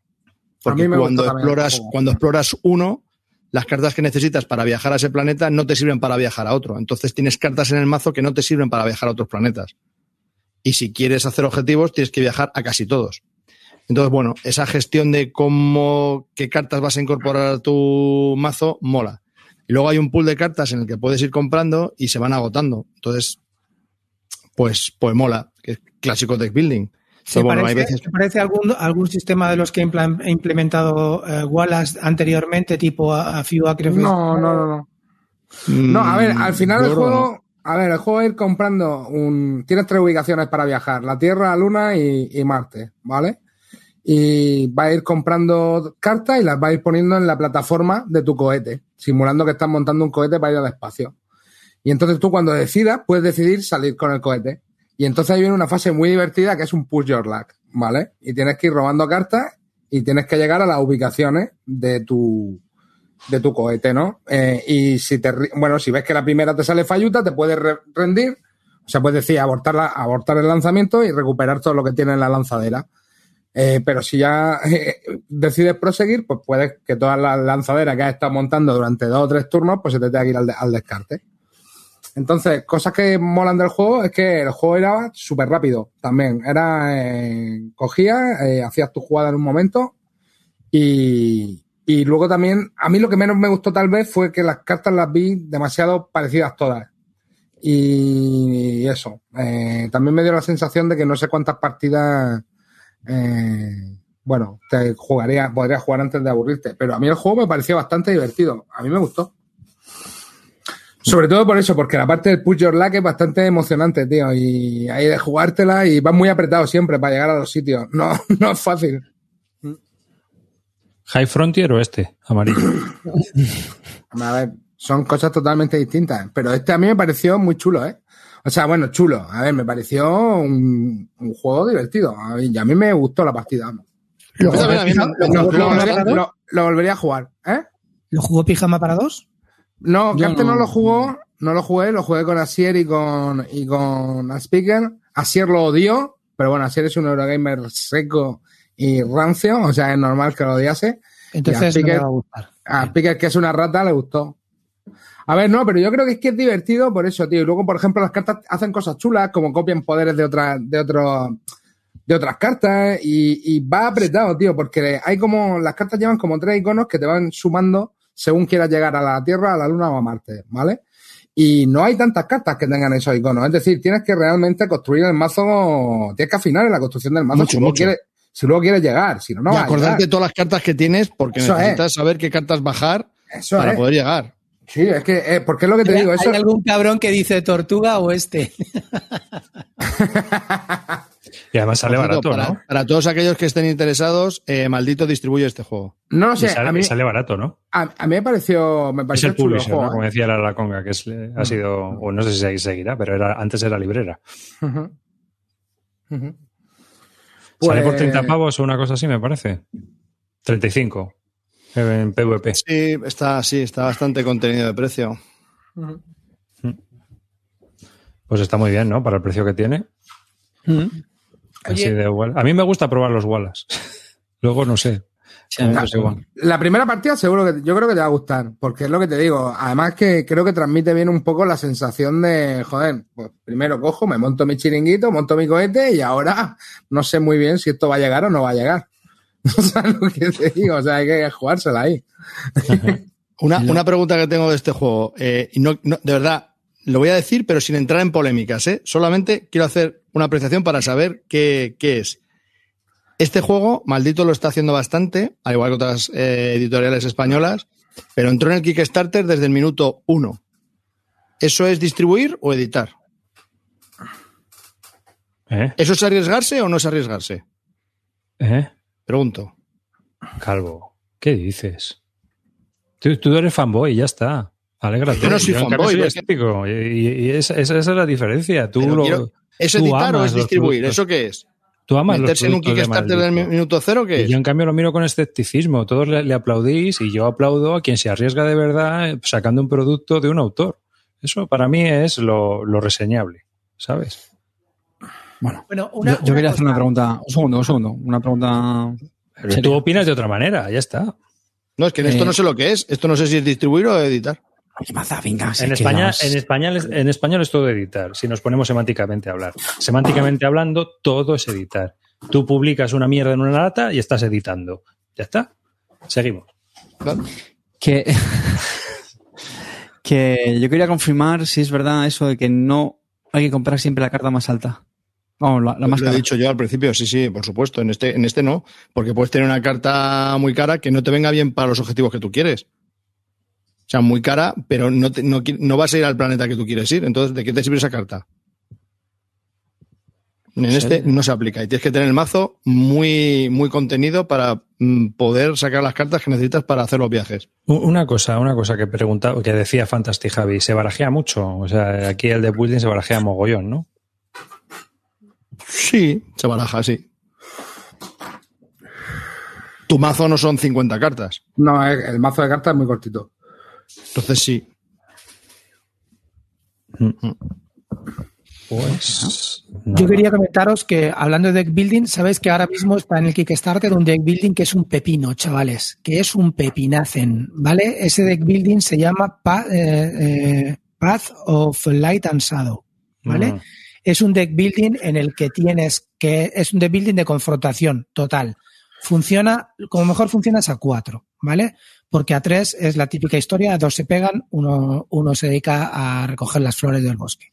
Porque cuando exploras, cuando exploras uno, las cartas que necesitas para viajar a ese planeta no te sirven para viajar a otro. Entonces tienes cartas en el mazo que no te sirven para viajar a otros planetas. Y si quieres hacer objetivos, tienes que viajar a casi todos. Entonces, bueno, esa gestión de cómo, qué cartas vas a incorporar a tu mazo, mola. Y luego hay un pool de cartas en el que puedes ir comprando y se van agotando. Entonces, pues, pues mola, que es clásico deck building. ¿Se Pero bueno, hay parece, veces. se parece algún, algún sistema de los que ha implementado eh, Wallace anteriormente, tipo a, a FIU Acre? No, no, no, no. No, a ver, al final Mm, el yo creo que juego, a ver, el juego es ir comprando un, tienes tres ubicaciones para viajar, la Tierra, la Luna y, y Marte, ¿vale? Y va a ir comprando cartas y las va a ir poniendo en la plataforma de tu cohete, simulando que estás montando un cohete para ir al espacio. Y entonces tú cuando decidas, puedes decidir salir con el cohete. Y entonces ahí viene una fase muy divertida que es un push your luck, ¿vale? Y tienes que ir robando cartas y tienes que llegar a las ubicaciones de tu, de tu cohete, ¿no? Eh, y si te, bueno, si ves que la primera te sale falluta, te puedes re- rendir, o sea, puedes decir abortar, la- abortar el lanzamiento y recuperar todo lo que tiene en la lanzadera. Eh, pero si ya eh, decides proseguir, pues puedes que todas las lanzaderas que has estado montando durante dos o tres turnos, pues se te tenga que ir al, al descarte. Entonces, cosas que molan del juego es que el juego era súper rápido también. Era, eh, cogías, eh, hacías tu jugada en un momento y, Y luego también, a mí lo que menos me gustó tal vez fue que las cartas las vi demasiado parecidas todas. Y eso, también me dio la sensación de que no sé cuántas partidas, eh, bueno, te jugaría, podrías jugar antes de aburrirte. Pero a mí el juego me pareció bastante divertido. A mí me gustó. Sobre todo por eso, porque la parte del push your luck es bastante emocionante, tío. Y hay de jugártela y vas muy apretado siempre para llegar a los sitios. No, no es fácil. ¿High Frontier o este? Amarillo. A ver, son cosas totalmente distintas. Pero este a mí me pareció muy chulo, ¿eh? O sea, bueno, chulo. A ver, me pareció un, un juego divertido. A mí, y a mí me gustó la partida. vamos. ¿Lo, a a volvería, a jugar, ¿eh? ¿Lo jugó Pijama para dos? No, Yo Carte no. no. lo jugó, no lo jugué, lo jugué con Asier y con, y con Speaker. Asier lo odió, pero bueno, Asier es un Eurogamer seco y rancio, o sea, es normal que lo odiase. Entonces Ya, no me Piqué- va a gustar. A Speaker, que es una rata, le gustó. A ver, no, pero yo creo que es que es divertido por eso, tío. Y luego, por ejemplo, las cartas hacen cosas chulas, como copian poderes de otras, de otros, de otras cartas, y, y va apretado, tío, porque hay como, las cartas llevan como tres iconos que te van sumando según quieras llegar a la Tierra, a la Luna o a Marte, ¿vale? Y no hay tantas cartas que tengan esos iconos. Es decir, tienes que realmente construir el mazo, tienes que afinar en la construcción del mazo Mucho, si, luego mucho. quieres, si luego quieres llegar, si no, no y acordarte de todas las cartas que tienes porque Eso necesitas saber qué cartas bajar Eso para es. poder llegar. Sí, es que, eh, porque es lo que te digo, eso, ¿Hay algún cabrón que dice tortuga o este? Y además sale cierto, barato, para, ¿no? para todos aquellos que estén interesados, eh, maldito distribuye este juego. no lo Y sé, sale, a mí, y sale barato, ¿no? a, a mí me pareció, me Es el chulo el publisher, juego, ¿no? Como ¿eh? decía la Conga, que es, ha sido, o no sé si se- seguirá, pero era, antes era librera. Sale por Pues- 30 pavos o una cosa así, me parece. 35 en PvP. Sí, está, sí, está bastante contenido de precio. Ujú. Pues está muy bien, ¿no? Para el precio que tiene. Así Oye. de Wall- A mí me gusta probar los Wallace. Luego no sé. Sí, igual. La primera partida seguro que yo creo que te va a gustar, porque es lo que te digo. Además que creo que transmite bien un poco la sensación de, joder, pues primero cojo, me monto mi chiringuito, monto mi cohete y ahora no sé muy bien si esto va a llegar o no va a llegar. ¿Sabes lo que te digo? O sea, hay que jugársela ahí. Una, una pregunta que tengo de este juego, eh, y no, no- de verdad, lo voy a decir, pero sin entrar en polémicas, ¿eh? Solamente quiero hacer una apreciación para saber qué, qué es. Este juego, maldito lo está haciendo bastante, al igual que otras eh, editoriales españolas, pero entró en el Kickstarter desde el minuto uno. ¿Eso es distribuir o editar? ¿Eh? ¿Eso es arriesgarse o no es arriesgarse? ¿Eh? Pregunto. Calvo. ¿Qué dices? Tú, tú eres fanboy, ya está. Alégrate. Yo no soy fanboy, soy es que- escéptico. Y, esa, esa- esa es la diferencia. Tú, lo- quiero- ¿Es tú editar o es distribuir? ¿Eso qué es? tú amas ¿Meterse en un Kickstarter del minuto cero es? yo, en cambio, lo miro con escepticismo. Todos le, le aplaudís y yo aplaudo a quien se arriesga de verdad sacando un producto de un autor. Eso para mí es lo, lo reseñable, ¿sabes? Bueno, Bueno, una, yo, yo una quería hacer cosa. una pregunta. Un segundo, un segundo. Una pregunta. Pero seria. tú opinas de otra manera, ya está. No, es que en esto Eh, no sé lo que es. Esto no sé si es distribuir o editar. Oye, maza, venga, En España, nos- en, español, es- en español es todo editar, si nos ponemos semánticamente a hablar. Semánticamente hablando, todo es editar. Tú publicas una mierda en una lata y estás editando. Ya está. Seguimos. Claro. que, que yo quería confirmar si es verdad eso de que no hay que comprar siempre la carta más alta. La, la más lo he dicho yo al principio, sí, sí, por supuesto. En este, en este no, porque puedes tener una carta muy cara que no te venga bien para los objetivos que tú quieres. O sea, muy cara, pero no, te- no, no vas a ir al planeta que tú quieres ir. Entonces, ¿de qué te sirve esa carta? En este no se aplica y tienes que tener el mazo muy, muy contenido para mm, poder sacar las cartas que necesitas para hacer los viajes. Una cosa, una cosa que preguntaba, que decía Fantastic Javi, se barajea mucho. O sea, aquí el de building se barajea mogollón, ¿no? Sí, se baraja, sí. Tu mazo no son 50 cartas. No, el mazo de cartas es muy cortito. Entonces sí. Pues. Yo quería comentaros que hablando de deck building, sabéis que ahora mismo está en el Kickstarter un deck building que es un pepino, chavales, que es un pepinacen, ¿vale? Ese deck building se llama eh, eh, Path of Light and Shadow, ¿vale? Mm. Es un deck building en el que tienes que es un deck building de confrontación total. funciona, como mejor funciona es a 4, ¿vale? Porque a 3 es la típica historia, 2 se pegan, uno, uno se dedica a recoger las flores del bosque,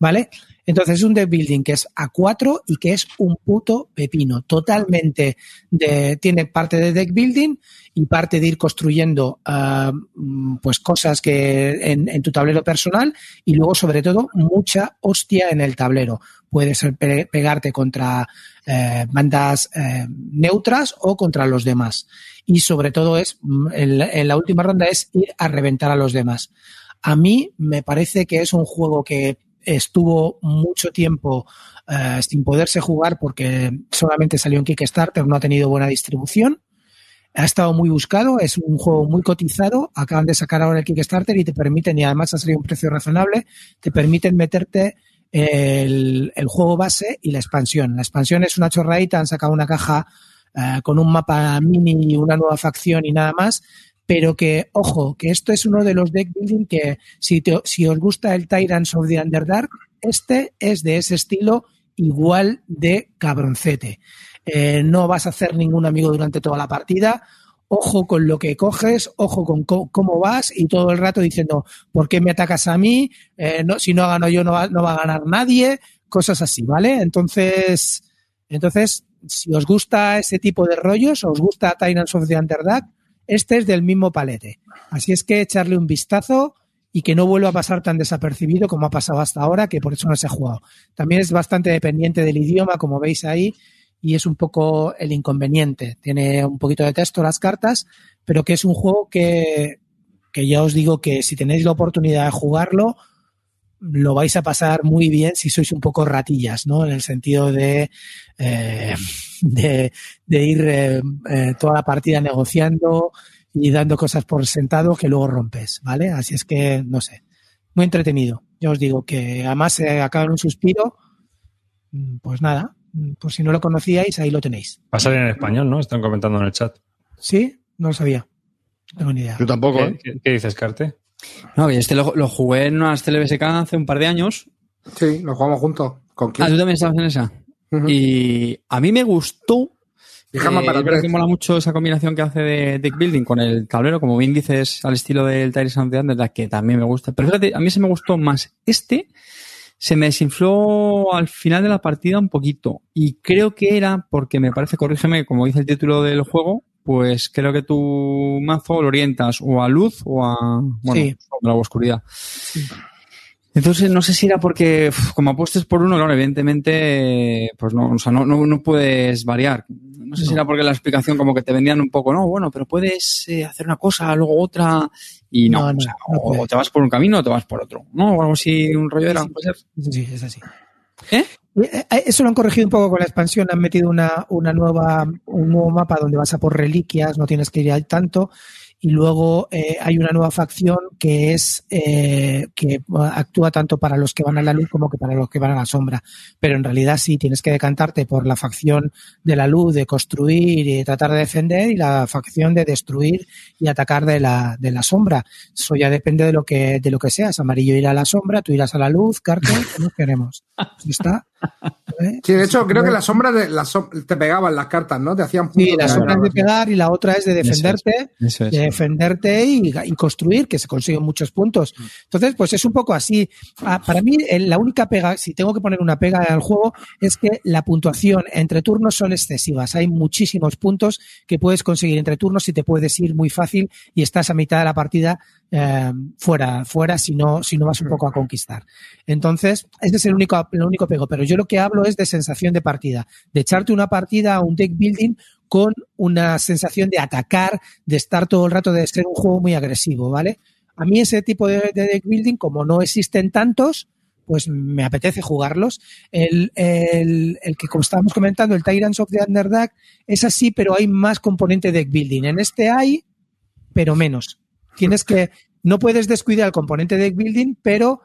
¿vale? Entonces es un deck building que es a 4 y que es un puto pepino. Totalmente de, tiene parte de deck building y parte de ir construyendo mm, pues cosas que en, tu tablero personal y luego sobre todo mucha hostia en el tablero. Puedes pe- pegarte contra eh, bandas eh, neutras o contra los demás. Y sobre todo es, mm, en la última ronda es ir a reventar a los demás. A mí me parece que es un juego que estuvo mucho tiempo eh, sin poderse jugar porque solamente salió en Kickstarter, no ha tenido buena distribución. Ha estado muy buscado, es un juego muy cotizado. Acaban de sacar ahora el Kickstarter y te permiten, y además ha salido un precio razonable, te permiten meterte el, el juego base y la expansión. La expansión es una chorradita, han sacado una caja eh, con un mapa mini una nueva facción y nada más, pero que, ojo, que esto es uno de los deck building que si, te- si os gusta el Tyrants of the Underdark, este es de ese estilo igual de cabroncete. Eh, no vas a hacer ningún amigo durante toda la partida. Ojo con lo que coges, ojo con co- cómo vas y todo el rato diciendo, ¿por qué me atacas a mí? Eh, no, si no gano yo, no va, no va a ganar nadie. Cosas así, ¿vale? Entonces, entonces, si os gusta ese tipo de rollos, os gusta Tyrants of the Underdark, este es del mismo palete. Así es que echarle un vistazo y que no vuelva a pasar tan desapercibido como ha pasado hasta ahora, que por eso no se ha jugado. También es bastante dependiente del idioma, como veis ahí, y es un poco el inconveniente. Tiene un poquito de texto las cartas, pero que es un juego que, que ya os digo que si tenéis la oportunidad de jugarlo, lo vais a pasar muy bien si sois un poco ratillas, ¿no? En el sentido de, eh, de, de ir eh, eh, toda la partida negociando y dando cosas por sentado que luego rompes, ¿vale? Así es que, no sé, muy entretenido. Ya os digo que además se acaba en un suspiro. Mm, Pues nada, mm, por si no lo conocíais, ahí lo tenéis. Va a salir en español, ¿no? Están comentando en el chat. ¿Sí? No lo sabía. No tengo ni idea. Yo tampoco, ¿Qué, ¿eh? qué- qué dices, Carte? No, y este lo, lo jugué en unas TLBSK hace un par de años. Sí, lo jugamos juntos. ¿Con Ah, tú también estabas en esa. Y a mí me gustó. Pijama Eh, para tres. que mola mucho esa combinación que hace de deck building con el tablero, como bien dices, al estilo del Tyrese of the Underdark, que también me gusta. Pero fíjate, a mí se me gustó más este. Se me desinfló al final de la partida un poquito. Y creo que era porque me parece, corrígeme, como dice el título del juego, pues creo que tu mazo lo orientas o a luz o a, bueno, Sí. sombra o oscuridad. Entonces, no sé si era porque, como apuestes por uno, claro, evidentemente, pues no, o sea, no, no, no puedes variar. No sé si era porque la explicación como que te vendían un poco, no, bueno, pero puedes eh, hacer una cosa, luego otra, y no, o, sea, o- te vas por un camino o te vas por otro, ¿no? O algo así, un rollo era, Sí, puede ser. Sí, es así. ¿Eh? Eh, eh, Eso lo han corregido un poco con la expansión, han metido una, una nueva, un nuevo mapa donde vas a por reliquias, no tienes que ir al tanto, y luego eh, hay una nueva facción que es eh, que actúa tanto para los que van a la luz como que para los que van a la sombra. Pero en realidad sí tienes que decantarte por la facción de la luz, de construir y tratar de defender, y la facción de destruir y atacar de la, de la sombra. Eso ya depende de lo que, de lo que seas. Amarillo irá a la sombra, tú irás a la luz, cartel, ¿qué queremos? Está. ¿Eh? Sí, de hecho, creo que la sombra de, la som- te pegaban las cartas, ¿no? Te hacían Sí, puntos la de sombra es daño. de pegar y la otra es de defenderte, Eso es. de defenderte y, y construir, que se consiguen muchos puntos. Entonces, pues es un poco así. Ah, Para mí, la única pega, si tengo que poner una pega al juego, es que la puntuación entre turnos son excesivas. Hay muchísimos puntos que puedes conseguir entre turnos y te puedes ir muy fácil y estás a mitad de la partida eh, fuera, fuera si no, si no vas un poco a conquistar. Entonces, ese es el único, único pego. Pero yo lo que hablo es de sensación de partida, de echarte una partida a un deck building con una sensación de atacar, de estar todo el rato, de ser un juego muy agresivo, ¿vale? A mí ese tipo de, de deck building, como no existen tantos, pues me apetece jugarlos. El, el, el que, como estábamos comentando, el Tyrants of the Underdark, es así, pero hay más componente deck building. En este hay, pero menos. Tienes que, no puedes descuidar el componente deck building, pero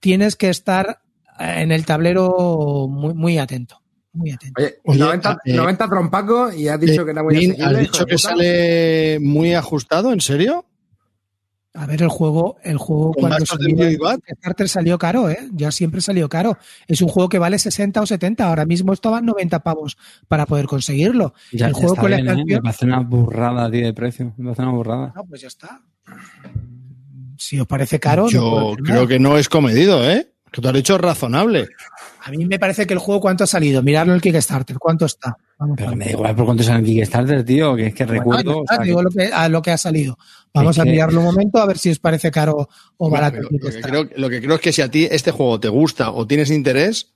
tienes que estar eh, en el tablero muy, muy atento. Muy atento. Oye, Oye, 90, eh, 90 trompacos y has dicho Eh, que era muy asequible. ¿Has dicho que sale muy ajustado? ¿En serio? A ver, el juego, el juego ¿Con cuando salió, VAT? Kickstarter salió caro, ¿eh? Ya siempre salió caro. Es un juego que vale 60 o 70. Ahora mismo estaban 90 pavos para poder conseguirlo. Ya, el ya juego está con la bien, ¿eh? Me parece una burrada, tío, de precio. Me parece una burrada. No, pues ya está. Si os parece caro, Yo creo que no es comedido, ¿eh? Que tú has dicho razonable. A mí me parece que el juego, ¿cuánto ha salido? Miradlo en el Kickstarter, ¿cuánto está? Vamos Pero a me da igual por cuánto sale en Kickstarter, tío, que es que Bueno, recuerdo. o está, sea, digo que- lo que, a lo que ha salido. Vamos Es a que- mirarlo un momento a ver si os parece caro o barato. Lo, el lo que Kickstarter. creo, lo que creo es que si a ti este juego te gusta o tienes interés,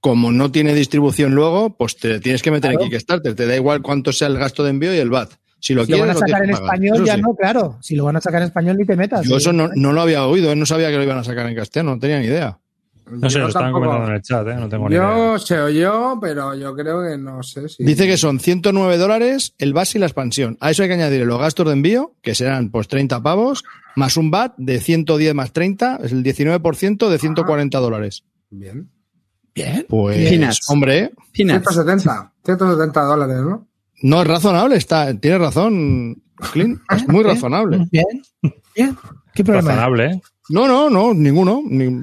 como no tiene distribución luego, pues te tienes que meter Claro. en Kickstarter. Te da igual cuánto sea el gasto de envío y el VAT. Si lo Si lo quieres, van a sacar en pagar. español, Eso ya sí. no, claro. Si lo van a sacar en español, ni te metas. Yo Sí. eso no, no lo había oído, ¿eh? no sabía que lo iban a sacar en castellano, no tenía ni idea. No sé, Yo lo estaban tampoco- comentando en el chat, ¿eh? No tengo ni idea. Yo se oyó, pero yo creo que no sé si. Dice que son 109 dólares el base y la expansión. A eso hay que añadir los gastos de envío, que serán pues 30 pavos, más un VAT de 110 más 30, es el 19% de 140 dólares. Bien. Bien. Pues, Peanuts. hombre, Peanuts. 170. 170 dólares, ¿no? No es razonable, está, tiene razón, Clint, es muy razonable. Bien. Bien. ¿Qué problema? Razonable, ¿eh? No, no, no, ninguno. ni-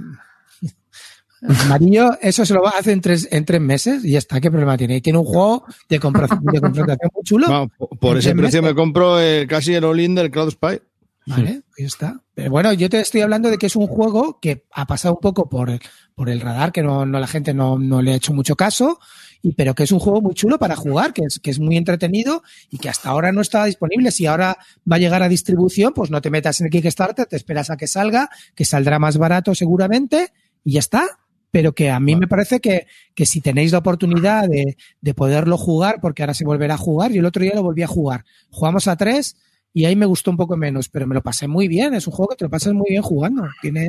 Amarillo, eso se lo va a hacer en tres, en tres meses y ya está. ¿Qué problema tiene? Y tiene un juego de, compra- de confrontación muy chulo. Por- por ¿En ese precio meses? me compro eh, casi el all-in del Cloud Spy. Vale, pues ya está. Pero bueno, yo te estoy hablando de que es un juego que ha pasado un poco por el, por el radar, que no, no la gente no, no le ha hecho mucho caso, y, pero que es un juego muy chulo para jugar, que es, que es muy entretenido y que hasta ahora no estaba disponible. Si ahora va a llegar a distribución, pues no te metas en el Kickstarter, te esperas a que salga, que saldrá más barato seguramente, y ya está. Pero que a mí me parece que, que si tenéis la oportunidad de, de poderlo jugar, porque ahora se volverá a jugar, yo el otro día lo volví a jugar. Jugamos a tres y ahí me gustó un poco menos, pero me lo pasé muy bien. Es un juego que te lo pasas muy bien jugando. Tiene,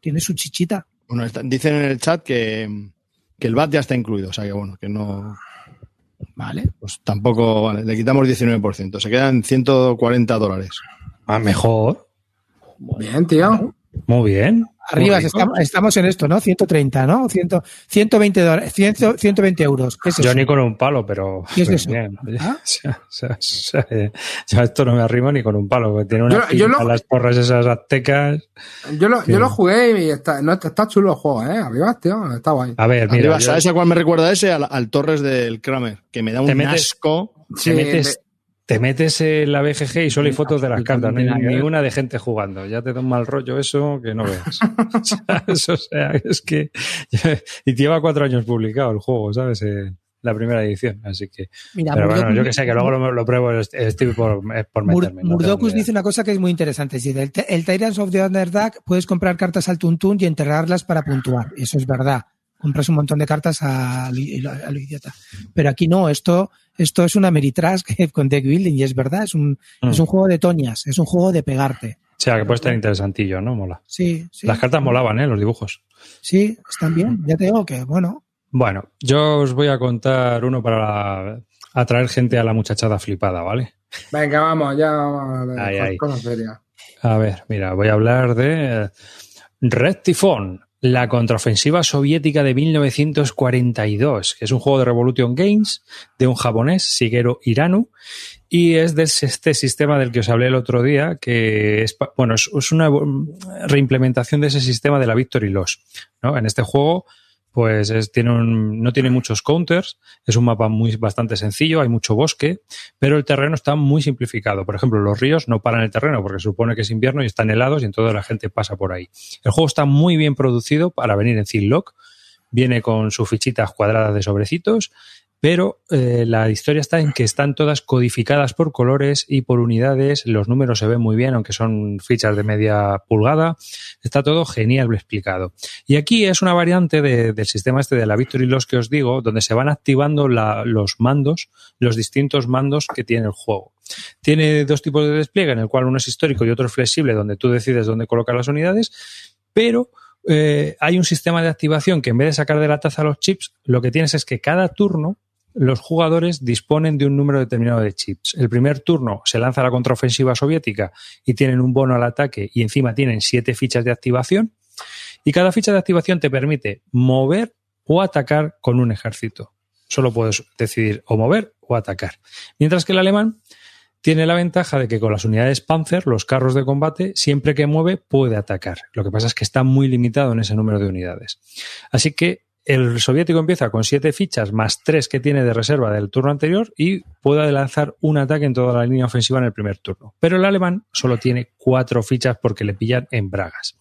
tiene su chichita. Bueno, dicen en el chat que, que el VAT ya está incluido, o sea que bueno, que no, Vale. pues tampoco, vale, le quitamos 19%, se quedan 140 dólares. Ah, mejor. Bien, tío. Muy bien. Arriba Muy rico. estamos, estamos en esto, ¿no? 130, ¿no? 100, 120, dólares, 100, 120 euros. ¿Qué es eso? Yo ni con un palo, pero. ¿Qué es pero eso? ¿Ah? O sea, o sea, o sea, eh, esto no me arrimo ni con un palo, porque tiene una Yo- yo lo- las porras esas aztecas. Yo lo, Sí. yo lo jugué y está, no, está chulo el juego, ¿eh? Arriba, tío. Está guay. A ver, mira, Arriba, yo- ¿sabes a cuál me recuerda ese? Al, al Torres del Kramer, que me da un Te metes- asco. te, metes, te metes en la BGG y solo hay fotos de las cartas, no hay no tiene nada que ni ver. una de gente jugando. Ya te da un mal rollo eso que no veas. O sea, es que. Y lleva cuatro años publicado el juego, ¿sabes? Eh, la primera edición, así que. Mira, Pero bueno, yo que sé, que luego lo, lo pruebo, estoy por, es por Mur- meterme. no ni idea. dice una cosa que es muy interesante. Dice, el, el Tyrants of the Underdark puedes comprar cartas al tuntún y enterrarlas para puntuar. Eso es verdad. Compras un montón de cartas a, lo- a lo idiota. Pero aquí no, esto, esto es una Meritrash con deck building y es verdad, es un, Mm. es un juego de toñas, es un juego de pegarte. O sea, que puede estar interesantillo, ¿no? Mola. Sí, sí. Las cartas molaban, ¿eh? Los dibujos. Sí, están bien. Ya te digo que, bueno, Bueno, yo os voy a contar uno para atraer gente a la muchachada flipada, ¿vale? Venga, vamos, ya vamos a ver. Ay, ay. A ver, mira, voy a hablar de Red Typhoon, la contraofensiva soviética de 1942, que es un juego de Revolution Games de un japonés, Shigeru Hirano, y es de este sistema del que os hablé el otro día, que es, bueno, es, es una mm, reimplementación de ese sistema de la Victory Loss, ¿no? En este juego, pues es- tiene un- no tiene muchos counters, es un mapa muy bastante sencillo, hay mucho bosque, pero el terreno está muy simplificado. Por ejemplo, los ríos no paran el terreno porque se supone que es invierno y están helados y entonces la gente pasa por ahí. El juego está muy bien producido para venir en Ziploc, viene con sus fichitas cuadradas de sobrecitos, pero eh, la historia está en que están todas codificadas por colores y por unidades, los números se ven muy bien, aunque son fichas de media pulgada, está todo genial explicado. Y aquí es una variante de- del sistema este de la Victory Loss que os digo, donde se van activando los mandos, los distintos mandos que tiene el juego. Tiene dos tipos de despliegue, en el cual uno es histórico y otro es flexible, donde tú decides dónde colocar las unidades, pero eh, hay un sistema de activación que en vez de sacar de la taza los chips, lo que tienes es que cada turno los jugadores disponen de un número determinado de chips. El primer turno se lanza la contraofensiva soviética y tienen un bono al ataque y encima tienen siete fichas de activación. Y cada ficha de activación te permite mover o atacar con un ejército. Solo puedes decidir o mover o atacar. Mientras que el alemán tiene la ventaja de que con las unidades Panzer, los carros de combate, siempre que mueve puede atacar. Lo que pasa es que está muy limitado en ese número de unidades. Así que el soviético empieza con siete fichas más tres que tiene de reserva del turno anterior y puede lanzar un ataque en toda la línea ofensiva en el primer turno. Pero el alemán solo tiene cuatro fichas porque le pillan en bragas.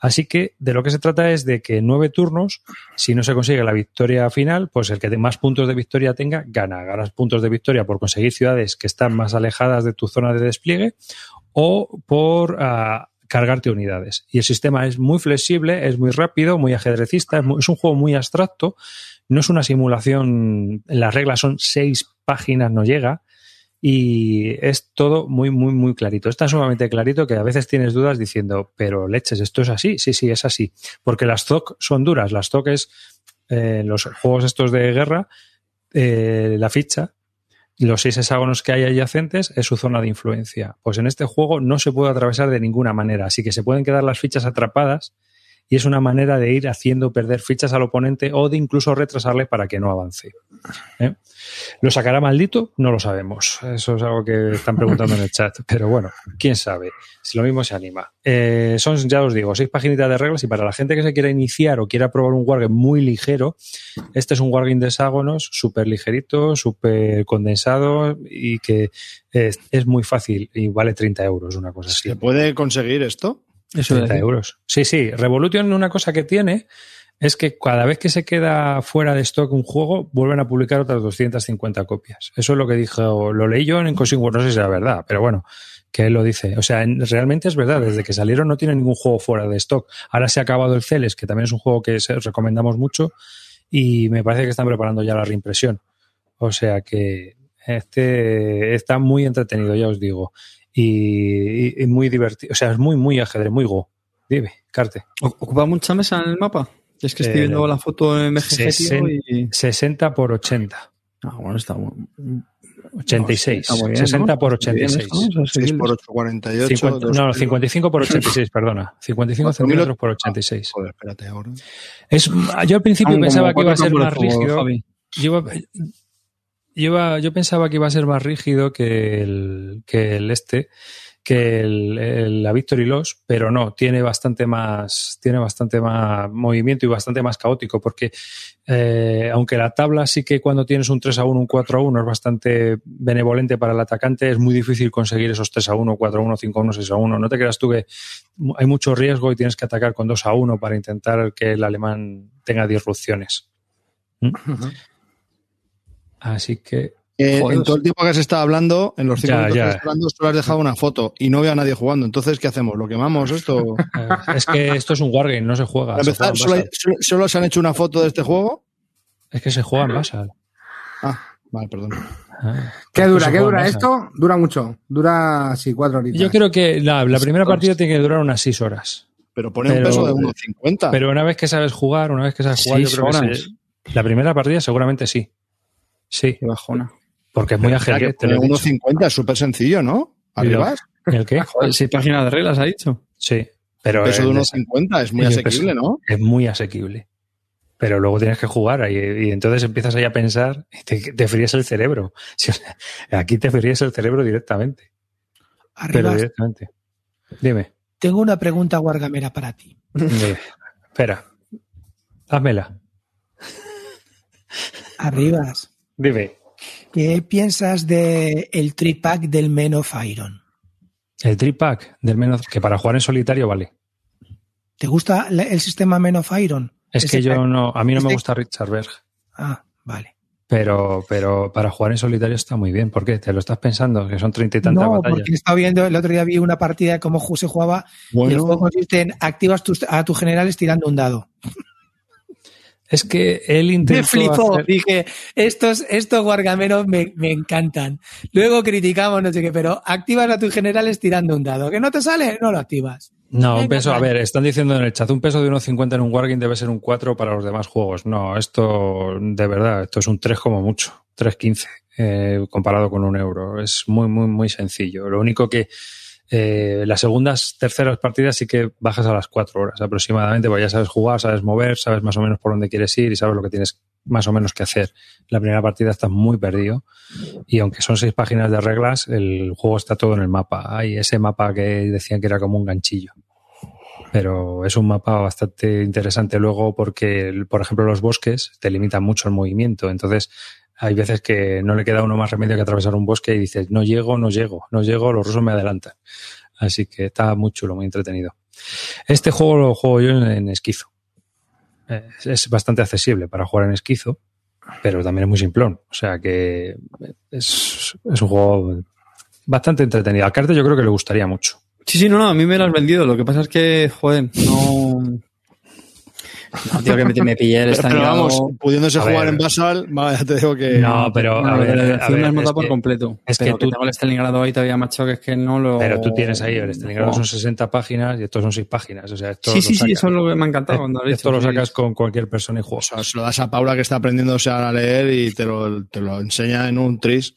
Así que de lo que se trata es de que en nueve turnos, si no se consigue la victoria final, pues el que más puntos de victoria tenga, gana. Ganas puntos de victoria por conseguir ciudades que están más alejadas de tu zona de despliegue o por ah, cargarte unidades. Y el sistema es muy flexible, es muy rápido, muy ajedrecista, es, es un juego muy abstracto, no es una simulación, las reglas son seis páginas, no llega, y es todo muy, muy, muy clarito. Está sumamente clarito que a veces tienes dudas diciendo, pero leches, ¿esto es así? Sí, sí, es así. Porque las ZOC son duras. Las ZOC es, eh, los juegos estos de guerra, eh, la ficha, los seis hexágonos que hay adyacentes es su zona de influencia. Pues en este juego no se puede atravesar de ninguna manera, así que se pueden quedar las fichas atrapadas y es una manera de ir haciendo perder fichas al oponente o de incluso retrasarle para que no avance. ¿Eh? ¿Lo sacará maldito? No lo sabemos. Eso es algo que están preguntando en el chat. Pero bueno, quién sabe. Si lo mismo se anima. Eh, son, ya os digo, seis paginitas de reglas y para la gente que se quiera iniciar o quiera probar un wargame muy ligero, este es un wargame de hexágonos súper ligerito, súper condensado y que es, es muy fácil y vale 30 euros, una cosa así. ¿Se puede conseguir esto? Eso 30 es. euros. Sí, sí. Revolution, una cosa que tiene es que cada vez que se queda fuera de stock un juego, vuelven a publicar otras 250 copias. Eso es lo que dijo, lo leí yo en Cosing War, no sé si era verdad, pero bueno, que él lo dice. O sea, en- realmente es verdad, desde que salieron no tiene ningún juego fuera de stock. Ahora se ha acabado el Celes, que también es un juego que recomendamos mucho, y me parece que están preparando ya la reimpresión. O sea que este está muy entretenido, ya os digo. Y, y- y muy divertido. O sea, es muy, muy ajedrez, muy go. Dime, Carte. ¿O- ¿Ocupa mucha mesa en el mapa? Es que estoy Eh, viendo la foto en sesen- y... 60 por 80. Ah, bueno, está muy... 86. está muy bien, 60 ¿no? por Está muy bien 86. esto, ¿no? O sea, 6 seguir- por 8, 48. 50 dos no, kilos. 55 por 86, perdona. 55 Cuatro mil- centímetros por 86. Joder, espérate ahora. Es, yo al principio Ah, pensaba que iba a ser más rígido. Yo, iba- yo pensaba que iba a ser más rígido que el, que el este, que el, el- la Victory Loss, pero no, tiene bastante más, tiene bastante más movimiento y bastante más caótico, porque eh, aunque la tabla sí que cuando tienes un 3 a 1, un 4 a 1 es bastante benevolente para el atacante, es muy difícil conseguir esos 3 a 1, 4 a 1, 5 a 1, 6 a 1. No te creas tú que hay mucho riesgo y tienes que atacar con 2 a 1 para intentar que el alemán tenga disrupciones. ¿Mm? Así que Eh, en todo el tiempo que has estado hablando, en los cinco Ya, minutos ya. que estás hablando, solo has dejado una foto y no veo a nadie jugando. Entonces, ¿qué hacemos? ¿Lo quemamos esto? Eh, es que esto es un wargame, no se juega. Para empezar, solo, Basal. solo- solo se han hecho una foto de este juego. Es que se juega en Basal. Ah, vale, perdón. Ah. ¿Qué Es que dura? ¿Qué dura esto? Dura mucho. Dura, sí, cuatro horitas. Yo creo que la, la primera partida tiene que durar unas 6 horas. Pero pone Pero- un peso de 1,50. Pero una vez que sabes jugar, una vez que sabes jugar, yo Seis creo que horas. se- la primera partida seguramente sí. Sí, Qué bajona. porque es muy dicho. 1,50 es súper sencillo, ¿no? Arriba. ¿El qué? Joder, seis páginas de reglas, ha dicho. Sí, pero peso de el de- 1,50 es muy y el asequible, ¿no? es muy asequible. Pero luego tienes que jugar ahí, y entonces empiezas ahí a pensar y te, te fríes el cerebro. Sí, o sea, aquí te fríes el cerebro directamente. Pero Arriba, directamente. Dime. tengo una pregunta guargamera para ti. Dime. Espera. Házmela. Arribas, Dime. ¿qué piensas de el tripack del Men of Iron? El tripack del menos que para jugar en solitario vale. ¿Te gusta el sistema Men of Iron? Es que yo no, a mí no me gusta Richard Berg, Ah, vale. pero, pero para jugar en solitario está muy bien. ¿Por qué? ¿Te lo estás pensando? Que son treinta y tantas No, batallas. porque he estado viendo, el otro día vi una partida de cómo se jugaba y el juego consiste en activas tus- a tus generales tirando un dado. Es que él intentó Me flipó. hacer- Dije, estos, estos guargameros me, me encantan. Luego criticamos, no sé qué, pero activas a tus generales tirando un dado. ¿Que no te sale? No lo activas. No, un peso, a ver, están diciendo en el chat, un peso de 1,50 en un Wargame debe ser un 4 para los demás juegos. No, esto, de verdad, esto es un 3 como mucho, 3,15 eh, comparado con un euro. Es muy, muy, muy sencillo. Lo único que eh, las segundas, terceras partidas sí que bajas a las 4 horas aproximadamente, porque ya sabes jugar, sabes mover, sabes más o menos por dónde quieres ir y sabes lo que tienes más o menos qué hacer. La primera partida está muy perdido y aunque son seis páginas de reglas, el juego está todo en el mapa. Hay ese mapa que decían que era como un ganchillo. Pero es un mapa bastante interesante luego porque, por ejemplo, los bosques te limitan mucho el movimiento. Entonces, hay veces que no le queda uno más remedio que atravesar un bosque y dices, no llego, no llego, no llego, los rusos me adelantan. Así que está muy chulo, muy entretenido. Este juego lo juego yo en, esquizo. Es bastante accesible para jugar en esquizo, pero también es muy simplón. O sea que es, es un juego bastante entretenido. Al Carte yo creo que le gustaría mucho. Sí, sí, no, no, a mí me lo has vendido. Lo que pasa es que, joder, no. No, tío, que me, me pillé el Pero, pero vamos, pudiéndose A jugar ver. en Basal, va, ya te digo que. No, pero No, a ver, la a ver, es por que- completo. es que pero tú- tengo el Stalingrado ahí todavía macho que es que no lo. Pero tú tienes ahí, el Stalingrado son 60 páginas y estos son 6 páginas. O sea, esto Sí, sí, sí, eso es lo que me ha encantado cuando Esto lo sí. sacas con cualquier persona y O juegas. sea, se lo das a Paula que está aprendiéndose a leer y te lo, te lo enseña en un tris.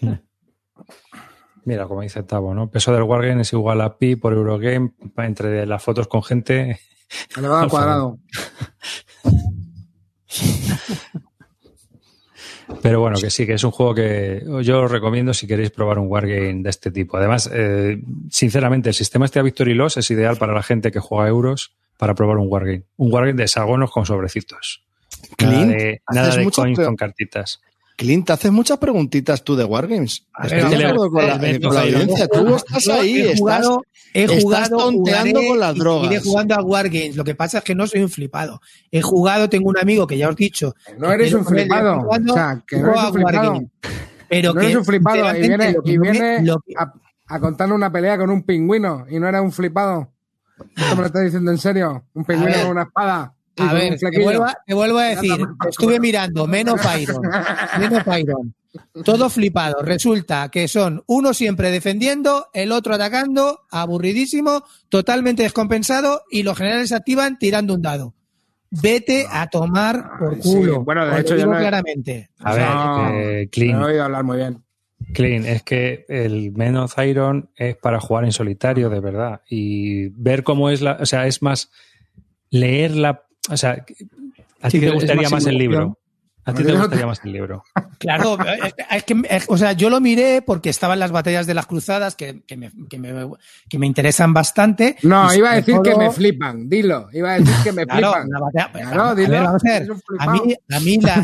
Mira, como dice Tavo, ¿no? Peso del Wargame es igual a pi por Eurogame entre las fotos con gente. Elevado al cuadrado. Pero bueno, que sí, que es un juego que yo os recomiendo si queréis probar un Wargame de este tipo. Además, eh, sinceramente, el sistema este a Victory Loss es ideal para la gente que juega euros para probar un Wargame. Un Wargame de hexagonos con sobrecitos. Nada Clint, de, nada de coins peor. con cartitas. Clint, haces muchas preguntitas tú de Wargames. A Estoy de acuerdo con la, con la audiencia. Tú estás ahí, he estás, jugado, he estás jugado, tonteando jugaré con las y drogas. seguiré jugando a Wargames. Lo que pasa es que no soy un flipado. He jugado, tengo un amigo que ya os he dicho. No eres un flipado. cuando, O sea, que no eres un flipado. Pero no que, eres un flipado y viene, lo que y viene lo que- a, a contarle una pelea con un pingüino y no era un flipado. ¿Esto me lo estás diciendo en serio? Un pingüino con una espada. A ver, te vuelvo, a, te vuelvo a decir, estuve mirando menos Iron, menos Iron, todo flipado. Resulta que son uno siempre defendiendo, el otro atacando, aburridísimo, totalmente descompensado y los generales se activan tirando un dado. Vete a tomar por Sí, culo. bueno, de hecho, yo digo no he- claramente. A ver, No, eh, Me he Clean, oído hablar muy bien. Clean, es que el Men of Iron es para jugar en solitario, de verdad. Y ver cómo es la. O sea, es más. Leer la. O sea, a Sí, ti te gustaría más más el libro. A ti te gustaría más el libro. Claro, es, que, es- o sea, yo lo miré porque estaban las batallas de las cruzadas que, que me, que me- que me interesan bastante. No, iba a decir que me flipan. Dilo. Iba a decir que me Claro, flipan. la batalla- Claro, a, dilo, ver, vamos a ver. mí, a, mí la,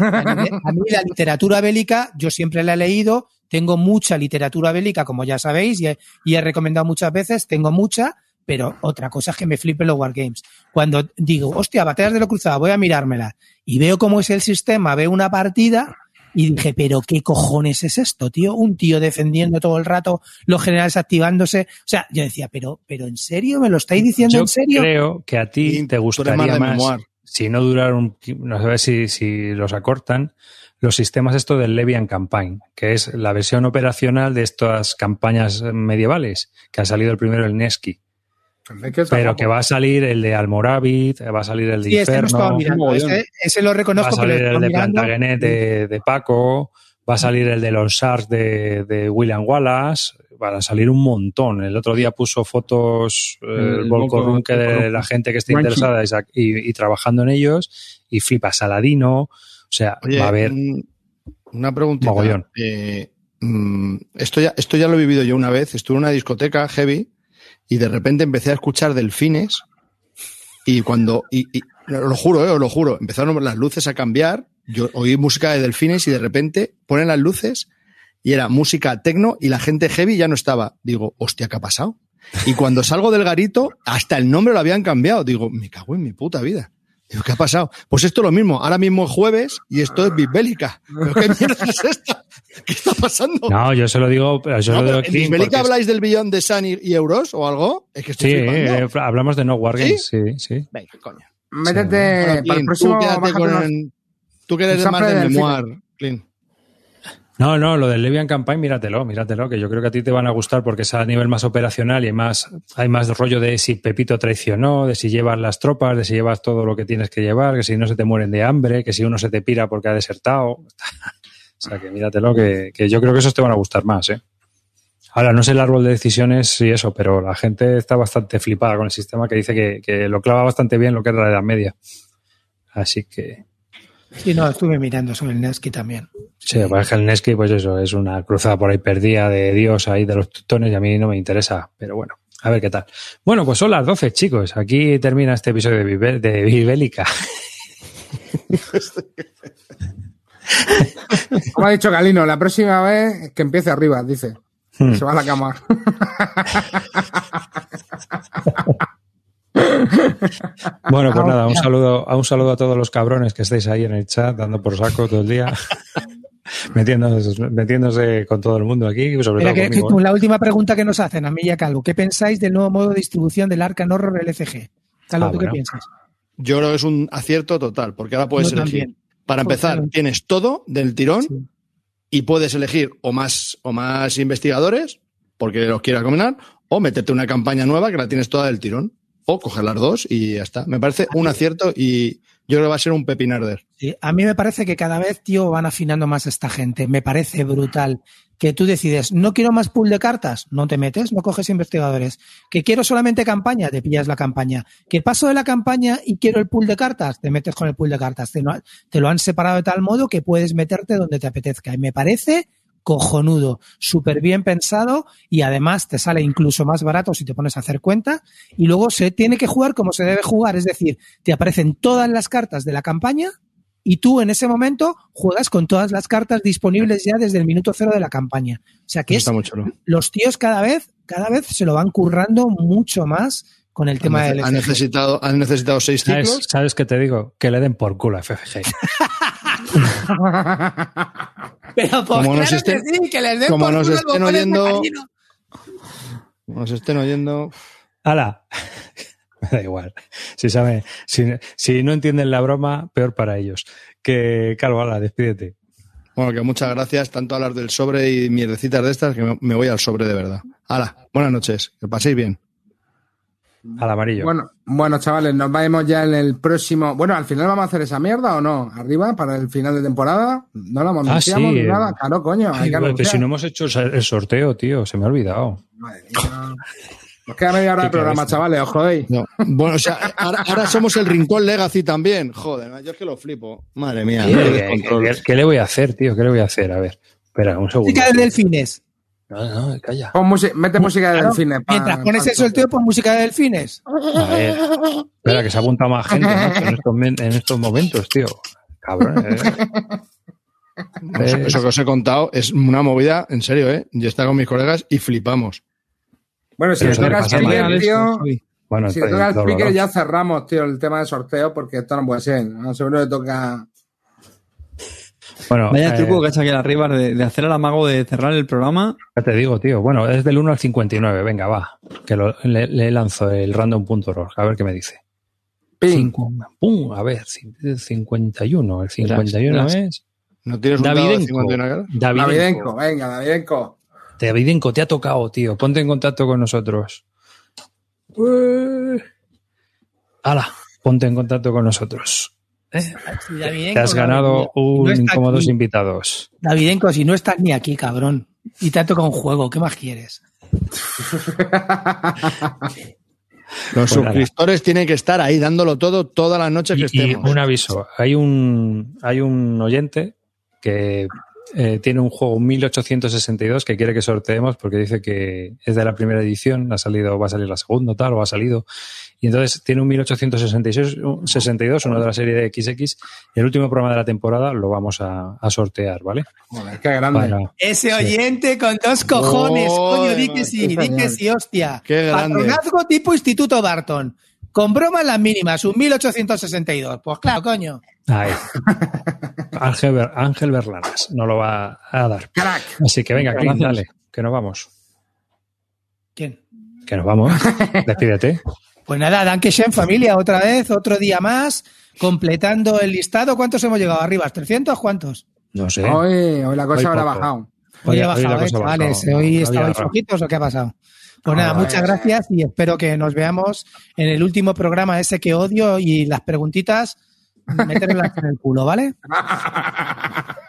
a mí la literatura bélica, yo siempre la he leído, tengo mucha literatura bélica, como ya sabéis, y he, y he recomendado muchas veces, tengo mucha, pero otra cosa es que me flipen los wargames. Cuando digo, hostia, batallas de lo cruzado, voy a mirármela, y veo cómo es el sistema, veo una partida, y dije, pero ¿qué cojones es esto, tío? Un tío defendiendo todo el rato, los generales activándose. O sea, yo decía, pero, pero ¿en serio? ¿Me lo estáis diciendo Yo en serio? creo que a ti te gustaría más si no durar un, no sé si, si los acortan, los sistemas esto del Levian Campaign, que es la versión operacional de estas campañas medievales, que ha salido el primero el está pero guapo. que va a salir el de Almorávid, va a salir el de Sí, ese lo estaba Inferno. Ese, ese lo va a reconozco que lo salir el de. Plantagenet de, de Paco, va a salir el de los SARS de, de William Wallace, van a salir un montón. El otro día puso fotos eh, El el que de la gente que esté Ranking. interesada y, trabajando en ellos y flipa Saladino. O sea, Oye, va a haber. un- una. Mogollón. Eh, mm, esto, ya, esto ya lo he vivido yo una vez. Estuve en una discoteca heavy y de repente empecé a escuchar delfines y cuando, y, y- lo juro, eh, os lo juro, empezaron las luces a cambiar. Yo oí música de delfines y de repente ponen las luces y era música tecno y la gente heavy ya no estaba. Digo, hostia, ¿qué ha pasado? Y cuando salgo del garito, hasta el nombre lo habían cambiado. Digo, me cago en mi puta vida. Digo, ¿qué ha pasado? Pues esto es lo mismo. Ahora mismo es jueves y esto es Bisbélica. ¿Pero qué mierda es esta? ¿Qué está pasando? No, yo se lo digo, pero yo No, lo pero digo ¿En Bisbélica es- habláis del billón de Sun y, y euros o algo? Es que estoy Sí, flipando. eh, hablamos de no Wargames, sí, sí. Venga, coño. Métete Bueno, para el próximo. tú quédate con Tú que eres un más de memoir, Clint. No, no, lo del Levian Campaign, míratelo, míratelo, que yo creo que a ti te van a gustar porque es a nivel más operacional y más, hay más rollo de si Pepito traicionó, de si llevas las tropas, de si llevas todo lo que tienes que llevar, que si no se te mueren de hambre, que si uno se te pira porque ha desertado. o sea, que míratelo, que, que yo creo que esos te van a gustar más, ¿eh? Ahora, no sé el árbol de decisiones y eso, pero la gente está bastante flipada con el sistema que dice que, que lo clava bastante bien lo que es la Edad Media. Así que Sí, no, estuve mirando sobre el Nesky también. Sí, pues el Nesky, pues eso, es una cruzada por ahí perdida de Dios ahí de los tutones y a mí no me interesa, pero bueno, a ver qué tal. Bueno, pues son las 12, chicos. Aquí termina este episodio de, de Bibélica. Como ha dicho Galino, la próxima vez que empiece arriba, dice. Hmm. Se va a la cama. Bueno, pues Ah, nada, un saludo, a un saludo a todos los cabrones que estáis ahí en el chat, dando por saco todo el día, metiéndose, metiéndose con todo el mundo aquí, sobre todo que, conmigo, que- ¿eh? la última pregunta que nos hacen, a mí y a Calvo. ¿Qué pensáis del nuevo modo de distribución del Arcan Horror LCG? Calvo, Ah, ¿tú bueno. qué piensas? Yo creo que es un acierto total, porque ahora puedes Yo elegir. también. Para empezar, Totalmente. tienes todo del tirón Sí. y puedes elegir o más, o más investigadores, porque los quieras combinar, o meterte una campaña nueva que la tienes toda del tirón, o coger las dos y ya está. Me parece un acierto y yo creo que va a ser un pepinarder. Sí, a mí me parece que cada vez, tío, van afinando más esta gente. Me parece brutal que tú decides, no quiero más pool de cartas, no te metes, no coges investigadores. Que quiero solamente campaña, te pillas la campaña. Que paso de la campaña y quiero el pool de cartas, te metes con el pool de cartas. Te lo, te lo han separado de tal modo que puedes meterte donde te apetezca. Y me parece cojonudo, súper bien pensado y además te sale incluso más barato si te pones a hacer cuenta y luego se tiene que jugar como se debe jugar, es decir, te aparecen todas las cartas de la campaña y tú en ese momento juegas con todas las cartas disponibles ya desde el minuto cero de la campaña. O sea que es, Está muy chulo. los tíos cada vez, cada vez se lo van currando mucho más con el tema Han, del han FFG. necesitado, han necesitado seis ¿Sabes, ciclos. ¿Sabes qué te digo? Que le den por culo a FFG. Pero pues Como nos claro estén- que sí, que les den como por nos estén oyendo-. Como Nos estén oyendo. ¡Hala! Me da igual. Si, sabe, si, si no entienden la broma, peor para ellos. Que, Calvo, ala, despídete. Bueno, que muchas gracias, tanto hablar del sobre y mierdecitas de estas, que me, me voy al sobre de verdad. Hala, buenas noches, que paséis bien. Al amarillo. Bueno, bueno, chavales, nos vemos ya en el próximo. Bueno, al final vamos a hacer esa mierda o no? Arriba para el final de temporada. No la Ah, anunciamos sí, ni nada. Claro, coño. Hay Ay, que pero si no hemos hecho el sorteo, tío, se me ha olvidado. Madre mía. Nos queda media hora de programa, chavales, os jodéis. No. Bueno, o sea, ahora, ahora somos el Rincón Legacy también. Joder, yo es que lo flipo. Madre mía, qué ¿qué, descontrol. qué- qué le voy a hacer, tío? ¿Qué le voy a hacer? A ver, espera, un segundo. Música de delfines. No, no, calla. Pon mete música de Claro, delfines. pa- Mientras pones el sorteo, pon música de delfines. A ver. Espera, que se ha apuntado más gente macho, en, estos, men- en estos momentos, tío. Cabrón, ¿eh? Eso, eso que os he contado es una movida, en serio, ¿eh? Yo estaba con mis colegas y flipamos. Bueno, si le eso toca al le pasa a speaker, Alex, tío. Bueno, Si le toca al doloroso. speaker, ya cerramos, tío, el tema de sorteo, porque esto no puede ser. ¿no? Seguro le toca. Bueno, Vaya eh, truco que ha hecho aquí arriba de, de hacer el amago de cerrar el programa. ya te digo, tío. Bueno, es del 1 al 59. Venga, va. Que lo- le, le lanzo el random.org. A ver qué me dice. Ping. Cinco- pum, a ver, cin- 51. El 51 Verás, es. ¿No tienes un dado de Davidenko. 51 caras? Davidenko, Davidenko. venga, Davidenko. Davidenko, te ha tocado, tío. Ponte en contacto con nosotros. Hala, ponte en contacto con nosotros. Davidenko, Te has no, ganado no un está incómodos aquí. invitados. Davidenko, si no estás ni aquí, cabrón. Y te ha tocado un juego, ¿qué más quieres? Los Pues nada. suscriptores tienen que estar ahí dándolo todo todas las noches que Y, y un aviso, hay un, hay un oyente que eh, tiene un juego 1862 que quiere que sorteemos porque dice que es de la primera edición, ha salido, va a salir la segunda, tal, o ha salido. Y entonces tiene un 1866, un 62, uno de la serie de XX, y el último programa de la temporada lo vamos a, a sortear, ¿vale? Joder, qué grande. Para- Ese oyente con dos cojones, Oh, coño, di que sí, di que sí, hostia. Qué grande. Patronazgo tipo Instituto Barton. Con bromas las mínimas, un 1862. Pues claro, coño. Ahí. Ángel, Ber- Ángel Berlanas no lo va a dar. Crack. Así que venga, Clint, dale, que nos vamos. ¿Quién? Que nos vamos. Despídete. Pues nada, Dankeschön familia, otra vez, otro día más, completando el listado. ¿Cuántos hemos llegado arriba? ¿300? ¿Cuántos? No sé. Hoy, hoy la cosa Hoy habrá poco. bajado. Hoy Hoy- hoy la bajado, cosa ¿eh, ha chavales? bajado. ¿Hoy estabais flojitos o qué ha pasado? Pues nada, muchas gracias y espero que nos veamos en el último programa ese que odio y las preguntitas, meterlas en el culo, ¿vale?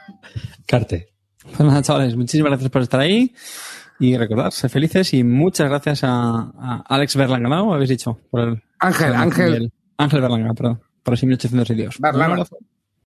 Carte. Pues nada, chavales, muchísimas gracias por estar ahí. Y recordad, ser felices y muchas gracias a, a Alex Berlanga, ¿no? Habéis dicho. Por el, Ángel, por el- Ángel. el- Ángel Berlanga, perdón. Por los 1800 vídeos. Berlanga. Un abrazo.